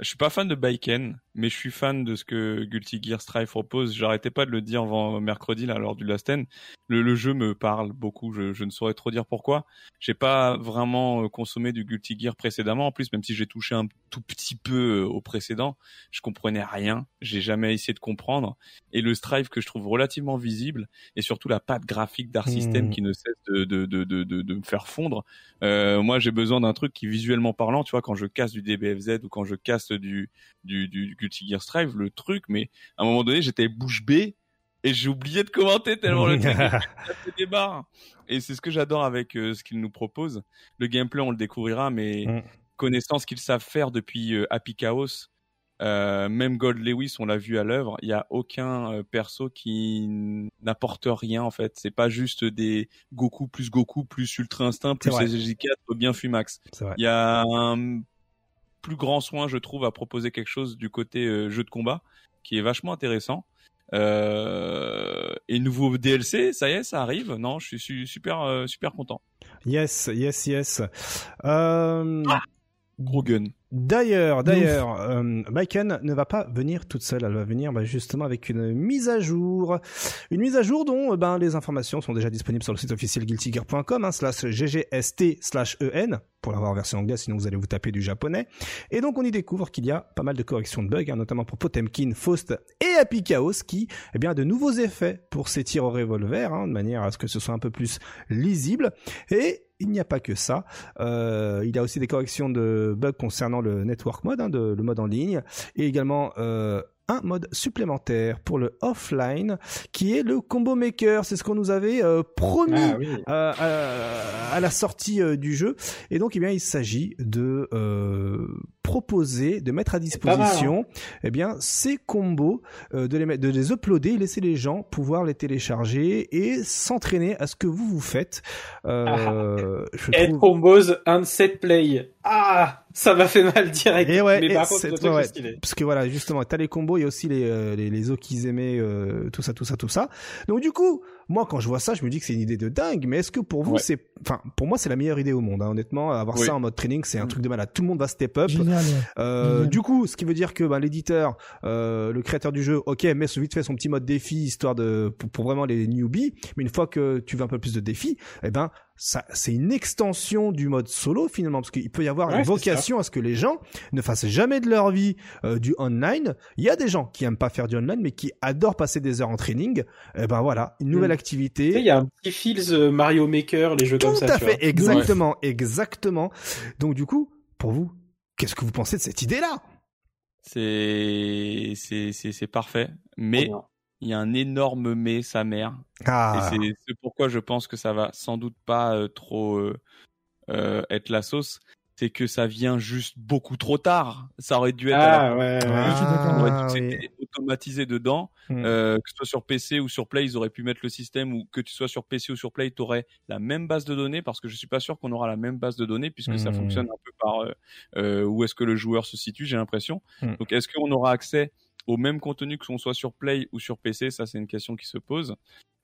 Je suis pas fan de Baiken, mais je suis fan de ce que Guilty Gear Strive propose. J'arrêtais pas de le dire avant mercredi, là, lors du Last End. Le, le jeu me parle beaucoup. Je, je ne saurais trop dire pourquoi. J'ai pas vraiment euh, consommé du Guilty Gear précédemment. En plus, même si j'ai touché un tout petit peu euh, au précédent, je comprenais rien. J'ai jamais essayé de comprendre. Et le Strive que je trouve relativement visible, et surtout la patte graphique d'Art System Hmm. qui ne cesse de, de, de, de, de, de me faire fondre. Euh, moi, j'ai besoin d'un truc qui, visuellement parlant, tu vois, quand je casse du DBFZ ou quand je casse du, du, du Guilty Gear Strive, le truc, mais à un moment donné, j'étais bouche bée et j'ai oublié de commenter tellement le truc des barres. Et c'est ce que j'adore avec euh, ce qu'ils nous proposent. Le gameplay, on le découvrira, mais Mm. connaissant ce qu'ils savent faire depuis euh, Happy Chaos, euh, même Gold Lewis, on l'a vu à l'œuvre, il y a aucun euh, perso qui n'apporte rien en fait. C'est pas juste des Goku plus Goku plus Ultra Instinct plus C'est vrai. SG4 bien Fumax. Il y a un plus grand soin, je trouve, à proposer quelque chose du côté euh, jeu de combat qui est vachement intéressant. Euh, et nouveau DLC, ça y est, ça arrive. Non, je suis su- super euh, super content. Yes, yes, yes. Euh, Gros gun. D'ailleurs, d'ailleurs, euh, Baiken ne va pas venir toute seule. Elle va venir bah, justement avec une mise à jour, une mise à jour dont euh, ben les informations sont déjà disponibles sur le site officiel guiltygear.com hein, slash ggst slash en pour l'avoir en version anglaise. Sinon, vous allez vous taper du japonais. Et donc, on y découvre qu'il y a pas mal de corrections de bugs, hein, notamment pour Potemkin, Faust et Happy Chaos, qui eh bien a de nouveaux effets pour ces tirs au revolver, hein, de manière à ce que ce soit un peu plus lisible. Et il n'y a pas que ça. Euh, il y a aussi des corrections de bugs concernant le network mode, hein, de, le mode en ligne, et également euh, un mode supplémentaire pour le offline, qui est le combo maker. C'est ce qu'on nous avait euh, promis Ah oui. euh, à, à la sortie euh, du jeu. Et donc, eh bien, il s'agit de proposer, de mettre à mal, disposition, eh bien, ces combos, euh, de les mettre, de les uploader, laisser les gens pouvoir les télécharger et s'entraîner à ce que vous vous faites. Euh, je Head trouve- combos and set play. Ah, ça m'a fait mal direct. Et ouais, mais et par contre, c'est- le truc, ouais, c'est stylé. Parce que voilà, justement, t'as les combos, il y a aussi les, euh, les, les os qu'ils aimaient, euh, tout ça, tout ça, tout ça. Donc du coup, moi quand je vois ça, je me dis que c'est une idée de dingue, mais est-ce que pour vous Ouais. c'est... Enfin, pour moi c'est la meilleure idée au monde, hein, honnêtement, avoir Oui. ça en mode training, c'est un Mm. truc de malade. Tout le monde va step up. Génial. Euh, Génial. du coup, ce qui veut dire que bah, l'éditeur, euh, le créateur du jeu, ok, met vite fait son petit mode défi histoire de pour, pour vraiment les newbies. Mais une fois que tu veux un peu plus de défis, eh ben c'est une extension du mode solo finalement parce qu'il peut y avoir Ouais, une vocation à ce que les gens ne fassent jamais de leur vie euh, du online. Il y a des gens qui aiment pas faire du online mais qui adorent passer des heures en training. Eh ben voilà, une nouvelle Mm. activité. Tu sais, il y a un petit feels euh, Mario Maker, les jeux Tout comme ça. à tu fait, vois. exactement, exactement. Donc du coup, pour vous, qu'est-ce que vous pensez de cette idée-là? C'est c'est c'est c'est parfait, mais. Il y a un énorme mais sa mère. Ah, Et c'est pourquoi je pense que ça va sans doute pas euh, trop euh, euh, être la sauce. C'est que ça vient juste beaucoup trop tard. Ça aurait dû être Ah ouais. ouais. oui. automatisé dedans. Hmm. Euh, que ce soit sur PC ou sur Play, ils auraient pu mettre le système ou que tu sois sur PC ou sur Play, tu aurais la même base de données parce que je suis pas sûr qu'on aura la même base de données puisque ça Hmm. fonctionne un peu par euh, euh, où est-ce que le joueur se situe, j'ai l'impression. Hmm. Donc est-ce qu'on aura accès au même contenu que l'on soit sur Play ou sur PC Ça, c'est une question qui se pose.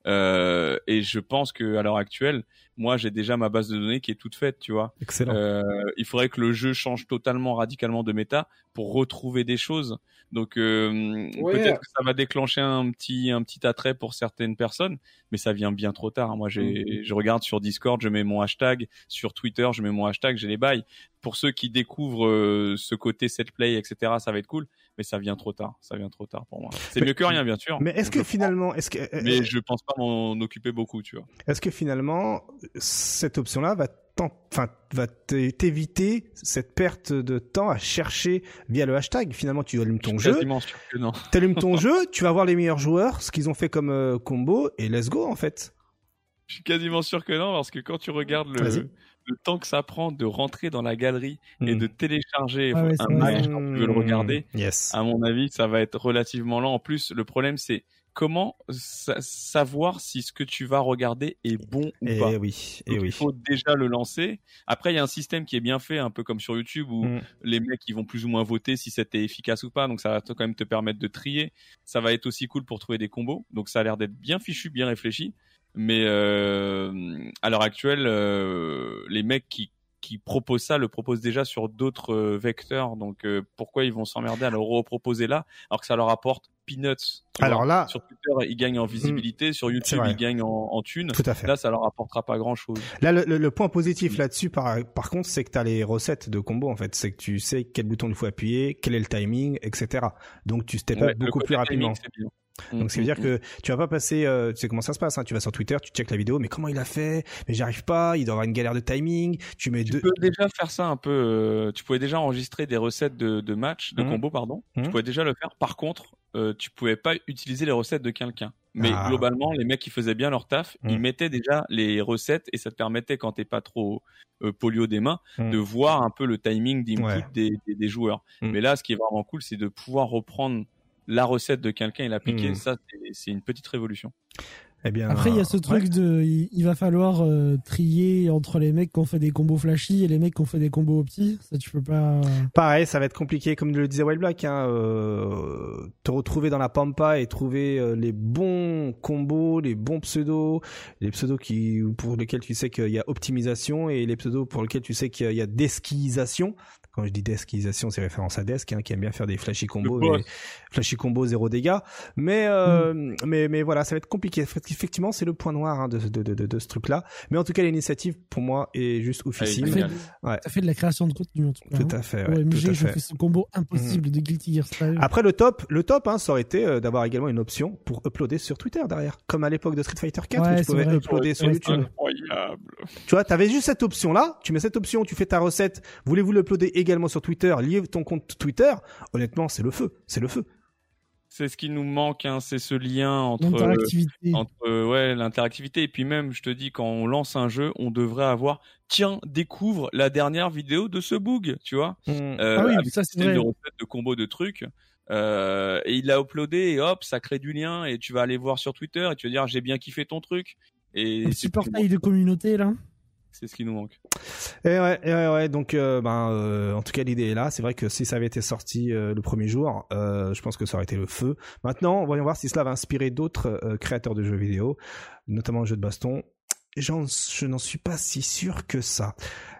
Euh, et je pense que à l'heure actuelle, moi, j'ai déjà ma base de données qui est toute faite, tu vois. Excellent. Euh, il faudrait que le jeu change totalement, radicalement de méta pour retrouver des choses. Donc euh, Ouais. peut-être que ça va déclencher un petit un petit attrait pour certaines personnes, mais ça vient bien trop tard. Moi, j'ai je regarde sur Discord, je mets mon hashtag, sur Twitter, je mets mon hashtag, j'ai les bails. Pour ceux qui découvrent euh, ce côté set play, etc., ça va être cool, mais ça vient trop tard. Ça vient trop tard pour moi. C'est mieux que rien, bien sûr. Mais est-ce que Je finalement, est-ce que, mais je pense pas m'en occuper beaucoup, tu vois. est-ce que finalement, cette option-là va t'en- enfin, va t'éviter cette perte de temps à chercher via le hashtag? Finalement, tu allumes ton Je jeu, quasiment sûr que non. t'allumes ton jeu, tu vas voir les meilleurs joueurs, ce qu'ils ont fait comme euh, combo, et let's go, en fait. Je suis quasiment sûr que non, parce que quand tu regardes le. Le temps que ça prend de rentrer dans la galerie et Mm. de télécharger Ah ouais, un match quand tu veux le regarder, Yes. à mon avis, ça va être relativement lent. En plus, le problème, c'est comment sa- savoir si ce que tu vas regarder est bon ou Et pas. oui, et Donc, oui. Il faut déjà le lancer. Après, il y a un système qui est bien fait, un peu comme sur YouTube, où Mm. les mecs ils vont plus ou moins voter si c'était efficace ou pas. Donc ça va quand même te permettre de trier. Ça va être aussi cool pour trouver des combos. Donc ça a l'air d'être bien fichu, bien réfléchi. Mais euh, à l'heure actuelle, euh, les mecs qui qui proposent ça le proposent déjà sur d'autres euh, vecteurs. Donc euh, pourquoi ils vont s'emmerder à le reproposer là, alors que ça leur apporte peanuts. Alors vois. là- sur Twitter ils gagnent en visibilité, sur YouTube ils gagnent en, en thunes. Tout à fait. Là, ça leur apportera pas grand chose. Là, le, le- le point positif là-dessus, par, par contre, c'est que tu as les recettes de combo, en fait. C'est que tu sais quel bouton il faut appuyer, quel est le timing, etc. Donc, tu step up beaucoup plus rapidement. Donc, ça veut dire que tu vas pas passer, euh, tu sais comment ça se passe, hein, tu vas sur Twitter, tu checkes la vidéo, mais comment il a fait? Mais j'y arrive pas, il doit avoir une galère de timing, tu mets tu deux... peux déjà faire ça un peu. euh, tu pouvais déjà enregistrer des recettes de, de match, de Mhm. combo, pardon. Tu pouvais déjà le faire. Par contre, euh, tu pouvais pas utiliser les recettes de quelqu'un. Mais Ah. globalement, les mecs qui faisaient bien leur taf, ils mettaient déjà les recettes et ça te permettait, quand t'es pas trop euh, polio des mains, de voir un peu le timing d'input Ouais. des, des, des joueurs. Mais là, ce qui est vraiment cool, c'est de pouvoir reprendre la recette de quelqu'un et l'appliquer. Mhm. Ça, c'est- une petite révolution. Eh bien, Après, il y a ce ouais. truc de, il, il va falloir euh, trier entre les mecs qui ont fait des combos flashy et les mecs qui ont fait des combos opti. Ça, tu peux pas. Pareil, ça va être compliqué, comme le disait Wild Black, hein, euh, te retrouver dans la pampa et trouver euh, les bons combos, les bons pseudos, les pseudos qui pour lesquels tu sais qu'il y a optimisation et les pseudos pour lesquels tu sais qu'il y a- il y a desquisation. Quand je dis desquisation, c'est référence à Desk, hein, qui aime bien faire des flashy combos, mais flashy combos zéro dégâts. Mais euh, mais mais voilà, ça va être compliqué. Effectivement, c'est le point noir hein, de, de, de, de, de ce truc-là. Mais en tout cas, l'initiative pour moi est juste oufissime. Elle est fait, génial. Ouais. Ça fait de la création de contenu en tout cas. Tout hein. à fait. Ouais, tout à je fait. fais ce combo impossible de Guilty Gear Style. Après le top, le top, hein, ça aurait été euh, d'avoir également une option pour uploader sur Twitter derrière, comme à l'époque de Street Fighter 4 Ouais, où tu pouvais vrai. uploader sur Ouais, YouTube. Incroyable. Tu vois, t'avais juste cette option là, tu mets cette option, tu fais ta recette. Voulez-vous l'uploader également sur Twitter, lier ton compte Twitter Honnêtement, c'est le feu, c'est le feu. C'est ce qui nous manque, hein, c'est ce lien entre L'interactivité. entre euh, ouais l'interactivité et puis même je te dis quand on lance un jeu on devrait avoir tiens découvre la dernière vidéo de ce bug tu vois euh, Ah oui, avec ça, c'est vrai. de recettes de combos de trucs euh, et il l'a uploadé et hop ça crée du lien et tu vas aller voir sur Twitter et tu vas dire j'ai bien kiffé ton truc et Un c'est petit portail de communauté là. C'est ce qui nous manque Et ouais. Donc, euh, ben, euh, en tout cas, l'idée est là. C'est vrai que si ça avait été sorti euh, le premier jour, je pense que ça aurait été le feu. Maintenant, voyons voir si cela va inspirer d'autres créateurs de jeux vidéo, notamment de jeux de baston. Je n'en suis pas si sûr que ça.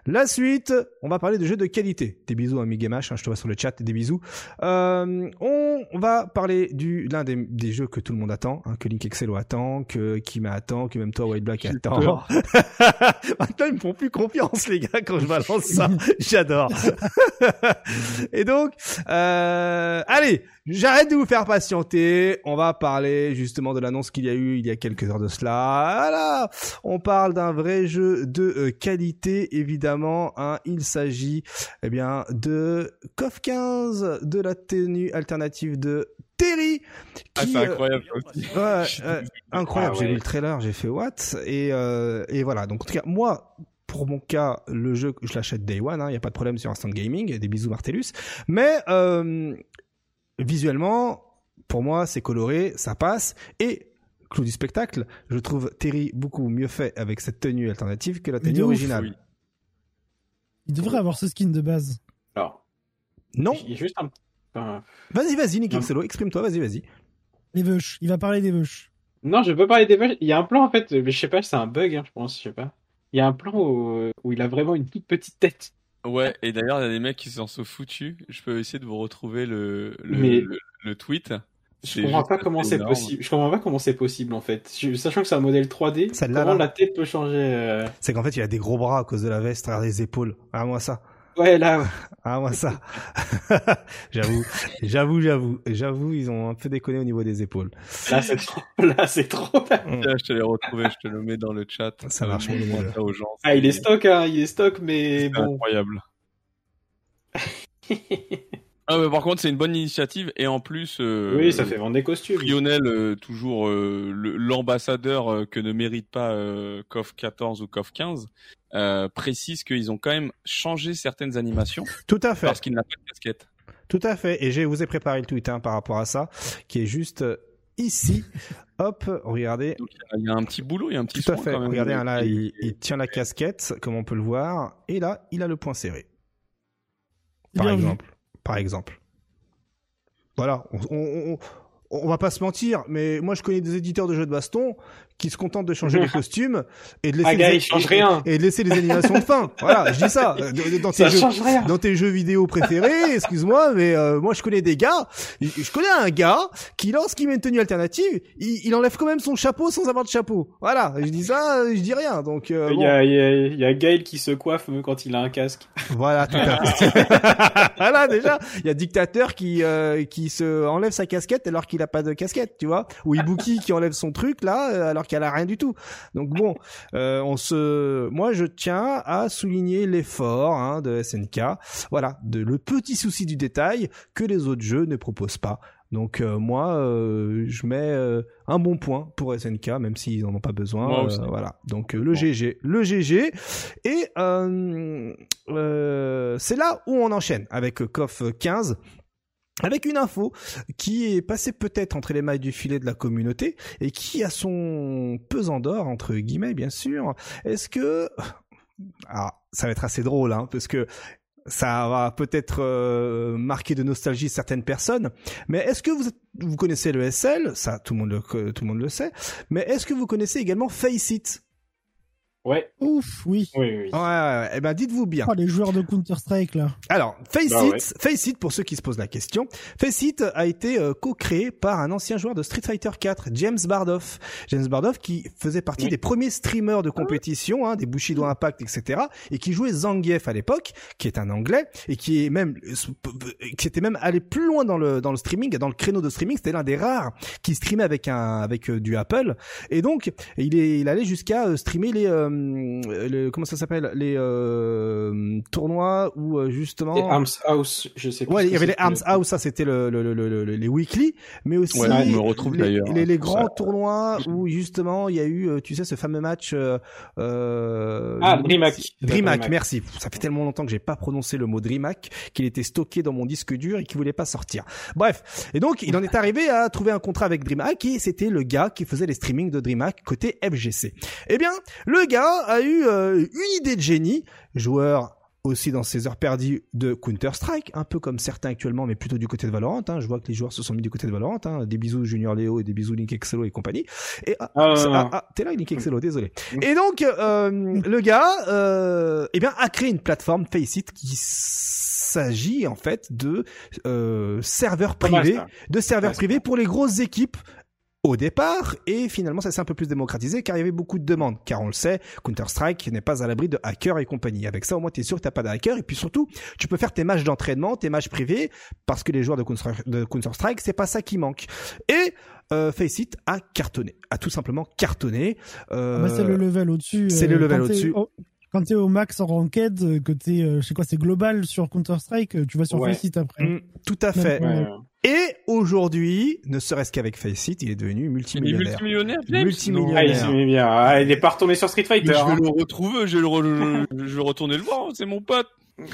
La suite, on va parler de jeux de qualité. Des bisous à Migamash, hein, je te vois sur le chat, des bisous. Euh, on va parler du l'un des, des jeux que tout le monde attend, hein, que Link Excello attend, que Kima attend, que même toi White Black attend. Maintenant ils me font plus confiance les gars quand je balance ça. J'adore. Et donc, euh, allez, j'arrête de vous faire patienter. On va parler justement de l'annonce qu'il y a eu il y a quelques heures de cela. Voilà, on parle d'un vrai jeu de euh, qualité, évidemment. Hein. Il s'agit, eh bien, de KOF 15, de la tenue alternative de Terry. ah c'est euh, incroyable ouais, incroyable. Ah J'ai vu le trailer, j'ai fait what et euh, et voilà. Donc en tout cas, moi, pour mon cas, le jeu, je l'achète day one. Il n'y a pas de problème sur Instant Gaming. Des bisous Martellus. Mais euh, visuellement, pour moi, c'est coloré, ça passe et clou du spectacle, je trouve Terry beaucoup mieux fait avec cette tenue alternative que la tenue ouf, originale. oui. Il devrait avoir ce skin de base. Alors, Non, il juste un. vas-y, vas-y, Nick. Excello, exprime-toi, vas-y, vas-y. Les veuches. Il va parler des veuches. Non, je peux parler des vaches. Il y a un plan en fait, mais je sais pas, c'est un bug, hein, je pense, je sais pas. Il y a un plan où, où il a vraiment une toute petite tête. Ouais, et d'ailleurs, il y a des mecs qui s'en sont foutus. Je peux essayer de vous retrouver le, le, Mais- le, le tweet. Je comprends pas comment c'est possible. Je comprends pas comment c'est possible en fait. Je- Sachant que c'est un modèle 3D, Celle-là, comment là. la tête peut changer euh, C'est qu'en fait, il a des gros bras à cause de la veste, regarde les épaules. Ah, moi ça. Ouais, là. Ah, moi ça. j'avoue, j'avoue, j'avoue, j'avoue, ils ont un peu déconné au niveau des épaules. Là, c'est trop. Là, c'est trop. Tiens, je te l'ai retrouvé, je te le mets dans le chat. Ça marche, Euh, ça aux gens. Ah, il est stock, hein. Il est stock, mais c'est bon. incroyable. Ah, mais par contre, c'est une bonne initiative et en plus, euh, oui, ça fait vendre des costumes. Lionel, euh, toujours euh, l'ambassadeur euh, que ne mérite pas euh, KOF 14 ou KOF 15, euh, précise qu'ils ont quand même changé certaines animations Tout à fait. parce qu'il n'a pas de casquette. Tout à fait. Et je vous ai préparé le tweet hein, par rapport à ça, qui est juste euh, ici. Hop, regardez. Donc il y a un petit boulot, il y a un petit Tout à fait. quand même. Regardez, hein, là, il, il tient la casquette, comme on peut le voir, et là, il a le point serré. Par Bien vu. Par exemple. Voilà. On- on va pas se mentir, mais moi, je connais des éditeurs de jeux de baston qui se contentent de changer les costumes et de laisser, les, il et- de laisser les animations de fin. Voilà, je dis ça. De- Dans tes Ça jeux, change rien. dans tes jeux vidéo préférés, excuse-moi, mais euh, moi je connais des gars, je connais un gars qui lorsqu'il met une tenue alternative, il, il enlève quand même son chapeau sans avoir de chapeau. Voilà, je dis ça, je dis rien. Donc euh, Il bon, y, a, il, y a, il y a Gaël qui se coiffe euh, quand il a un casque. voilà, tout à fait. voilà déjà, il y a dictateur qui euh, qui se enlève sa casquette alors qu'il a pas de casquette, tu vois, ou Ibuki qui enlève son truc là euh, alors qu'elle a rien du tout. Donc bon, euh, on se, moi je tiens à souligner l'effort hein, de SNK, voilà, de le petit souci du détail que les autres jeux ne proposent pas. Donc euh, moi, euh, je mets euh, un bon point pour SNK, même s'ils en ont pas besoin. Voilà. Donc le Bon. GG, le GG, et c'est là où on enchaîne avec KOF 15. Avec une info qui est passée peut-être entre les mailles du filet de la communauté et qui a son pesant d'or entre guillemets bien sûr. Est-ce que alors ça va être assez drôle hein, parce que ça va peut-être euh, marquer de nostalgie certaines personnes. Mais est-ce que vous connaissez le SL Ça, tout le monde le tout le monde le sait. Mais est-ce que vous connaissez également Faceit? Ouais, Ouf, oui. oui, oui. Ouais, ouais, ouais. Eh ben, dites-vous bien. Oh, les joueurs de Counter-Strike, là. Alors, Faceit, Bah ouais. Faceit, pour ceux qui se posent la question, Faceit a été euh, co-créé par un ancien joueur de Street Fighter 4, James Bardoff. James Bardoff qui faisait partie Oui. des premiers streamers de compétition, hein, des Bushido Impact, etc., et qui jouait Zangief à l'époque, qui est un anglais, et qui est même, qui était même allé plus loin dans le, dans le streaming, dans le créneau de streaming, c'était l'un des rares qui streamait avec un, avec euh, du Apple. Et donc, il est, il allait jusqu'à euh, streamer les, euh, le- comment ça s'appelle, les euh, tournois où euh, justement. Et Arms House, je sais pas. Ouais, il y avait les. Arms House, ça c'était le, le, le, le- le- les weekly, mais aussi Ouais, on me retrouve les, d'ailleurs, les, les grands ça. tournois où justement il y a eu, euh, tu sais, ce fameux match. Euh, euh, Ah, DreamHack. DreamHack, DreamHack. merci. Ça fait tellement longtemps que j'ai pas prononcé le mot DreamHack qu'il était stocké dans mon disque dur et qu'il voulait pas sortir. Bref, et donc il en est arrivé à trouver un contrat avec DreamHack et c'était le gars qui faisait les streamings de DreamHack côté FGC. Eh bien, le gars a eu euh, une idée de génie, joueur aussi dans ses heures perdues de Counter-Strike, un peu comme certains actuellement, mais plutôt du côté de Valorant. Hein. Je vois que les joueurs se sont mis du côté de Valorant. Hein. Des bisous Junior Léo et des bisous Link Excello et compagnie. Et ah, Ah, ah, ah, t'es là, Link Excello, désolé. Et donc, euh, le gars, euh, eh bien, a créé une plateforme Faceit qui s'agit en fait de euh, serveurs privés, de serveurs privés pour les grosses équipes au départ et finalement ça s'est un peu plus démocratisé car il y avait beaucoup de demandes car on le sait Counter-Strike n'est pas à l'abri de hackers et compagnie avec ça au moins tu es sûr que t'as pas de hackers et puis surtout tu peux faire tes matchs d'entraînement tes matchs privés parce que les joueurs de Counter- de Counter-Strike c'est pas ça qui manque et euh, Faceit a cartonné a tout simplement cartonné euh, Ah bah, c'est le level au-dessus. c'est le level quand t'es au-dessus. au- Quand t'es au max en ranked, euh, que t'es, euh, je sais quoi, c'est global sur Counter-Strike, euh, tu vas sur Ouais. Faceit après. mm, tout à fait Ouais. Ouais. et aujourd'hui ne serait-ce qu'avec Faceit il est devenu Il est multimillionnaire multimillionnaire, James Multimillionnaire. Ah. Ah, il est pas retourné sur Street Mais Fighter. je vais hein. le retrouver, je vais, le re- je vais retourner le voir, c'est mon pote.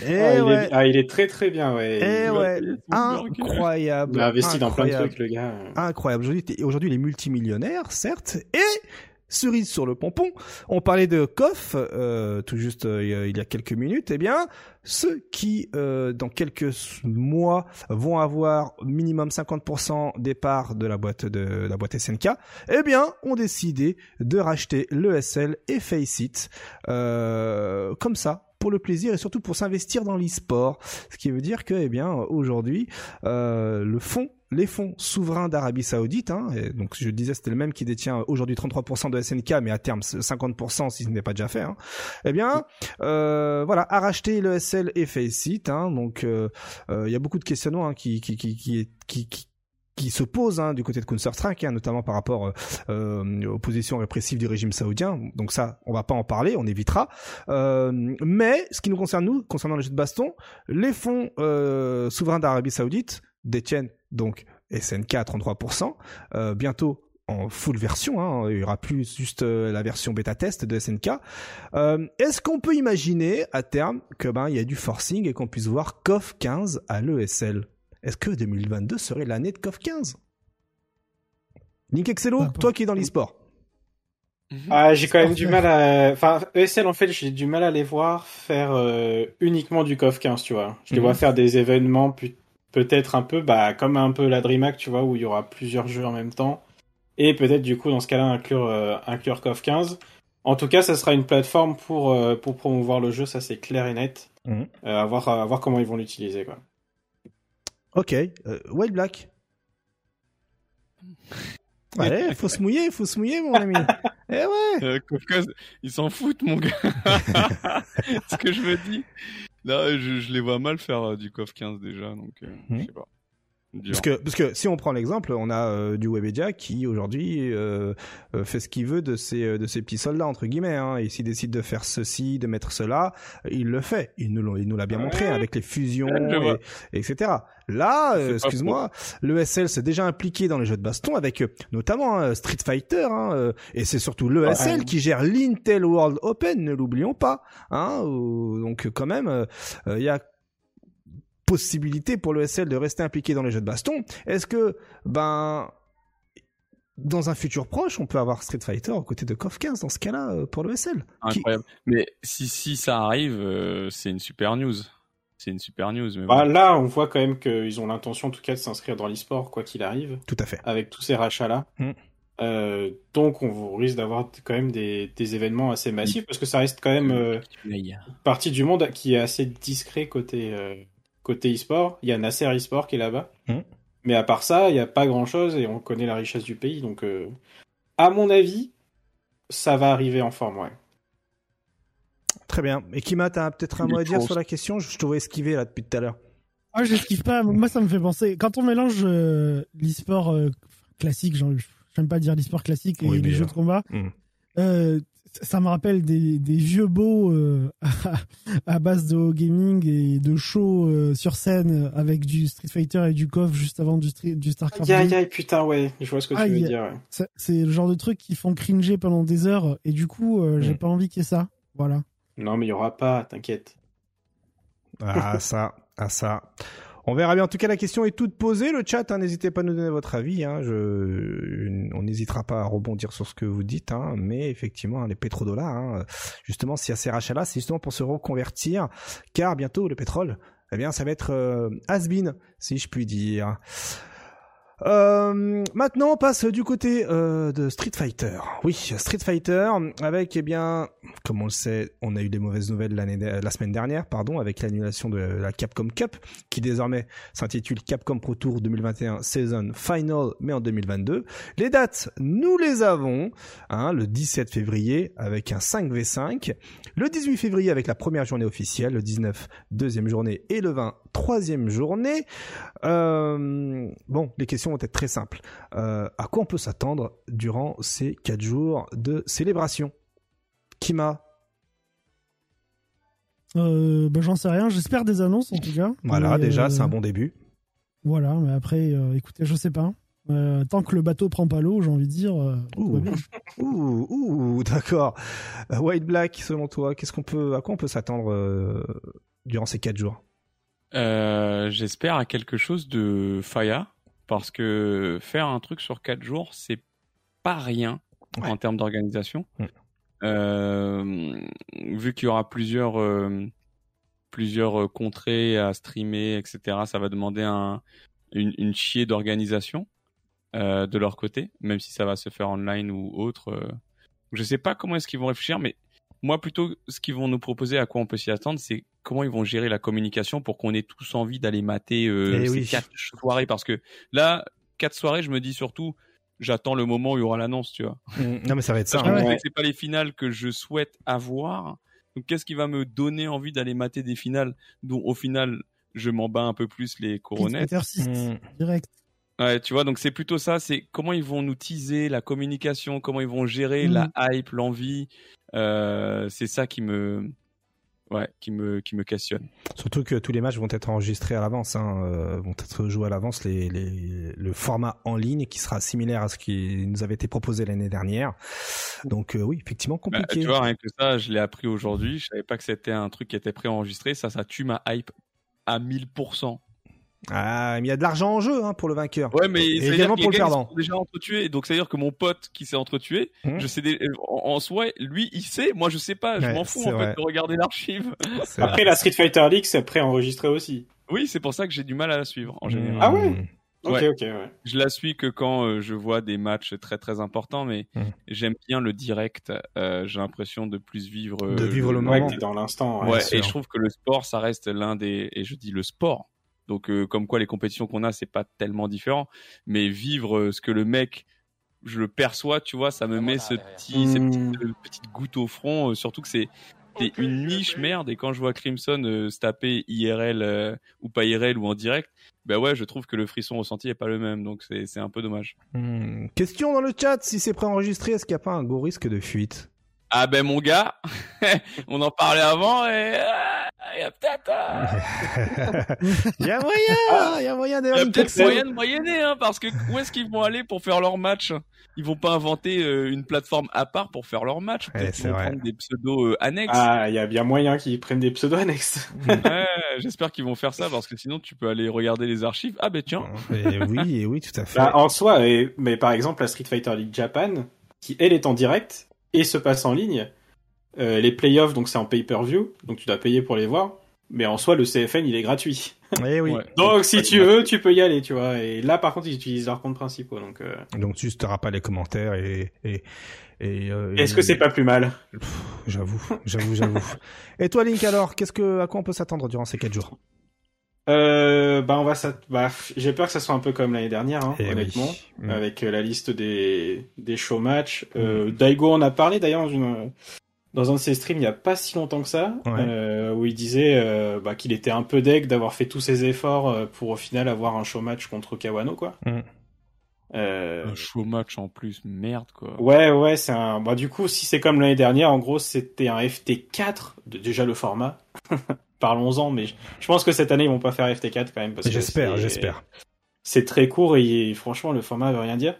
et Ah, il ouais est... ah, il est très très bien, ouais. Eh il... ouais, incroyable. il a investi dans plein de incroyable, trucs, le gars. Incroyable. Aujourd'hui, aujourd'hui, il est multimillionnaire, certes, et cerise sur le pompon, on parlait de KOF euh, tout juste euh, il y a quelques minutes. Eh bien, ceux qui euh, dans quelques mois vont avoir minimum 50% des parts de la boîte de la boîte SNK, eh bien, ont décidé de racheter l'ESL et Faceit euh, comme ça pour le plaisir et surtout pour s'investir dans l'e-sport. Ce qui veut dire que, eh bien, aujourd'hui, euh, le fonds les fonds souverains d'Arabie Saoudite, hein, et donc je disais c'était le même qui détient aujourd'hui 33% de SNK, mais à terme 50% si ce n'est pas déjà fait, hein, eh bien euh, voilà, a racheté le SL et Faceit, hein, donc euh, euh, il y a beaucoup de questionnements hein, qui, qui, qui, qui, qui, qui se posent hein, du côté de Counter-Strike, hein, notamment par rapport euh, euh, aux positions répressives du régime saoudien. Donc ça, on va pas en parler, on évitera. Euh, mais ce qui nous concerne nous, concernant le jeu de baston, les fonds euh, souverains d'Arabie Saoudite détiennent donc SNK à 33%. Euh, bientôt en full version, hein, il y aura plus juste euh, la version bêta test de SNK. Euh, Est-ce qu'on peut imaginer à terme que ben il y a du forcing et qu'on puisse voir KOF 15 à l'ESL Est-ce que 2022 serait l'année de KOF 15 Link Excello, Bah, toi qui es dans l'e-sport. Ah, j'ai quand même du mal à. Enfin, ESL, en fait, j'ai du mal à les voir faire euh, uniquement du KOF 15, tu vois. Je les Mhm. vois faire des événements pu- peut-être un peu, bah, comme un peu la DreamHack, tu vois, où il y aura plusieurs jeux en même temps. Et peut-être, du coup, dans ce cas-là, inclure, euh, inclure KOF 15. En tout cas, ça sera une plateforme pour, euh, pour promouvoir le jeu, ça c'est clair et net. Euh, à, voir, à voir comment ils vont l'utiliser, quoi. Ok, euh, Wild Black. Allez, faut se mouiller, faut se mouiller, mon ami. eh ouais. Euh, Kafka, ils s'en foutent, mon gars. Ce que je me dis. Là, je, je les vois mal faire euh, du KOF 15 déjà, donc euh, Mhm. je sais pas. Parce que, parce que si on prend l'exemple, on a euh, du Webedia qui aujourd'hui euh, euh, fait ce qu'il veut de ses, euh, de ses petits soldats entre guillemets. Hein, et s'il décide de faire ceci, de mettre cela, il le fait. Il nous, l'ont- il nous l'a bien montré avec les fusions, et, etc. Là, euh, excuse-moi, le SL s'est déjà impliqué dans les jeux de baston avec euh, notamment hein, Street Fighter, hein, euh, et c'est surtout le Ouais. SL qui gère l'Intel World Open, ne l'oublions pas. Hein, donc quand même, il y a possibilité pour le SL de rester impliqué dans les jeux de baston. Est-ce que, ben, dans un futur proche, on peut avoir Street Fighter aux côtés de KOF 15 dans ce cas-là euh, pour le SL Qui- Incroyable. Mais si, si ça arrive, euh, c'est une super news. C'est une super news. Mais Bah, bon. là, on voit quand même qu'ils ont l'intention, en tout cas, de s'inscrire dans l'e-sport, quoi qu'il arrive. Tout à fait. avec tous ces rachats-là. Mm. Euh, donc, on risque d'avoir quand même des, des événements assez massifs parce que ça reste quand même euh, partie du monde qui est assez discret côté euh, côté e-sport. Il y a Nasser e-sport qui est là-bas, Mm. mais à part ça, il n'y a pas grand-chose et on connaît la richesse du pays. Donc, euh, à mon avis, ça va arriver en forme, ouais. Très bien. Et Kima, t'as peut-être un mot à dire sur la question? Je je te vois esquiver là depuis tout à l'heure. Ah, j'esquive pas. Moi, ça me fait penser. Quand on mélange euh, l'e-sport euh, classique, genre, j'aime pas dire l'e-sport classique et Oui, les jeux euh, de combat, hmm. Ça me rappelle des, des vieux beaux euh, à base de haut gaming et de shows euh, sur scène avec du Street Fighter et du KOF juste avant du, Street- du StarCraft Aïe, 2. aïe, aïe, putain, ouais, je vois ce que tu veux dire. ouais. C'est le genre de truc qui font cringer pendant des heures et du coup, euh, j'ai Hmm. pas envie qu'il y ait ça. Voilà. Non, mais il y aura pas, t'inquiète. Ah ça, ah ça. On verra bien. En tout cas, la question est toute posée. Le chat, hein, n'hésitez pas à nous donner votre avis. Hein. On n'hésitera pas à rebondir sur ce que vous dites. Hein. Mais effectivement, les pétrodollars, hein, justement, s'il y a ces rachats-là, c'est justement pour se reconvertir. Car bientôt, le pétrole, eh bien, ça va être euh, has-been, si je puis dire. Euh, maintenant, on passe du côté euh, de Street Fighter. Oui, Street Fighter, avec, eh bien, comme on le sait, on a eu des mauvaises nouvelles la semaine dernière, pardon, avec l'annulation de la Capcom Cup, qui désormais s'intitule Capcom Pro Tour 2021 Season Final, mais en 2022. Les dates, nous les avons, hein, le 17 février avec un 5v5, le 18 février avec la première journée officielle, le 19 deuxième journée et le 20 troisième journée. Euh, bon, les questions vont être très simples. Euh, à quoi on peut s'attendre durant ces quatre jours de célébration? Kima? Euh, bah, J'en sais rien. J'espère des annonces en tout cas. Voilà, Mais, déjà, c'est un bon début. Voilà, mais après, écoutez, je sais pas. Euh, tant que le bateau prend pas l'eau, j'ai envie de dire. euh, Ouh. Ouh, ouh, d'accord. White Black, selon toi, qu'est-ce qu'on peut, à quoi on peut s'attendre euh, durant ces quatre jours? Euh, J'espère à quelque chose de Faya, parce que faire un truc sur 4 jours, c'est pas rien. Ouais. en termes d'organisation. Mm. Euh, vu qu'il y aura plusieurs euh, plusieurs euh, contrées à streamer, etc. Ça va demander un, une, une chier d'organisation euh, de leur côté, même si ça va se faire online ou autre. Je sais pas comment est-ce qu'ils vont réfléchir, mais moi plutôt ce qu'ils vont nous proposer, à quoi on peut s'y attendre, c'est comment ils vont gérer la communication pour qu'on ait tous envie d'aller mater euh, Eh ces oui. quatre soirées, parce que là, quatre soirées, je me dis surtout, j'attends le moment où il y aura l'annonce, tu vois. Mm. Non mais ça va être ça. Hein. ouais. c'est pas les finales que je souhaite avoir. Donc qu'est-ce qui va me donner envie d'aller mater des finales dont au final je m'en bats un peu plus les Six, Mm. direct. Ouais, tu vois, donc c'est plutôt ça, c'est comment ils vont nous teaser la communication, comment ils vont gérer Mhm. la hype, l'envie. Euh, c'est ça qui me, ouais, qui me, qui me questionne. Surtout que tous les matchs vont être enregistrés à l'avance, hein, euh, vont être joués à l'avance. Les, les, le format en ligne qui sera similaire à ce qui nous avait été proposé l'année dernière. Donc euh, oui, effectivement Bah, compliqué. tu vois, rien que ça, je l'ai appris aujourd'hui. Je savais pas que c'était un truc qui était préenregistré. Ça, ça tue ma hype à 1000%. Ah, mais il y a de l'argent en jeu hein, pour le vainqueur. Ouais, mais Et également que pour les le perdant. sont déjà entretués. Donc, c'est à dire que mon pote qui s'est entretué, Mhm. je sais des- en, en soi, lui, il sait. Moi, je sais pas. Je Ouais, m'en fous en vrai. fait de regarder l'archive. Vrai. Après, la Street Fighter League, c'est préenregistré aussi. Oui, c'est pour ça que j'ai du mal à la suivre en général. Ah ouais Ok, Ouais. ok, ouais. Je la suis que quand euh, je vois des matchs très très importants, mais Mhm. j'aime bien le direct. Euh, j'ai l'impression de plus vivre. euh, De vivre le Ouais, moment. dans l'instant. Ouais, et je trouve que le sport, ça reste l'un des, et je dis le sport. Donc, euh, comme quoi les compétitions qu'on a, c'est pas tellement différent, mais vivre euh, ce que le mec, je le perçois, tu vois, ça me met ce petit, cette Hmm. petite, euh, petite goutte au front, euh, surtout que c'est, une niche merde, et quand je vois Crimson euh, se taper IRL euh, ou pas IRL ou en direct, ben ouais, je trouve que le frisson ressenti est pas le même, donc c'est, c'est un peu dommage. Hmm. Question dans le chat, si c'est préenregistré, est-ce qu'il n'y a pas un gros risque de fuite? Ah ben mon gars, on en parlait avant et ah, il y a peut-être, ah, Il y a moyen, il y a moyen Il y d'avoir a une peut-être moyen de moyenner, hein, parce que où est-ce qu'ils vont aller pour faire leur match? Ils vont pas inventer euh, une plateforme à part pour faire leur match. Peut-être c'est qu'ils vont vrai. prendre des pseudos euh, annexes. Ah, il y a bien moyen qu'ils prennent des pseudos annexes. Ouais, J'espère qu'ils vont faire ça, parce que sinon tu peux aller regarder les archives. Ah ben tiens. Et oui, et oui, tout à fait. Bah, en soi, et- mais par exemple, la Street Fighter League Japan, qui elle est en direct et se passe en ligne, euh, les playoffs, donc c'est en pay-per-view, donc tu dois payer pour les voir. Mais en soi, le CFN, il est gratuit. Eh oui. Ouais. Donc, si tu veux, tu peux y aller, tu vois. Et là, par contre, ils utilisent leurs comptes principaux. Donc, euh, Donc tu n'auras pas les commentaires et et et. euh, est-ce et- que c'est pas plus mal? J'avoue, j'avoue, j'avoue. et toi, Link, alors, qu'est-ce que à quoi on peut s'attendre durant ces quatre jours? Euh, Bah, on va ça. Bah, j'ai peur que ça soit un peu comme l'année dernière, hein, Eh oui. honnêtement, Mm. avec euh, la liste des des show matchs. Euh, Daigo en a parlé d'ailleurs dans une dans un de ses streams il y a pas si longtemps que ça, Ouais. euh, où il disait euh, bah, qu'il était un peu deg d'avoir fait tous ses efforts pour au final avoir un show match contre Kawano, quoi. Mm. Euh, Un show match en plus, merde quoi. Ouais, ouais, c'est un. Bah, du coup, si c'est comme l'année dernière, en gros, c'était un FT4, de- déjà le format. Parlons-en, mais je- pense que cette année, ils vont pas faire FT4 quand même. J'espère, j'espère. C'est très court et franchement, le format veut rien dire.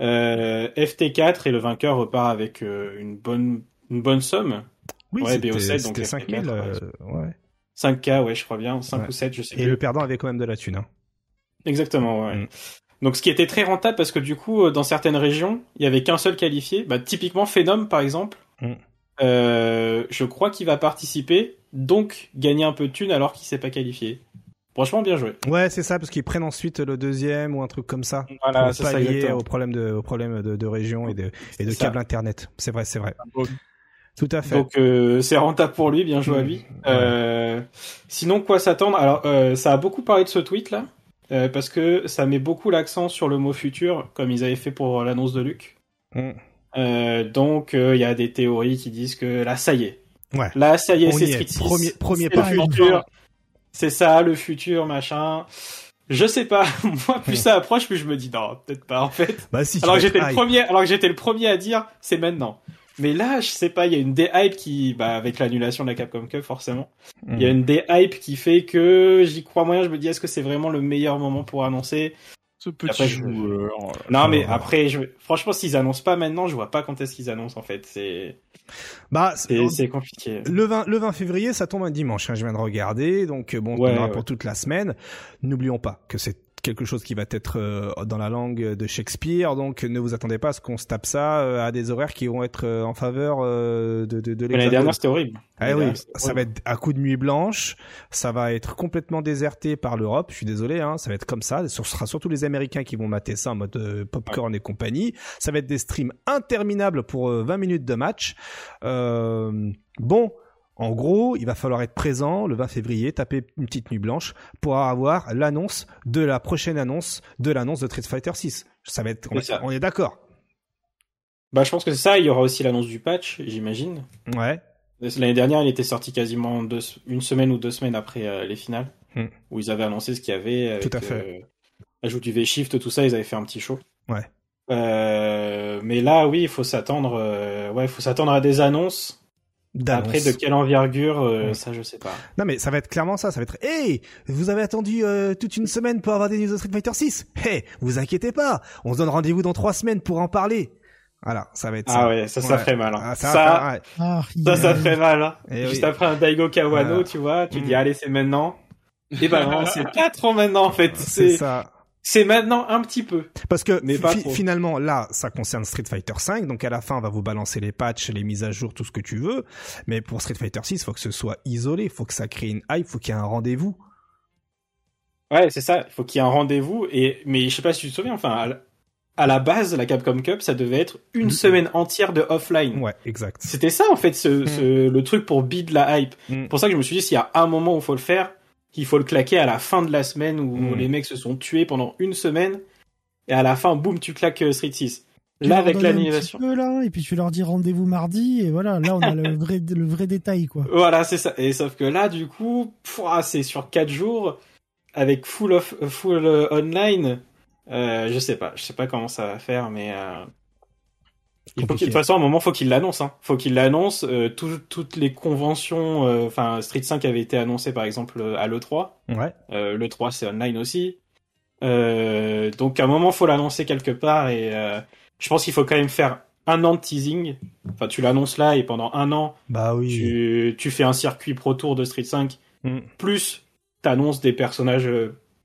Euh, FT4 et le vainqueur repart avec euh, une bonne une bonne somme. Oui, Ouais, c'était BO7, donc c'était FT4, 5000. euh, ouais. 5K, ouais, je crois bien. 5 Ouais. ou 7, je sais Et plus. le perdant avait quand même de la thune. Hein. Exactement, ouais. Mm. Donc ce qui était très rentable parce que du coup, dans certaines régions, il y avait qu'un seul qualifié. Bah, typiquement Phenom, par exemple. Mm. Euh, je crois qu'il va participer, donc gagner un peu de thunes alors qu'il s'est pas qualifié. Franchement, bien joué. Ouais, c'est ça, parce qu'ils prennent ensuite le deuxième ou un truc comme ça. Voilà, pour c'est ça, exactement. au problème de, au problème de, de région et de, et de câble internet. C'est vrai, c'est vrai. Tout à fait. Donc euh, c'est rentable pour lui, bien joué à Mm. lui. Ouais. Euh, sinon, quoi s'attendre? Alors, euh, ça a beaucoup parlé de ce tweet là, parce que ça met beaucoup l'accent sur le mot futur, comme ils avaient fait pour l'annonce de Luc. Mm. Donc, il y a des théories qui disent que là, ça y est. Ouais. Là, ça y est, c'est. Street 6. Premier- premier pas. le futur. C'est ça, le futur, machin. Je sais pas. Moi, plus ça approche, plus je me dis non, peut-être pas en fait. Bah si. Alors que j'étais le premier, alors que j'étais le premier à dire c'est maintenant. Mais là, je sais pas, il y a une déhype qui, bah, avec l'annulation de la Capcom Cup, forcément. Mm. Il y a une déhype qui fait que j'y crois moyen. Je me dis, est-ce que c'est vraiment le meilleur moment pour annoncer? Ce petit Après, je- joueur. Non, mais après, je... franchement, s'ils annoncent pas maintenant, je vois pas quand est-ce qu'ils annoncent en fait. C'est, Bah, c'est, c'est compliqué. Le 20, le 20 février, ça tombe un dimanche. hein, je viens de regarder, donc euh, bon, Ouais, on aura ouais. pour toute la semaine. N'oublions pas que c'est quelque chose qui va être euh, dans la langue de Shakespeare, donc ne vous attendez pas à ce qu'on se tape ça euh, à des horaires qui vont être euh, en faveur de, de, de L'année dernière, c'était horrible. Ah oui, ça va être à coup de nuit blanche, ça va être complètement déserté par l'Europe, je suis désolé, hein, ça va être comme ça, ce sera surtout les Américains qui vont mater ça en mode euh, popcorn et compagnie, ça va être des streams interminables pour euh, 20 minutes de match. Euh, bon, en gros, il va falloir être présent le 20 février, taper une petite nuit blanche pour avoir l'annonce de la prochaine annonce de l'annonce de Street Fighter 6. Ça va être, on, C'est ça. on est d'accord. Bah, je pense que c'est ça. Il y aura aussi l'annonce du patch, j'imagine. Ouais. L'année dernière, il était sorti quasiment deux, une semaine ou deux semaines après euh, les finales, Hmm. où ils avaient annoncé ce qu'il y avait. Avec, Tout à fait. euh, ajout du V-Shift, tout ça, ils avaient fait un petit show. Ouais. Euh, mais là, oui, il faut s'attendre. ouais, il faut s'attendre à des annonces. D'annonce. Après, de quelle envergure, euh, ça, je sais pas. Non mais ça va être clairement ça, ça va être Hey, vous avez attendu euh, toute une semaine pour avoir des news de Street Fighter 6. Hey, vous inquiétez pas, on se donne rendez-vous dans trois semaines pour en parler. Voilà, ça va être ça. Ah ouais, ça, ça Ouais. ferait mal. hein. Ah, ça, ça, ouais. Ah, ça, ça il- ferait mal. hein. Eh Juste oui. après un Daigo Kawano, Voilà. tu vois, tu dis allez, c'est maintenant. Et bah non, c'est quatre ans maintenant en fait. C'est C'est ça. C'est maintenant un petit peu. Parce que Mais fi- finalement là, ça concerne Street Fighter 5, donc à la fin on va vous balancer les patchs, les mises à jour, tout ce que tu veux. Mais pour Street Fighter 6, faut que ce soit isolé, faut que ça crée une hype, faut qu'il y ait un rendez-vous. Ouais, c'est ça. Il faut qu'il y ait un rendez-vous. Et mais je sais pas si tu te souviens. Enfin, à la- base, la Capcom Cup, ça devait être une Mhm. semaine entière de offline. Ouais, exact. C'était ça en fait, ce, ce- le truc pour bid la hype. Mm. C'est pour ça que je me suis dit s'il y a un moment où il faut le faire, il faut le claquer à la fin de la semaine où Mm. les mecs se sont tués pendant une semaine et à la fin, boum, tu claques euh, Street 6. tu Là, avec l'animation. là, et puis tu leur dis rendez-vous mardi, et voilà, là on a le vrai, le vrai détail, quoi. Voilà, c'est ça. Et sauf que là, du coup, c'est sur 4 jours avec full off, full euh, online. Euh, je sais pas, je sais pas comment ça va faire, mais euh, il faut qu'il- de toute façon, à un moment, faut qu'il l'annonce. Hein. Faut qu'il l'annonce. euh, tout- toutes les conventions, euh, enfin, Street 5 avait été annoncé par exemple euh, à l'E3. Ouais. Euh, le 3 c'est online aussi. Euh, donc à un moment faut l'annoncer quelque part et euh, je pense qu'il faut quand même faire un an de teasing. Enfin tu l'annonces là et pendant un an Bah oui. tu, tu fais un circuit pro tour de Street 5 Mm. plus t'annonces des personnages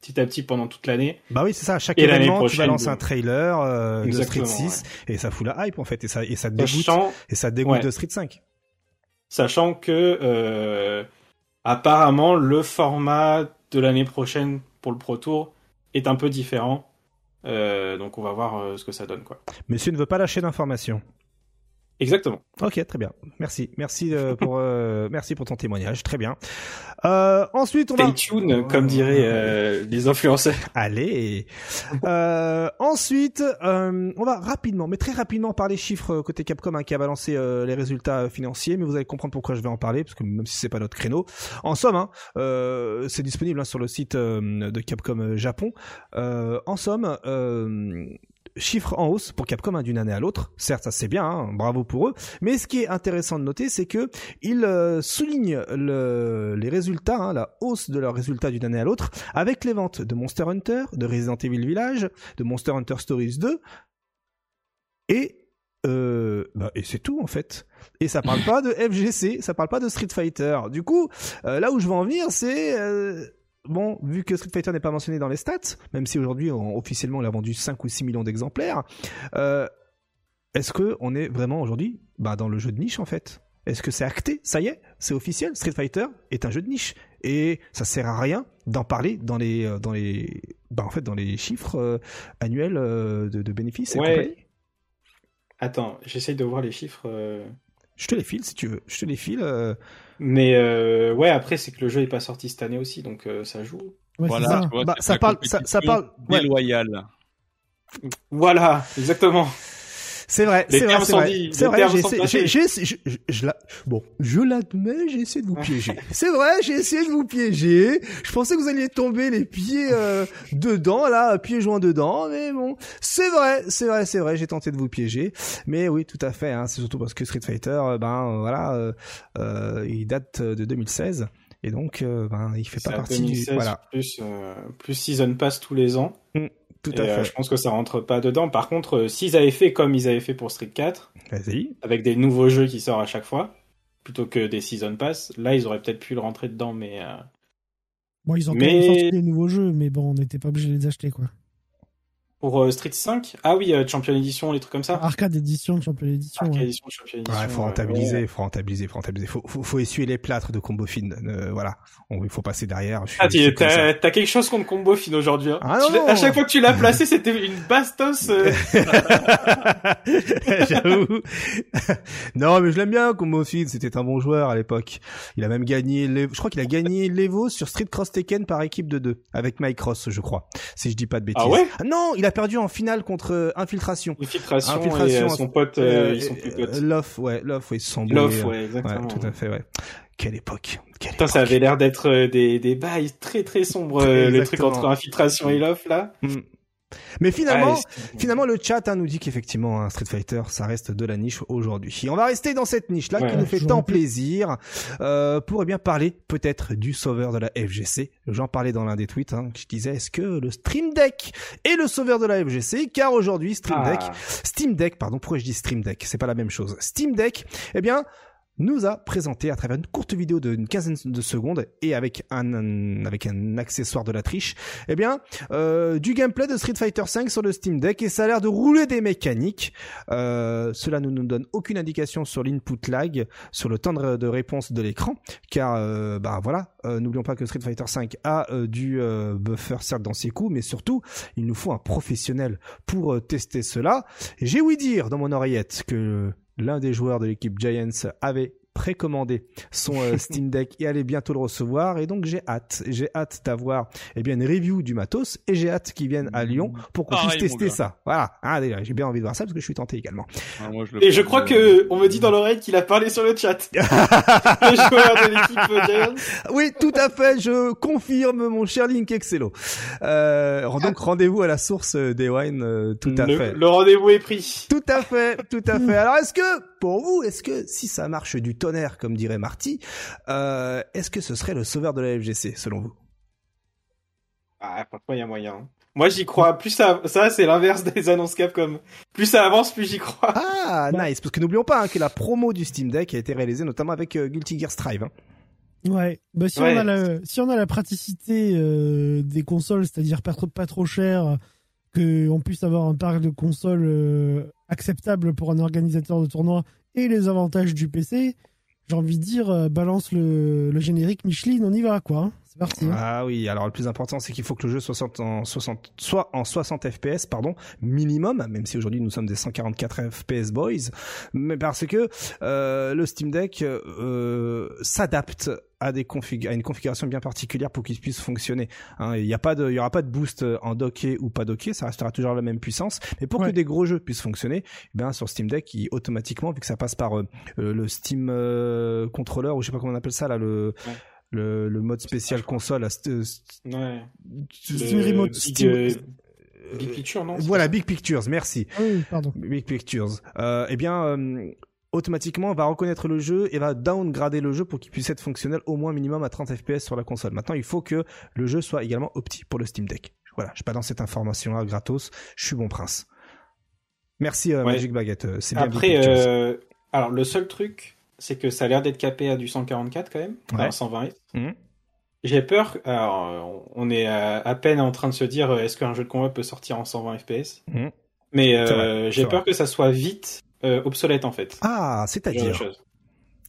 petit à petit pendant toute l'année. Bah oui, c'est ça. À chaque Et événement, tu balances un trailer euh, de Street Exactement, 6 et ça fout la hype en fait et ça et ça te dégoûte Sachant, et ça te dégoûte Ouais. de Street 5. sachant que euh, apparemment le format de l'année prochaine pour le pro tour est un peu différent. Euh, donc on va voir ce que ça donne quoi. Monsieur ne veut pas lâcher d'informations. Exactement. Ok, très bien. Merci, merci euh, pour euh, merci pour ton témoignage. Très bien. Euh, ensuite, on va Stay tuned, comme diraient euh, les influenceurs. Allez. Euh, ensuite, euh, on va rapidement, mais très rapidement parler chiffres côté Capcom hein, qui a balancé euh, les résultats financiers, mais vous allez comprendre pourquoi je vais en parler, parce que même si c'est pas notre créneau. En somme, hein, euh, c'est disponible hein, sur le site euh, de Capcom Japon. Euh, en somme, chiffres en hausse pour Capcom hein, d'une année à l'autre. Certes, ça c'est bien, hein, bravo pour eux. Mais ce qui est intéressant de noter, c'est que ils euh, soulignent le- les résultats, hein, la hausse de leurs résultats d'une année à l'autre, avec les ventes de Monster Hunter, de Resident Evil Village, de Monster Hunter Stories 2, et euh, bah, et c'est tout en fait. Et ça parle pas de FGC, ça parle pas de Street Fighter. Du coup, euh, là où je veux en venir, c'est euh, bon, vu que Street Fighter n'est pas mentionné dans les stats, même si aujourd'hui on- officiellement il a vendu 5 ou 6 millions d'exemplaires, euh, est-ce que on est vraiment aujourd'hui bah, dans le jeu de niche en fait? Est-ce que c'est acté? Ça y est, c'est officiel. Street Fighter est un jeu de niche et ça sert à rien d'en parler dans les euh, dans les bah, en fait dans les chiffres euh, annuels euh, de, de bénéfices et Ouais. compagnie. Attends, j'essaye de voir les chiffres. Je te les file si tu veux. Je te les file. Mais euh, ouais, après, c'est que le jeu est pas sorti cette année aussi, donc euh, ça joue. Ouais, Voilà, c'est ça. tu vois, Bah, c'est ça la parle- ça- ça parle- ouais. déloyale. Voilà, exactement. C'est vrai, c'est vrai, c'est vrai. C'est j'ai essayé, je, la- bon, je l'admets, j'ai essayé de vous piéger. c'est vrai, j'ai essayé de vous piéger. Je pensais que vous alliez tomber les pieds euh, dedans, là, pieds joints dedans, mais bon, c'est vrai, c'est vrai, c'est vrai, j'ai tenté de vous piéger. Mais oui, tout à fait, hein, c'est surtout parce que Street Fighter, euh, ben euh, voilà, euh, euh, il date de 2016. Et donc, ben, il fait pas partie 2016 du... Voilà, plus, plus Season Pass tous les ans. Tout Et, à euh, fait. je pense que ça rentre pas dedans. Par contre, euh, s'ils avaient fait comme ils avaient fait pour Street 4, Vas-y. avec des nouveaux jeux qui sortent à chaque fois, plutôt que des Season Pass, là, ils auraient peut-être pu le rentrer dedans, mais... euh, Bon, ils ont quand Mais- même sorti des nouveaux jeux, mais bon, on n'était pas obligé de les acheter, quoi. Pour euh, Street 5 Ah oui, euh, Champion Edition, les trucs comme ça. Arcade Edition, Champion Edition. Arcade ouais. Edition, Champion Edition. Ouais, faut euh, rentabiliser, ouais. faut rentabiliser, faut rentabiliser. Faut, faut, faut essuyer les plâtres de combo fin. Euh, voilà, On- il faut passer derrière. Ah, t'as t'as quelque chose contre Combo Fin aujourd'hui. Hein. Ah Tu à chaque fois que tu l'as placé, c'était une bastos. euh. J'avoue. non, mais je l'aime bien, Combo Fin. C'était un bon joueur à l'époque. Il a même gagné, l'Evo- je crois qu'il a gagné l'Evo sur Street Cross Tekken par équipe de deux avec Mike Cross, je crois, si je dis pas de bêtises. Ah ouais Non, il a perdu en finale contre euh, Infiltration. Infiltration, Infiltration, et euh, son pote, euh, ils sont plus euh, potes. Love, ouais, Love, ouais, ils sont embrouillés, ouais, exactement. Ouais, tout à fait, ouais. Quelle époque. Quelle Putain, ça époque. avait l'air d'être euh, des, des bails très très sombres, euh, le truc entre Infiltration et Love, là. Mm. Mais finalement, Finalement, le chat hein, nous dit qu'effectivement, un Street Fighter, ça reste de la niche aujourd'hui. Et on va rester dans cette niche-là Ouais, qui nous fait tant plaisir euh, pour eh bien parler peut-être du sauveur de la FGC. J'en parlais dans l'un des tweets. Hein, je disais, est-ce que le Stream Deck est le sauveur de la FGC Car aujourd'hui, Stream Ah. Deck, Steam Deck, pardon, pourquoi je dis Stream Deck? C'est pas la même chose. Steam Deck, eh bien, nous a présenté à travers une courte vidéo d'une quinzaine de secondes et avec un, un- avec un accessoire de la triche, eh bien, euh, du gameplay de Street Fighter V sur le Steam Deck et ça a l'air de rouler des mécaniques. Euh, cela ne nous donne aucune indication sur l'input lag, sur le temps de, réponse de l'écran, car euh, bah voilà, euh, n'oublions pas que Street Fighter V a euh, du euh, buffer certes dans ses coups, mais surtout il nous faut un professionnel pour tester cela. J'ai ouï dire dans mon oreillette que l'un des joueurs de l'équipe Giants avait précommandé son euh, Steam Deck et allait bientôt le recevoir. Et donc j'ai hâte j'ai hâte d'avoir eh bien une review du matos et j'ai hâte qu'ils viennent à Lyon pour qu'on puisse tester ça. Voilà. Ah déjà j'ai bien envie de voir ça parce que je suis tenté également. Ah, moi, je le Et je crois euh, que on me dit dans l'oreille qu'il a parlé sur le chat. le joueur de l'équipe oui tout à fait. Je confirme mon cher Link Excello. Euh, donc rendez-vous à la source euh, des wine euh, tout à le, fait. le rendez-vous est pris. Tout à fait, tout à fait. Alors est-ce que, pour vous, est-ce que si ça marche du tonnerre, comme dirait Marty, euh, est-ce que ce serait le sauveur de la FGC, selon vous? Ah, franchement, il y a moyen. Moi, j'y crois. Plus ça, ça c'est l'inverse des annonces Capcom. Plus ça avance, plus j'y crois. Ah, nice, parce que n'oublions pas hein, que la promo du Steam Deck a été réalisée notamment avec euh, Guilty Gear Strive. hein. Ouais. Bah, si, Ouais. on a la, si on a la praticité euh, des consoles, c'est-à-dire pas trop, pas trop cher, que on puisse avoir un parc de consoles euh, acceptable pour un organisateur de tournoi et les avantages du PC, j'ai envie de dire, euh, balance le, le générique Micheline, on y va, quoi. Hein. C'est parti. hein. Ah oui, alors le plus important, c'est qu'il faut que le jeu soit en 60, soit en 60 FPS, pardon, minimum, même si aujourd'hui nous sommes des 144 FPS boys, mais parce que euh, le Steam Deck euh, s'adapte à des config à une configuration bien particulière pour qu'il puisse fonctionner. Hein, il n'y a pas de, il y aura pas de boost en docké ou pas docké, ça restera toujours la même puissance. Mais pour Ouais. que des gros jeux puissent fonctionner, eh bien sur Steam Deck, il, automatiquement, vu que ça passe par euh, euh, le Steam euh, controller ou je sais pas comment on appelle ça là, le Ouais. Le, le mode spécial console, là, st- st- Ouais. Steam Le Remote, Big, Steam- euh, Big Picture, non c'est voilà pas Big Pictures, merci. Ah oui, pardon. Big Pictures. Euh, eh bien, euh, automatiquement, va reconnaître le jeu et va downgrader le jeu pour qu'il puisse être fonctionnel au moins minimum à 30 FPS sur la console. Maintenant, il faut que le jeu soit également opti pour le Steam Deck. Voilà, je balance cette information-là gratos. Je suis bon prince. Merci euh, Ouais. Magic Baguette. euh, C'est bien Big Après, Pictures. euh, alors le seul truc, c'est que ça a l'air d'être capé à du 144 quand même, Ouais. alors 120 Hz. Mhm. J'ai peur. Alors, on est à, à peine en train de se dire, euh, est-ce qu'un jeu de combat peut sortir en 120 FPS Mhm. Mais euh, j'ai peur que ça soit vite euh, obsolète en fait. Ah, c'est-à-dire.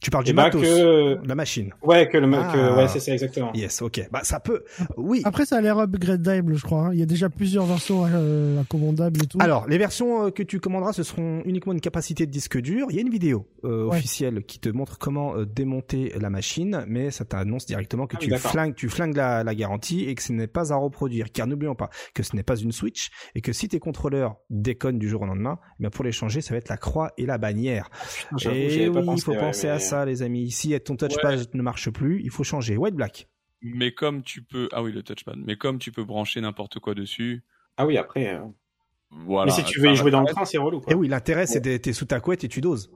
Tu parles Et du bah matos, que la machine. ouais que le Ah. que ouais c'est ça exactement. Yes, ok. Bah, ça peut. Oui. Après, ça a l'air upgradable, je crois. hein. Il y a déjà plusieurs versions euh, accommodables et tout. Alors, les versions euh, que tu commanderas, ce seront uniquement une capacité de disque dur. Il y a une vidéo euh, Ouais. officielle qui te montre comment euh, démonter la machine, mais ça t'annonce directement que Ah tu flingues, tu flingues la, la garantie et que ce n'est pas à reproduire. Car n'oublions pas que ce n'est pas une Switch et que si tes contrôleurs déconnent du jour au lendemain, eh bien pour les changer, ça va être la croix et la bannière. J'y Et pas oui, il pensé, faut ouais, penser à mais- ça, les amis. Si ton touchpad ne marche plus, il faut changer. White Black. Mais comme tu peux, ah oui, le touchpad. Mais comme tu peux brancher n'importe quoi dessus, Ah oui après. euh, voilà. mais si tu veux y jouer dans le train, c'est relou. Quoi. Et oui, l'intérêt, c'est d'être t'es sous ta couette et tu doses.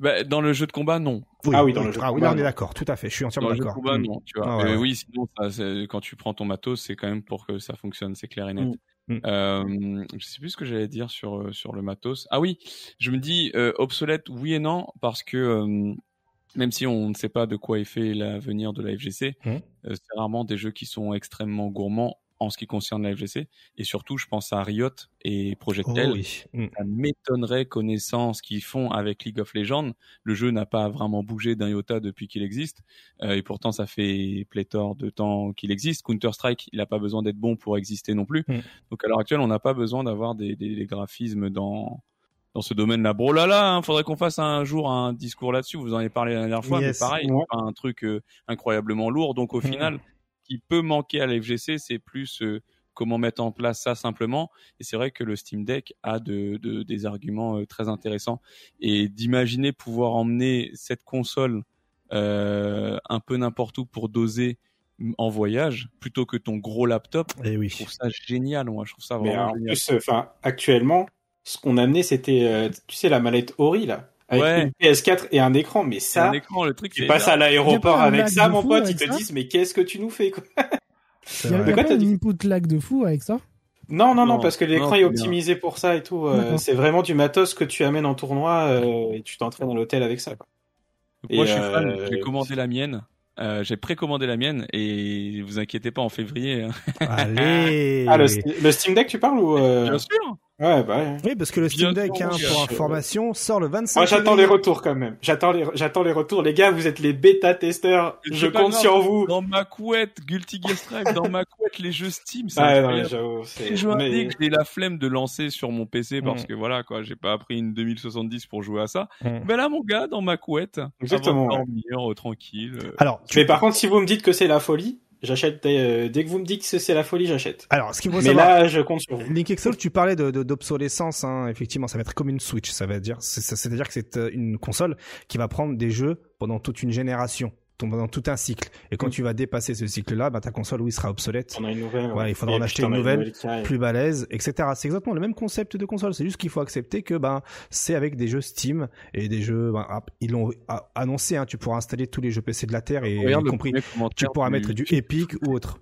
Bah, dans le jeu de combat, non. Ah oui, dans le jeu de Ah oui, combat, là, on est d'accord. Tout à fait. Je suis Dans entièrement le jeu de d'accord. combat, Mm. non. Tu vois. Ah ouais, ouais. Oui, sinon, ça, quand tu prends ton matos, c'est quand même pour que ça fonctionne, c'est clair et net. Mm. Mm. Euh, je sais plus ce que j'allais dire sur euh, sur le matos. Ah oui, je me dis euh, obsolète, oui et non, parce que euh, même si on ne sait pas de quoi est fait l'avenir de la FGC, euh, c'est rarement des jeux qui sont extrêmement gourmands en ce qui concerne la FGC. Et surtout, je pense à Riot et Project Oh L. oui. Mm. Ça m'étonnerait, connaissant ce qu'ils font avec League of Legends. Le jeu n'a pas vraiment bougé d'un iota depuis qu'il existe. Euh, et pourtant, ça fait pléthore de temps qu'il existe. Counter-Strike, il n'a pas besoin d'être bon pour exister non plus. Mm. Donc à l'heure actuelle, on n'a pas besoin d'avoir des, des, des graphismes dans dans ce domaine-là. Bon là là, hein, faudrait qu'on fasse un jour un discours là-dessus. Vous en avez parlé la dernière fois, Yes. mais pareil, Ouais. pas un truc euh, incroyablement lourd. Donc au Mhm. final, qui peut manquer à la FGC, c'est plus euh, comment mettre en place ça simplement. Et c'est vrai que le Steam Deck a de, de- des arguments euh, très intéressants. Et d'imaginer pouvoir emmener cette console euh, un peu n'importe où pour doser en voyage plutôt que ton gros laptop, Eh oui. je trouve ça génial. Moi, je trouve ça Mais en génial. plus, enfin, actuellement, ce qu'on amenait, c'était, euh, tu sais, la mallette Ori, là. Avec Ouais. une PS4 et un écran. Mais ça, un écran, le truc. tu passes à l'aéroport avec ça, mon pote, ils te disent, mais qu'est-ce que tu nous fais, quoi Il y a, y a quoi, pas t'as un dit input lag de fou avec ça Non, non, non, Non, parce que l'écran est optimisé pour ça et tout. euh, c'est vraiment du matos que tu amènes en tournoi euh, et tu t'entraînes dans l'hôtel avec ça. Quoi. Donc moi, Et, je suis fan. euh, J'ai commandé la mienne. Euh, j'ai précommandé la mienne et vous inquiétez pas en février. hein. Allez. Ah, le, le Steam Deck, tu parles ou euh... Bien sûr. Ouais, bah ouais. Oui, parce que le Bien Steam Deck, hein, pour information, sort le 25 Moi, j'attends les retours quand même. J'attends les, j'attends les retours. Les gars, vous êtes les bêta-testeurs. Je compte grave. sur vous. Dans ma couette, Guilty Gear Strive, dans ma couette, les jeux Steam, c'est Ouais, non, j'avoue, c'est- jeux mais- que j'ai la flemme de lancer sur mon PC parce Mm. que voilà quoi, j'ai pas pris une 2070 pour jouer à ça. Mm. Mais là mon gars dans ma couette, Exactement, ouais. dormir euh, tranquille. euh. Alors, tu- Mais par contre, si vous me dites que c'est la folie, j'achète. euh, dès que vous me dites que c'est la folie, j'achète. alors, ce faut Mais savoir. là, je compte sur vous. Link Excel, tu parlais de de- d'obsolescence, hein, effectivement, ça va être comme une Switch, ça va dire, c'est- c'est- c'est-à-dire que c'est euh, une console qui va prendre des jeux pendant toute une génération, pendant tout un cycle. Et quand Mm. tu vas dépasser ce cycle-là, bah, ta console, oui, sera obsolète, On a une nouvelle. Ouais, il faudra en acheter une nouvelle, plus balèze, etc. C'est exactement le même concept de console. C'est juste qu'il faut accepter que ben c'est avec des jeux Steam et des jeux. Ben, ah, ils l'ont ah, annoncé. Hein, tu pourras installer tous les jeux PC de la terre et y compris. Tu pourras du- mettre du Epic ou autre.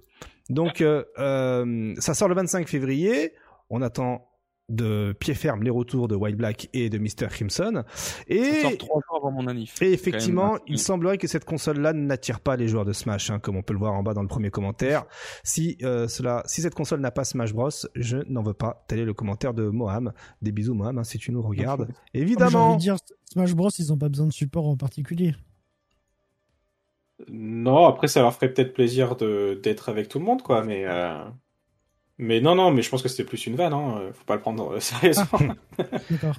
Donc euh, euh, ça sort le 25 février. On attend de pied ferme les retours de White Black et de Mr Crimson. Et Ça sort trois jours avant mon et effectivement, il semblerait que cette console-là n'attire pas les joueurs de Smash, hein, comme on peut le voir en bas dans le premier commentaire. Si euh, cela, si cette console n'a pas Smash Bros, je n'en veux pas. Tel est le commentaire de Moham. Des bisous Moham, hein, si tu nous regardes. Évidemment. envie de dire, Smash Bros, ils ont pas besoin de support en particulier. Non, après, ça leur ferait peut-être plaisir de d'être avec tout le monde, quoi. Mais euh, mais non, non, mais je pense que c'était plus une vanne. Hein. Faut pas le prendre euh, sérieusement. D'accord.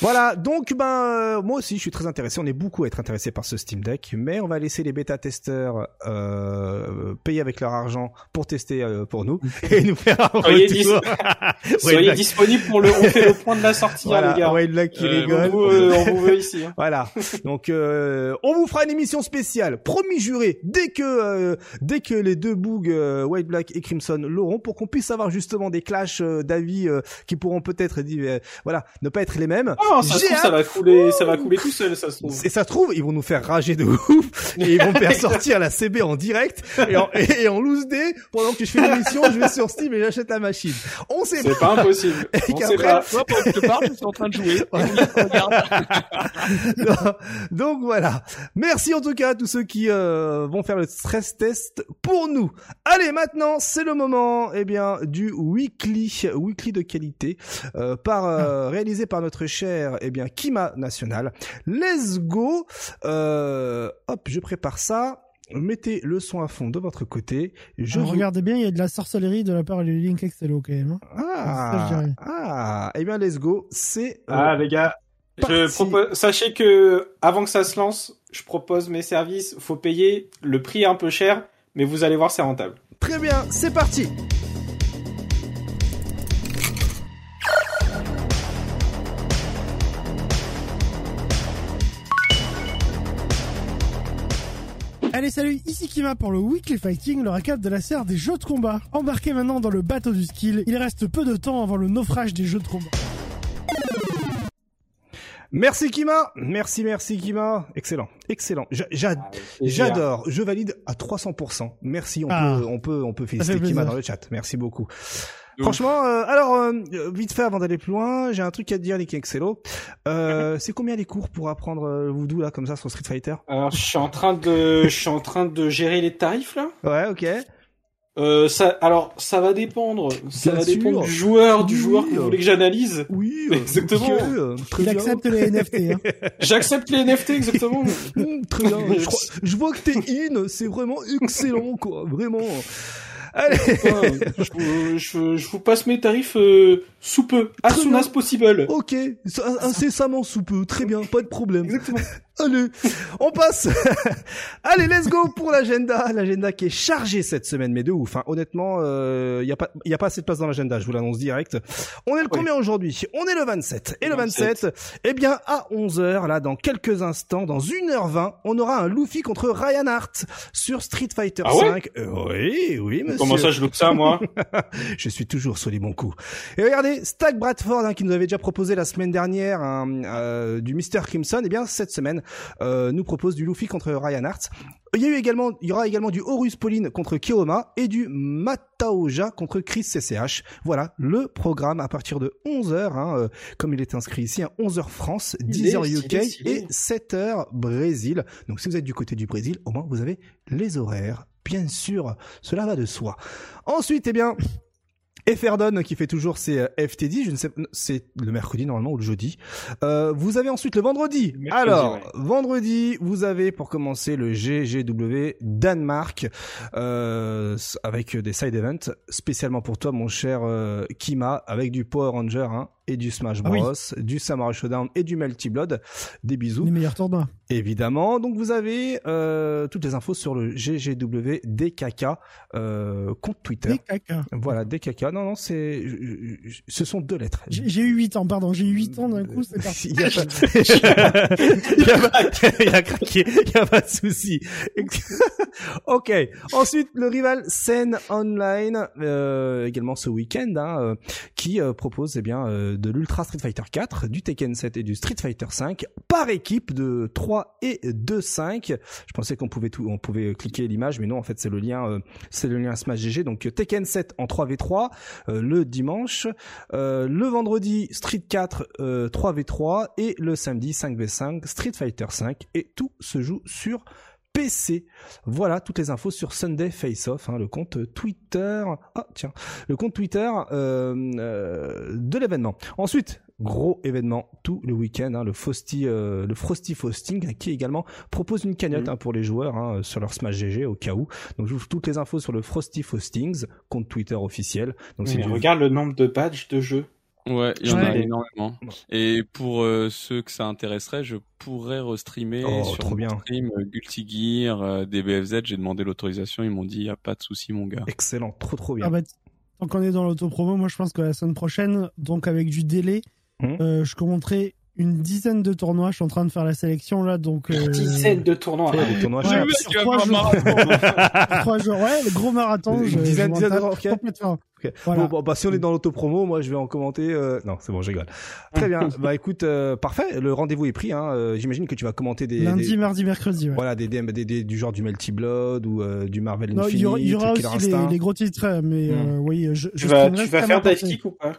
Voilà, donc ben euh, moi aussi je suis très intéressé, on est beaucoup à être intéressé par ce Steam Deck, mais on va laisser les bêta-testeurs euh, payer avec leur argent pour tester euh, pour nous et nous faire un Soyez retour. Soyez disponibles pour le. On fait le point de la sortie, hein, les gars. White Black qui Euh, On rigole. vous, euh, on vous veut ici. hein. Voilà. Donc euh, on vous fera une émission spéciale, promis juré, dès que euh, dès que les deux bougs euh, White Black et Crimson l'auront, pour qu'on puisse avoir justement des clashs euh, d'avis euh, qui pourront peut-être euh, voilà ne pas être les mêmes. Non, ça trouve, ça va couler, ça va couler tout seul, ça se trouve. Et ça se trouve, ils vont nous faire rager de ouf et ils vont faire sortir la CB en direct et en, et, et en loose day pendant que je fais l'émission, je vais sur Steam et j'achète la machine. On sait C'est pas impossible. Et On sait qu'après- pas. Toi, pendant que je te parle, je suis en train de jouer. Donc voilà. Merci en tout cas à tous ceux qui euh, vont faire le stress test pour nous. Allez, maintenant, c'est le moment eh bien du weekly, weekly de qualité euh, par euh, réalisé par notre cher eh bien Kima National. Let's go. Euh, hop, je prépare ça. Mettez le son à fond de votre côté. Je Alors, vous- Regardez bien, il y a de la sorcellerie de la part de Link Excello quand même. hein. Ah, ah, eh bien let's go. C'est euh, Ah, les gars. Je propose, sachez que, avant que ça se lance, je propose mes services. Faut payer le prix est un peu cher, mais vous allez voir, c'est rentable. très bien. C'est parti. Allez, salut, ici Kima pour le Weekly Fighting, le récap de la serre des jeux de combat. Embarquez maintenant dans le bateau du skill, il reste peu de temps avant le naufrage des jeux de combat. Merci Kima. Merci, merci Kima. Excellent, excellent. Ah, J'adore. Je valide à 300%. Merci. On Ah. peut, on peut, on peut fait féliciter Kima dans le chat. Merci beaucoup. Franchement, euh, alors euh, vite fait avant d'aller plus loin, j'ai un truc à te dire, Nick Excello. Euh, c'est combien les cours pour apprendre euh, le voodoo là comme ça sur Street Fighter? Alors, je suis en train de, je suis en train de gérer les tarifs là. Ouais, ok. Euh, ça, alors, ça va dépendre. Ça Bien va dépendre du joueur, du Oui. joueur que vous voulez que j'analyse. Oui, Exactement. euh, très Il bien. accepte les NFT. Hein. J'accepte les NFT exactement. Mmh, très bien. Je, crois- je vois que t'es in, c'est vraiment excellent quoi, vraiment. Allez, Ouais, je, vous- je, je vous passe mes tarifs euh, sous peu, as soon as possible. ok, incessamment sous peu, très bien, pas de problème. Exactement. Allez, on passe. Allez, let's go pour l'agenda. L'agenda qui est chargé cette semaine, mais de ouf. Enfin, honnêtement, il y a pas, il y a pas assez de place dans l'agenda. Je vous l'annonce direct. On est le Oui. combien aujourd'hui? On est le 27. Et le 27. 27, eh bien, à 11 h là, dans quelques instants, dans 1h20, on aura un Luffy contre Ryan Hart sur Street Fighter Ah ouais 5. Euh, oui, oui, monsieur. Comment ça, je loupe ça, moi? Je suis toujours sur les bons coups. Et regardez, Stack Bradford, hein, qui nous avait déjà proposé la semaine dernière un, euh, du Mr. Crimson, et bien cette semaine euh, nous propose du Luffy contre Ryan Hart. Il y a eu également, il y aura également du Horus Pauline contre Kioma et du Mataoja contre Chris CCH. Voilà le programme à partir de 11h, hein, euh, comme il est inscrit ici, hein, 11h France, Stylé, 10h UK et 7h Brésil. Donc si vous êtes du côté du Brésil, au moins vous avez les horaires. Bien sûr, cela va de soi. Ensuite, eh bien, Efferdon qui fait toujours ses euh, FTD, je ne sais, c'est le mercredi normalement ou le jeudi. Euh, vous avez ensuite le vendredi. Mercredi, Alors ouais. vendredi, vous avez pour commencer le GGW Danemark euh, avec des side events spécialement pour toi mon cher euh, Kima avec du Power Ranger hein, et du Smash Ah oui. Bros, du Samurai Showdown et du Melty Blood. Des bisous. Les meilleurs tournois. Évidemment, donc vous avez euh, toutes les infos sur le GGW DKK euh, compte Twitter. Caca. Voilà, DKK. Non, non, c'est, ce sont deux lettres. J'ai eu 8 ans, pardon. J'ai eu 8 ans d'un coup, c'est parti. Il y a pas, il y a pas, il a craqué, il y a pas de souci. ok. Ensuite, le rival Sen Online, euh, également ce week-end, hein, euh, qui euh, propose eh bien euh, de l'Ultra Street Fighter 4, du Tekken 7 et du Street Fighter 5 par équipe de 3 et 2 5. Je pensais qu'on pouvait tout, on pouvait cliquer l'image, mais non, en fait, c'est le lien, euh, c'est le lien Smash GG. Donc Tekken 7 en 3v3 euh, le dimanche, euh, le vendredi Street 4 euh, 3v3 et le samedi 5v5 Street Fighter 5 et tout se joue sur PC. Voilà toutes les infos sur Sunday Face Off, hein, le compte Twitter. Ah tiens, le compte Twitter euh, euh, de l'événement. Ensuite, gros événement tout le week-end, hein, le Frosty, euh, le Frosty Frosting, qui également propose une cagnotte Mhm. hein, pour les joueurs hein, sur leur Smash GG au cas où. Donc je vous toutes les infos sur le Frosty Frostings, compte Twitter officiel. Donc Mais du regarde le nombre de badges de jeu. Ouais, il y en a énormément. Et pour euh, ceux que ça intéresserait, je pourrais restreamer Oh, sur trop mon bien. stream euh, Guilty Gear, euh, DBFZ. J'ai demandé l'autorisation, ils m'ont dit y a pas de souci mon gars. excellent, trop trop bien. Ah bah, tant qu'on est dans l'autopromo, moi je pense que la semaine prochaine, donc avec du délai, euh, je commenterai une dizaine de tournois. Je suis en train de faire la sélection là, donc. euh, Dizaines de tournois. Ouais, des tournois Ouais, sur trois jours. trois jours, ouais, le gros marathon. Une je- dizaine- je dizaine de- m'en tape ok. complètement. Ok. Voilà. Bon, bon, bah, si on est dans l'autopromo, moi je vais en commenter. euh, Non, c'est bon, je rigole. Très bien. bah écoute, euh, parfait. Le rendez-vous est pris. Hein. Euh, J'imagine que tu vas commenter des, Lundi, des- mardi, mercredi. Ouais. voilà, des, des, des- des- du genre du Melty Blood ou euh, du Marvel Non, il y aura, y aussi les, gros titres, mais euh, oui, je, Tu je vas, tu vas faire dive kick ou pas?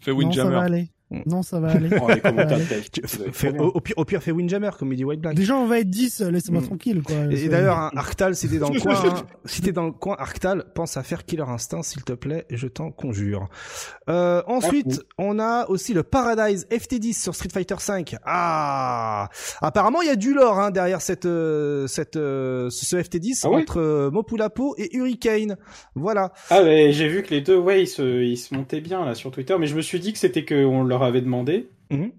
Fais Non, ça va Windjammer. Hmm. Non, ça va aller. Oh, Ouais. au, au pire, au pire, fais Windjammer, comme il dit White Black. Déjà, on va être 10, laissez-moi Hmm. tranquille, quoi. Et, d'ailleurs, hein, Arctal, si t'es dans le coin, hein, si t'es dans le coin, Arctal, pense à faire Killer Instinct, s'il te plaît, je t'en conjure. Euh, ensuite, on a aussi le Paradise FT10 sur Street Fighter 5. Ah, apparemment, il y a du lore hein, derrière cette, euh, cette, euh, ce FT10 Ah ouais? entre euh, Mopulapo et Hurricane. Voilà. Ah, mais j'ai vu que les deux, ouais, ils se, ils se montaient bien là sur Twitter, mais je me suis dit que c'était qu'on leur avait demandé. Mhm.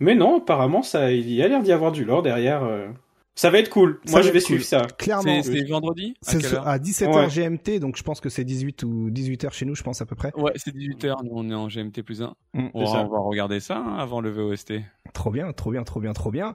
Mais non, apparemment, ça, il y a l'air d'y avoir du lore derrière. euh. Ça va être cool. Ça Moi, va je vais cool. suivre ça. Clairement. C'est vendredi À C'est quelle ce- heure à 17h Ouais. GMT, donc je pense que c'est 18 ou 18h chez nous, je pense à peu près. Ouais, c'est 18h, nous on est en GMT plus 1. Mm, On, va, on va regarder ça hein, avant le VOST. Trop bien, trop bien, trop bien, trop bien.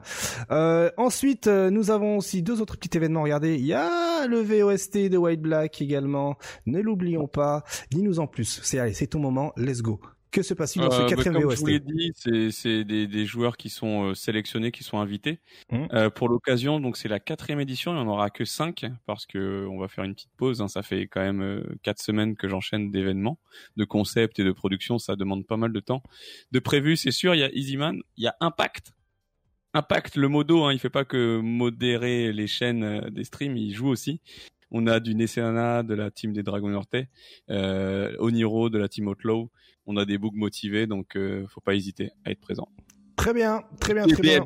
Euh, ensuite, euh, nous avons aussi deux autres petits événements. Regardez, il y a le VOST de White Black également. Ne l'oublions pas. Dis-nous en plus. C'est allez, c'est ton moment. Let's go. Que se passe-t-il dans ce Euh, bah, quatrième comme je vous l'ai dit, c'est des, des joueurs qui sont euh, sélectionnés, qui sont invités Mhm. Euh, pour l'occasion. Donc c'est la quatrième édition, il n'y en aura que cinq parce que on va faire une petite pause. hein. Ça fait quand même quatre semaines que j'enchaîne d'événements, de concepts et de production. Ça demande pas mal de temps. De prévu, c'est sûr. Il y a Easyman, il y a Impact. Impact, le modo, hein, il fait pas que modérer les chaînes des streams, il joue aussi. On a du Nesseana de la team des Dragons Nortais, euh, Oniro de la team Outlaw. On a des bugs motivés, donc euh, faut pas hésiter à être présent. Très bien, très bien, très bien.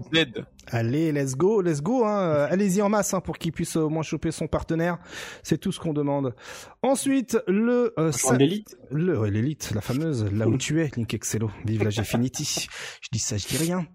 Allez, let's go, let's go. Hein. Allez-y en masse hein, pour qu'il puisse au moins choper son partenaire. C'est tout ce qu'on demande. Ensuite, le euh, sa- l'élite. le ouais, l'élite, la fameuse, là où tu es, Link Excello. Vive la Gfinity. je dis ça, je dis rien.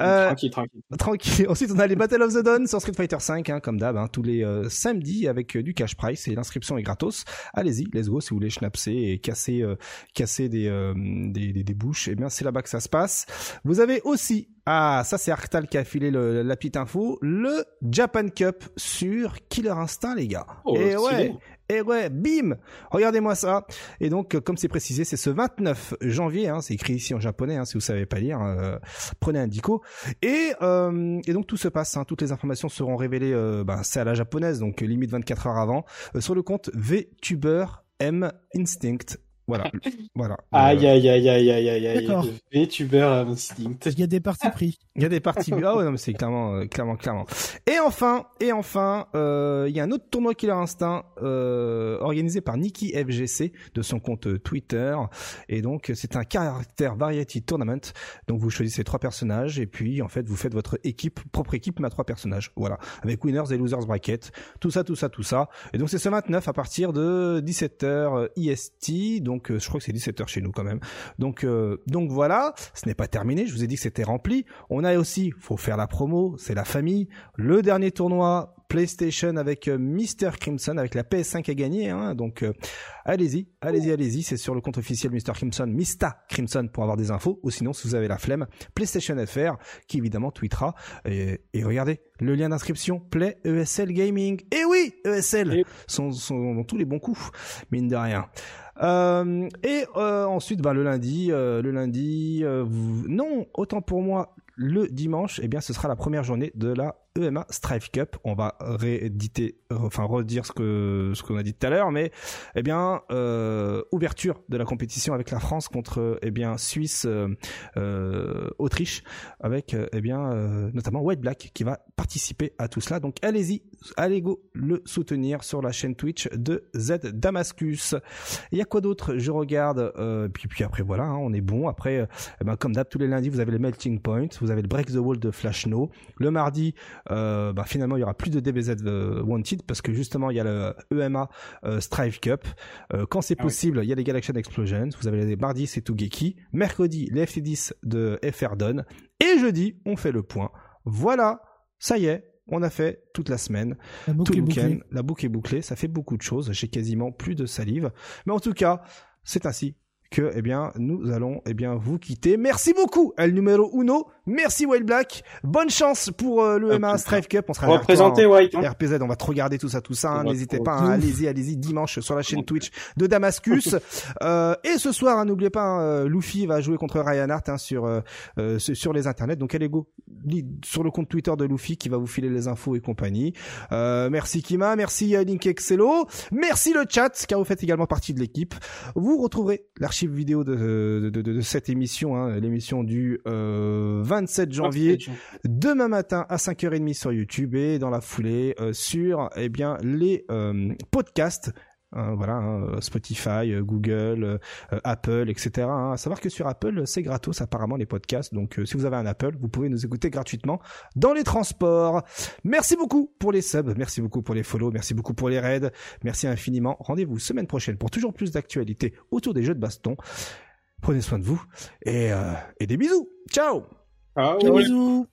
Euh, Tranquille, tranquille. Tranquille. Ensuite, on a les Battle of the Dawn sur Street Fighter 5, hein, comme d'hab, hein, tous les euh, samedis avec euh, du cash price et l'inscription est gratos. Allez-y, let's go. Si vous voulez schnapser et casser, euh, casser des, euh, des, des, des bouches, eh bien, c'est là-bas que ça se passe. Vous avez aussi, ah, ça c'est Arctal qui a filé le- la petite info, le Japan Cup sur Killer Instinct, les gars. Oh, et stylé. ouais. Et ouais, bim Regardez-moi ça. Et donc, euh, comme c'est précisé, c'est ce 29 janvier. Hein, c'est écrit ici en japonais. Hein, si vous savez pas lire, euh, prenez un dico. Et, euh, et donc tout se passe, hein, toutes les informations seront révélées, euh, ben, c'est à la japonaise, donc limite 24 heures avant, sur le compte VTuber M Instinct. Voilà, voilà. Aïe, Euh, aïe, aïe, aïe, aïe, aïe, aïe. D'accord. VTuber Instinct. Il y a des parties pris. Il y a des parties. ah ouais, non, mais c'est clairement, euh, clairement, clairement. Et enfin, et enfin, euh, il y a un autre tournoi Killer Instinct euh, organisé par Nikki FGC de son compte euh, Twitter. Et donc, c'est un caractère variety tournament. Donc, vous choisissez trois personnages et puis, en fait, vous faites votre équipe, propre équipe, mais à trois personnages. Voilà, avec winners et losers bracket, tout ça, tout ça, tout ça. Et donc, c'est ce 29 à partir de 17h IST. Donc, euh, je crois que c'est 17h chez nous quand même. Donc, euh, donc voilà, ce n'est pas terminé. Je vous ai dit que c'était rempli. On a aussi, faut faire la promo, c'est la famille. Le dernier tournoi PlayStation avec euh, Mr Crimson, avec la PS5 à gagner. Hein, donc euh, allez-y, allez-y, allez-y. C'est sur le compte officiel Mr Crimson, Mista Crimson pour avoir des infos. Ou sinon, si vous avez la flemme, PlayStation FR qui évidemment tweetera. Et, et regardez le lien d'inscription Play ESL Gaming. Et oui, ESL Et- sont, sont dans tous les bons coups, mine de rien. Euh, et euh, ensuite, ben, le lundi, euh, le lundi, vous- non, autant pour moi, le dimanche, eh bien, ce sera la première journée de la EMA Strife Cup. On va rééditer, enfin redire ce que ce qu'on a dit tout à l'heure, mais eh bien, euh, ouverture de la compétition avec la France contre eh bien Suisse, euh, euh, Autriche, avec eh bien euh, notamment White Black qui va participer à tout cela. Donc allez-y, allez go le soutenir sur la chaîne Twitch de Z Damascus. Il y a quoi d'autre? Je regarde, euh, puis puis après voilà, hein, on est bon. Après, euh, eh ben, comme d'hab, tous les lundis, vous avez le Melting Point, vous avez le Break the Wall de Flash No. Le mardi, euh, bah, finalement, il y aura plus de DBZ euh, Wanted parce que justement, il y a le EMA euh, Strive Cup. Euh, quand c'est Ah oui. possible, il y a les Galaxian Explosions. Vous avez les mardis, c'est Tougeki. Mercredi, les FT10 de FR Don. Et jeudi, on fait le point. Voilà, ça y est. On a fait toute la semaine La tout le week-end. La boucle est bouclée. Ça fait beaucoup de choses. J'ai quasiment plus de salive. Mais en tout cas, c'est ainsi que, eh bien, nous allons, eh bien, vous quitter. Merci beaucoup, El Numero Uno. Merci, Wild Black. Bonne chance pour euh, le MA. Strive Cup. On sera Représenté en- White. Hein. RPZ, on va te regarder tout ça, tout ça. hein. N'hésitez pas, hein. allez-y, allez-y, dimanche sur la chaîne Twitch de Damascus. euh, et ce soir, n'oubliez pas, euh, Luffy va jouer contre Ryan Hart hein, sur euh, euh, sur les internets. Donc allez go sur le compte Twitter de Luffy qui va vous filer les infos et compagnie. Euh, merci Kima, merci Link Excello, merci le chat car vous faites également partie de l'équipe. Vous retrouverez l'archive vidéo de, de, de, de cette émission, hein, l'émission du euh, 27 janvier demain matin à 5h30 sur YouTube et dans la foulée euh, sur eh bien les euh, podcasts hein, voilà, hein, Spotify, euh, Google, euh, euh, Apple, etc. hein. À savoir que sur Apple, c'est gratos apparemment les podcasts. Donc, euh, si vous avez un Apple, vous pouvez nous écouter gratuitement dans les transports. Merci beaucoup pour les subs, merci beaucoup pour les follow, merci beaucoup pour les raids, merci infiniment. Rendez-vous semaine prochaine pour toujours plus d'actualités autour des jeux de baston. Prenez soin de vous et, euh, et des bisous. Ciao Ah, bisous.